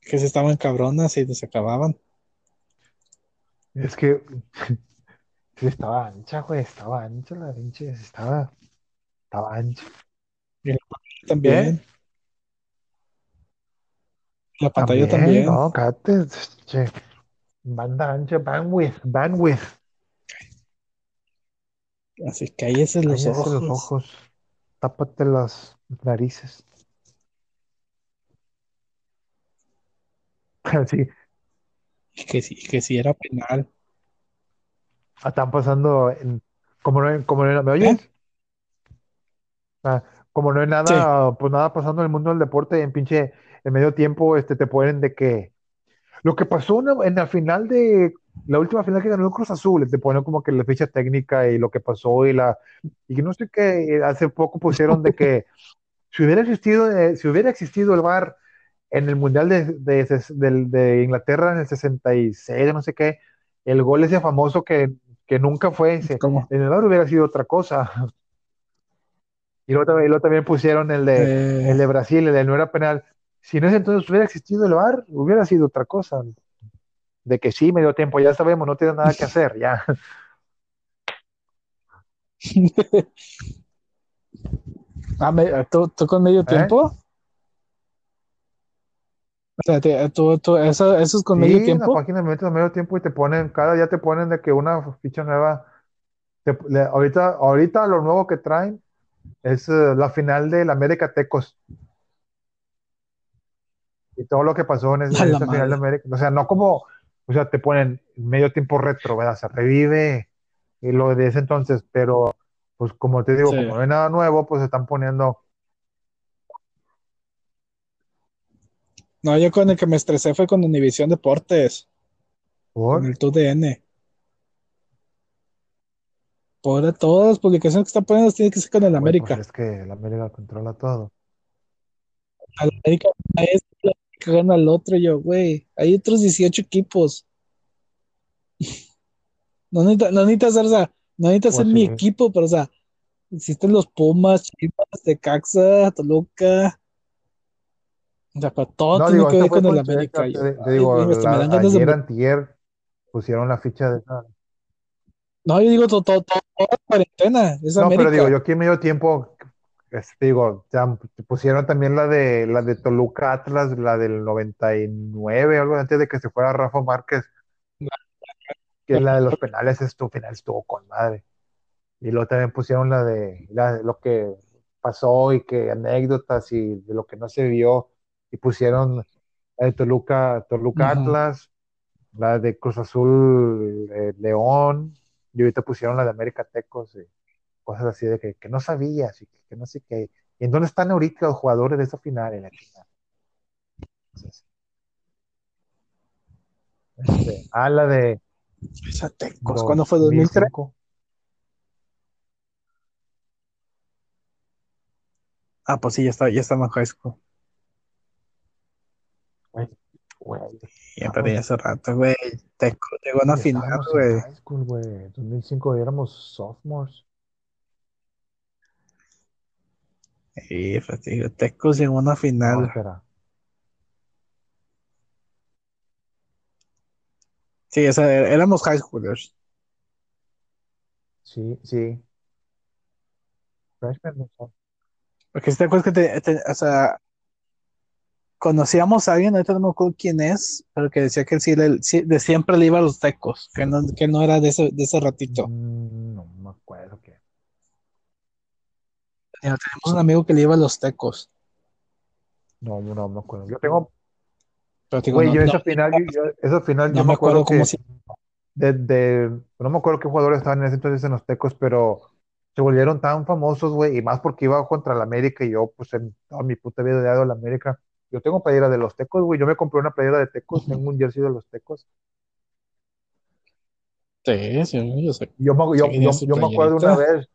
Que se estaban cabronas y se acababan. Es que estaba ancha, güey, estaba ancha la pinche, estaba, estaba ancha. También. La pantalla también. No, cállate, che. Banda ancha, bandwidth, bandwidth. Así cállese los Cállate ojos. los ojos. Tápate las narices. Sí, Que si, que si era penal. están pasando en, como no, como no, ¿me oyes? Ah, como no hay nada, pues nada pasando en el mundo del deporte, en pinche, en medio tiempo, este, te ponen de que lo que pasó en, en la final de la última final que ganó el Cruz Azul, te ponen como que la ficha técnica y lo que pasó y la y que no sé qué, hace poco pusieron de que si hubiera existido, eh, si hubiera existido el VAR en el Mundial de, de, Inglaterra en el 66, no sé qué, el gol ese famoso que, que nunca fue ese, ¿Cómo? en el VAR hubiera sido otra cosa. Y luego, también- y luego también pusieron el de, Eh, el de Brasil, el de no era penal. Si en ese entonces hubiera existido el VAR, hubiera sido otra cosa. De que sí, medio tiempo, ya sabemos, no tiene nada que hacer, ya. ah, me- ¿tú, tú con medio tiempo? O sea, te- tú, tú- eso, eso es con Sí, medio en la tiempo. página me metes a medio tiempo y te ponen, cada día te ponen de que una ficha nueva. te- le- ahorita, ahorita lo nuevo que traen es eh, la final del América Tecos. Y todo lo que pasó en, ese- en esa final de. América. O sea, no como, o sea, te ponen medio tiempo retro, ¿verdad? Se revive y lo de ese entonces, pero Pues como te digo, Sí. como no hay nada nuevo, pues se están poniendo. No, yo con el que me estresé fue con Univisión Deportes, ¿Por? con el TUDN. Por todas las publicaciones que están poniendo tiene que ser con el Güey, América. pues es que el América controla todo. América el América gana al otro. yo, güey, hay otros 18 equipos. No necesita, no necesita ser, o sea, no necesita Pues ser mi sí. equipo, pero o sea, existen los Pumas, Chivas, Tecaxa, Toluca. O sea, pero todo No, tiene digo, que ver con el América. Te, te ay, digo, güey, me de ayer, antier, pusieron la ficha de esa. No, yo digo todo, todo, todo, toda la cuarentena, es No, pero digo, América. yo aquí en medio tiempo, este, digo, ya pusieron también la de la de Toluca Atlas, la del 99, algo antes de que se fuera Rafa Márquez, que es la de los penales, estuvo, final estuvo con madre. Y luego también pusieron la de, la lo que pasó y que anécdotas y de lo que no se vio, y pusieron la de Toluca, Toluca. Atlas, la de Cruz Azul eh, León, y ahorita pusieron la de América Tecos, y cosas así de que, que no sabías y que, que no sé qué. ¿Y en dónde están ahorita los jugadores de esa final? En la final. Entonces, este, ah, la de Esa Tecos, ¿cuándo fue? ¿2003? 2005. Ah, pues sí, ya está, ya está en high school. Güey, güey, Ya Ah, perdí pues. hace rato, güey. Tecos llegó a en güey. high school, güey. 2005 éramos sophomores. Sí, digo, Tecos llegó a una final. Sí, o sea, éramos high schoolers. Sí, sí. Freshman, no sé. Porque si te acuerdas que te, te- o sea, conocíamos a alguien, ahorita no me acuerdo quién es, pero que decía que sí, le- sí, de siempre le iba a los tecos, que no, que no era de ese, de ese ratito. Mm, no me acuerdo qué. Tenemos un amigo que le iba a los tecos. No, no me acuerdo. Yo tengo, Pero digo, güey, no, yo no, esa final, yo- yo- esa final, no yo me me acuerdo acuerdo cómo que de, de- no me acuerdo qué jugadores estaban en ese entonces en los Tecos, pero se volvieron tan famosos, güey, y más porque iba contra el América y yo, pues, en toda mi puta vida he dado la América. Yo tengo playera de los Tecos, güey, yo me compré una playera de Tecos, tengo un jersey de los Tecos. Sí, sí, yo sé. Yo me, yo, yo, yo me acuerdo una vez,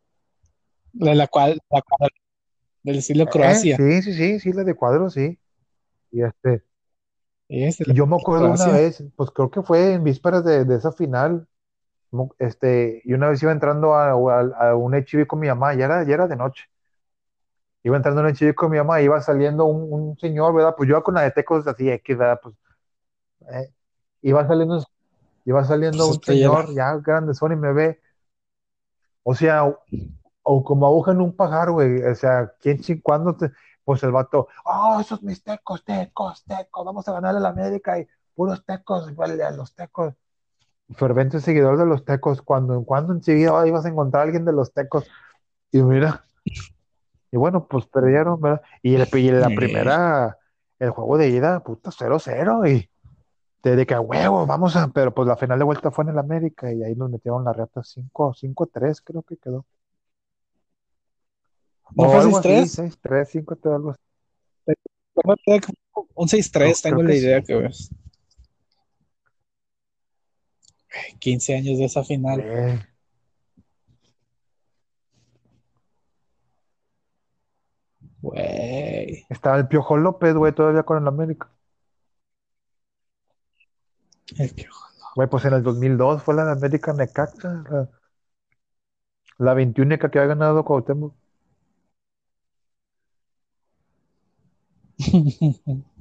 De la cual, la cual- del estilo eh, Croacia. sí, sí, sí, sí, la de cuadros, sí. Y este, Sí, es de y la yo me acuerdo una Croacia. vez, pues creo que fue en vísperas de, de esa final, este, y una vez iba entrando a, a, a un HIV con mi mamá, ya era, ya era de noche. Iba entrando en el chico con mi mamá, iba saliendo un, un señor, ¿verdad? Pues yo con la de tecos así, X, ¿verdad? Pues, eh, iba saliendo, iba saliendo Pues es un señor ya grande y me ve. O sea, o, como aguja en un pajar, güey. O sea, ¿quién cuándo pues el vato, oh, esos mis tecos, tecos, tecos, vamos a ganar a la América y puros tecos, vale, a los tecos. Fervente seguidor de los tecos, cuando en cuando enseguida ibas a encontrar a alguien de los tecos. Y mira, y bueno, pues perdieron, ¿verdad? Y, el- y la primera, el juego de ida, puta, 0-0 y desde que a huevo, vamos a, pero pues la final de vuelta fue en el América y ahí nos metieron la reta 5, 5-3 creo que quedó. ¿No fue algo así, 6-3? 6-3, 5-3, algo así. Un 6-3, Creo- tengo la idea que ves. 15 años de esa final. Güey, Güey. Estaba el Piojo López, güey, todavía con el América. El piojo. Güey, pues en el 2002 fue la de América Necaxa, la, la 21 que había ganado Cuauhtémoc.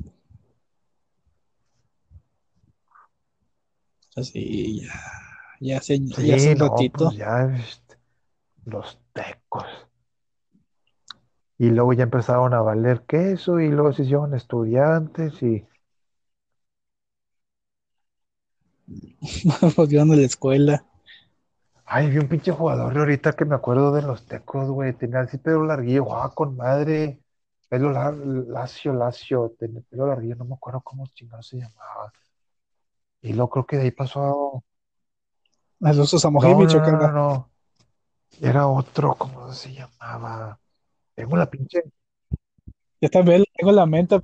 Así, ya. Ya hace, Sí, ya hace no, ratito. pues ya, los tecos. Y luego ya empezaron a valer queso y luego se hicieron estudiantes y Volvieron a la escuela. ay, vi un pinche jugador ahorita que me acuerdo de los tecos, güey, tenía así pelo larguillo, jugaba con madre, pelo lacio, lacio, tenía pelo larguillo, no me acuerdo cómo chingado se llamaba. Y luego creo que de ahí pasó A los no, no, ¿o qué no, no. Era otro, ¿cómo se llamaba? Tengo la pinche. Yo también lo tengo en la mente,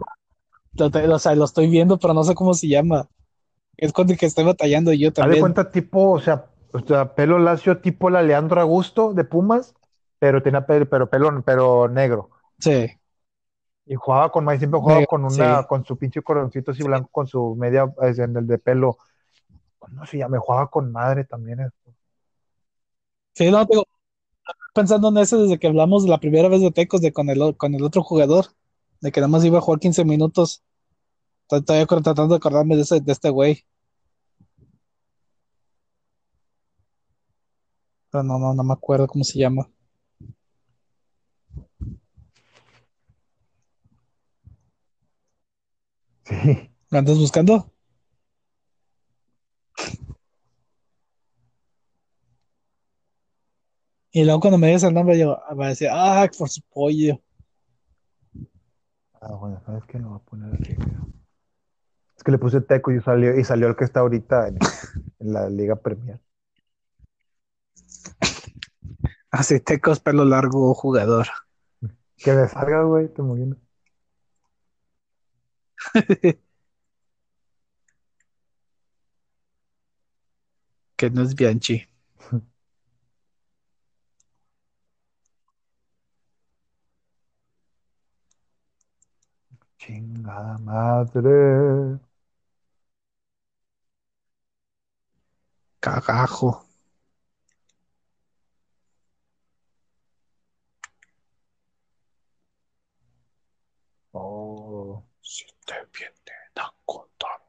lo o sea, lo estoy viendo, pero no sé cómo se llama. Es con el que estoy batallando yo también. cuenta, tipo, o sea, o sea, pelo lacio, tipo la Leandro Augusto de Pumas, pero tenía pelo, pero pelo, pero negro. Sí, Y jugaba con Mike, siempre jugaba con una, sí. con su pinche coroncito así blanco, con su media, en el de pelo. ¿Cómo se llama? Jugaba con madre también. eh. Sí, no, digo, pensando en eso desde que hablamos la primera vez de Tecos de con el, con el otro jugador, de que nada más iba a jugar 15 minutos. Estoy tratando de acordarme de, ese, de este güey, pero no, no, no me acuerdo cómo se llama. Sí. ¿Lo andas buscando? Y luego cuando me digas el nombre, yo voy a decir, ah, por su pollo. Ah, bueno, ¿sabes qué? Lo voy a poner mira. Es que le puse Teco y salió, y salió el que está ahorita en, en la Liga Premier. Así, Tecos, pelo largo, jugador. Que me salga, güey, te imaginas. que no es Bianchi. Chingada madre. Cagajo. Oh. Si te vienen a contar.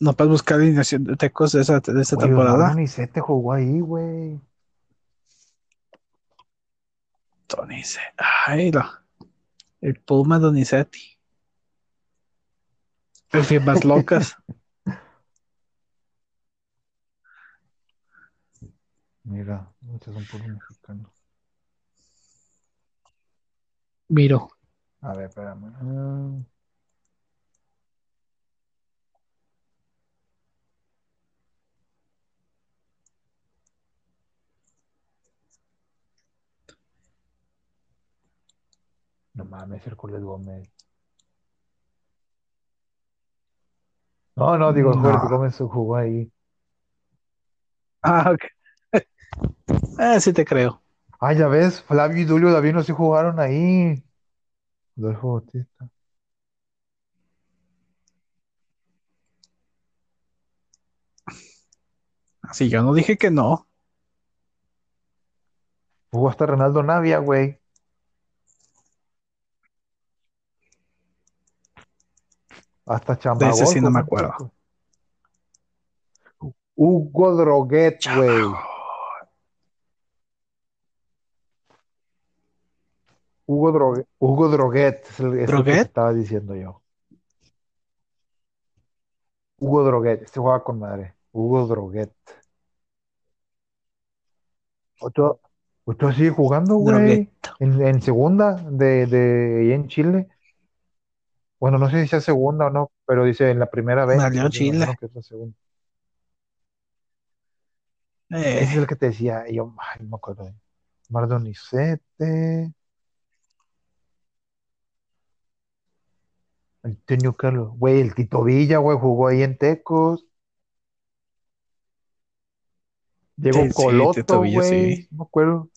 No puedes buscar alineación de Tecos de esa, de esa temporada. Donizete jugó ahí, güey. Donizetti. Ay, la- el Puma Donizetti. El firmas locas. Mira, muchos son puros mexicanos. Miro. A ver, espérame. Ah, No mames, Hércules Gómez. No, no, digo, No. Hércules Gómez jugó ahí. Ah, ok. Ah, sí te creo. Ah, ya ves, Flavio y Dulio Davino sí jugaron ahí. Adolfo Bautista. Así yo no dije que no. Jugó hasta Ronaldo Navia, güey. Hasta De Chamagol. ese sí no me acuerdo. Hugo Droguet, güey. Hugo Droguet. Hugo Droguet es el, es el que estaba diciendo yo. Hugo Droguet. Este juega con madre. Hugo Droguet. Otro, otro sigue jugando, güey. En, en segunda de, de en Chile. Bueno, no sé si sea segunda o no, pero dice en la primera vez. Me Chile. imagino que es la segunda. Eh, Ese es el que te decía. y yo, ay, no me acuerdo. Mardonizete. Antonio Carlos. Güey, el Tito Villa, güey, jugó ahí en Tecos. Diego Sí, sí, Coloto, Tito Villa, güey. sí. No me acuerdo.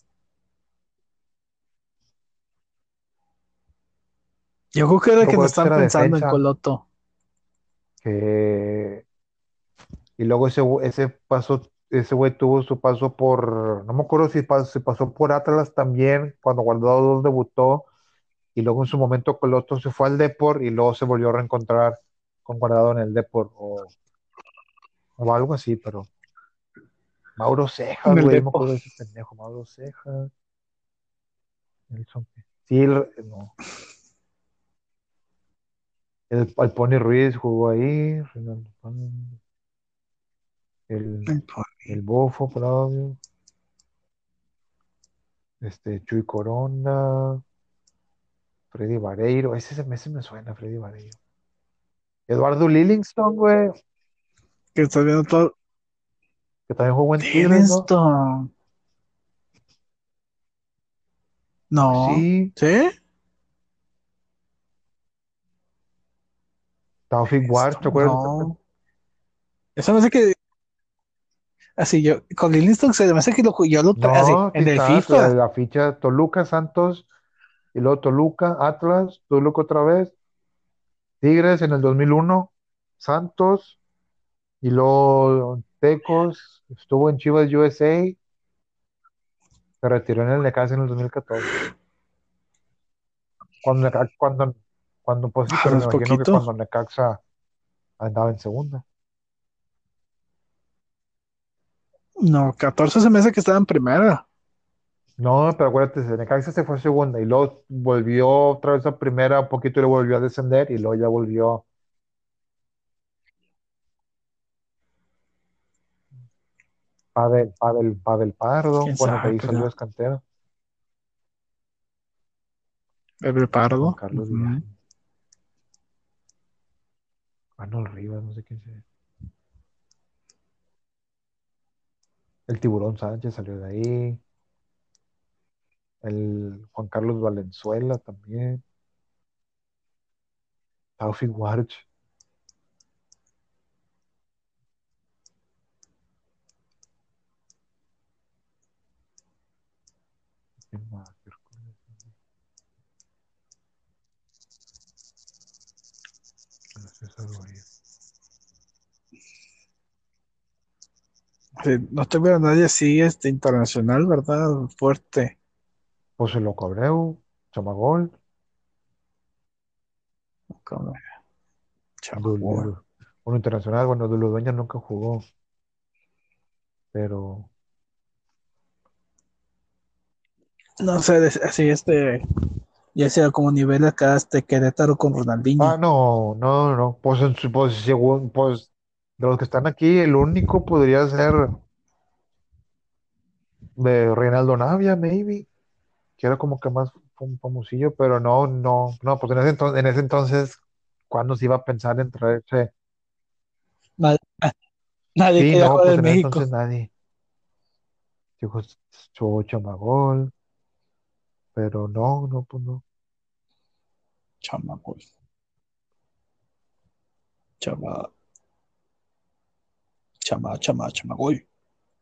Yo creo que era que están pensando en. Coloto. que- Y luego ese, ese paso, ese güey tuvo su paso por, no me acuerdo si pasó, si pasó por Atlas también, cuando Guardado 2 debutó, y luego en su momento Coloto se fue al Depor y luego se volvió a reencontrar con Guardado en el Depor, o, o algo así, pero Mauro el güey, yo me acuerdo de ese pendejo, Mauro Cejas. Nelson, sí, el- no. El, el Pony Ruiz jugó ahí, Pan- el, el Bofo, Claudio. Este, Chuy Corona, Freddy Vareiro, ese, ese me suena, Freddy Vareiro. Eduardo Lillingston, güey, Que estás viendo todo. que también jugó en Tigres, ¿no? No. Sí, ¿Sí? Taufik War, ¿te acuerdas? No. Eso no sé qué. Así yo, con Livingston se me hace que lo, yo lo tra- así, No, aquí en el FIFA. la, la ficha Toluca, Santos, y luego Toluca, Atlas, Toluca otra vez, Tigres en el 2001, Santos, y luego Tecos, estuvo en Chivas USA, se retiró en el Necaxa en el 2014. Cuando, cuando, cuando pues sí, Ah, no me imagino que poquito. cuando Necaxa andaba en segunda. No, 14 se me hace que estaba en primera. No, pero acuérdate, Necaxa se fue a segunda y luego volvió otra vez a primera un poquito y luego volvió a descender y luego ya volvió. Pavel, Pavel, Pavel Pardo, ¿Quién bueno, que sabe? ahí Pero salió Escantero, el Pardo. Carlos Arnold Rivas, no sé quién sea. El Tiburón Sánchez salió de ahí, el Juan Carlos Valenzuela también, Taufik Warch, ¿quién más? César No te veo a nadie así, este, internacional, ¿verdad? Fuerte. José Loco Abreu, Chamagol, Chamagol. uno internacional, bueno, de los dueños nunca jugó, pero No sé, así este, ya sea como nivel acá, este Querétaro con Ronaldinho. Ah, no, no, no. Pues, en su- pues, según, pues, de los que están aquí, el único podría ser de Reinaldo Navia, maybe, que era como que más fam- famosillo, pero no, no, no, pues en ese entonces, en ese entonces, ¿cuándo se iba a pensar en traerse? Nadie, nadie Sí, quería no, jugar pues en México. entonces nadie. Dijo Chamagol, pero no, no, pues no. Chamagol. chama, 妈！我去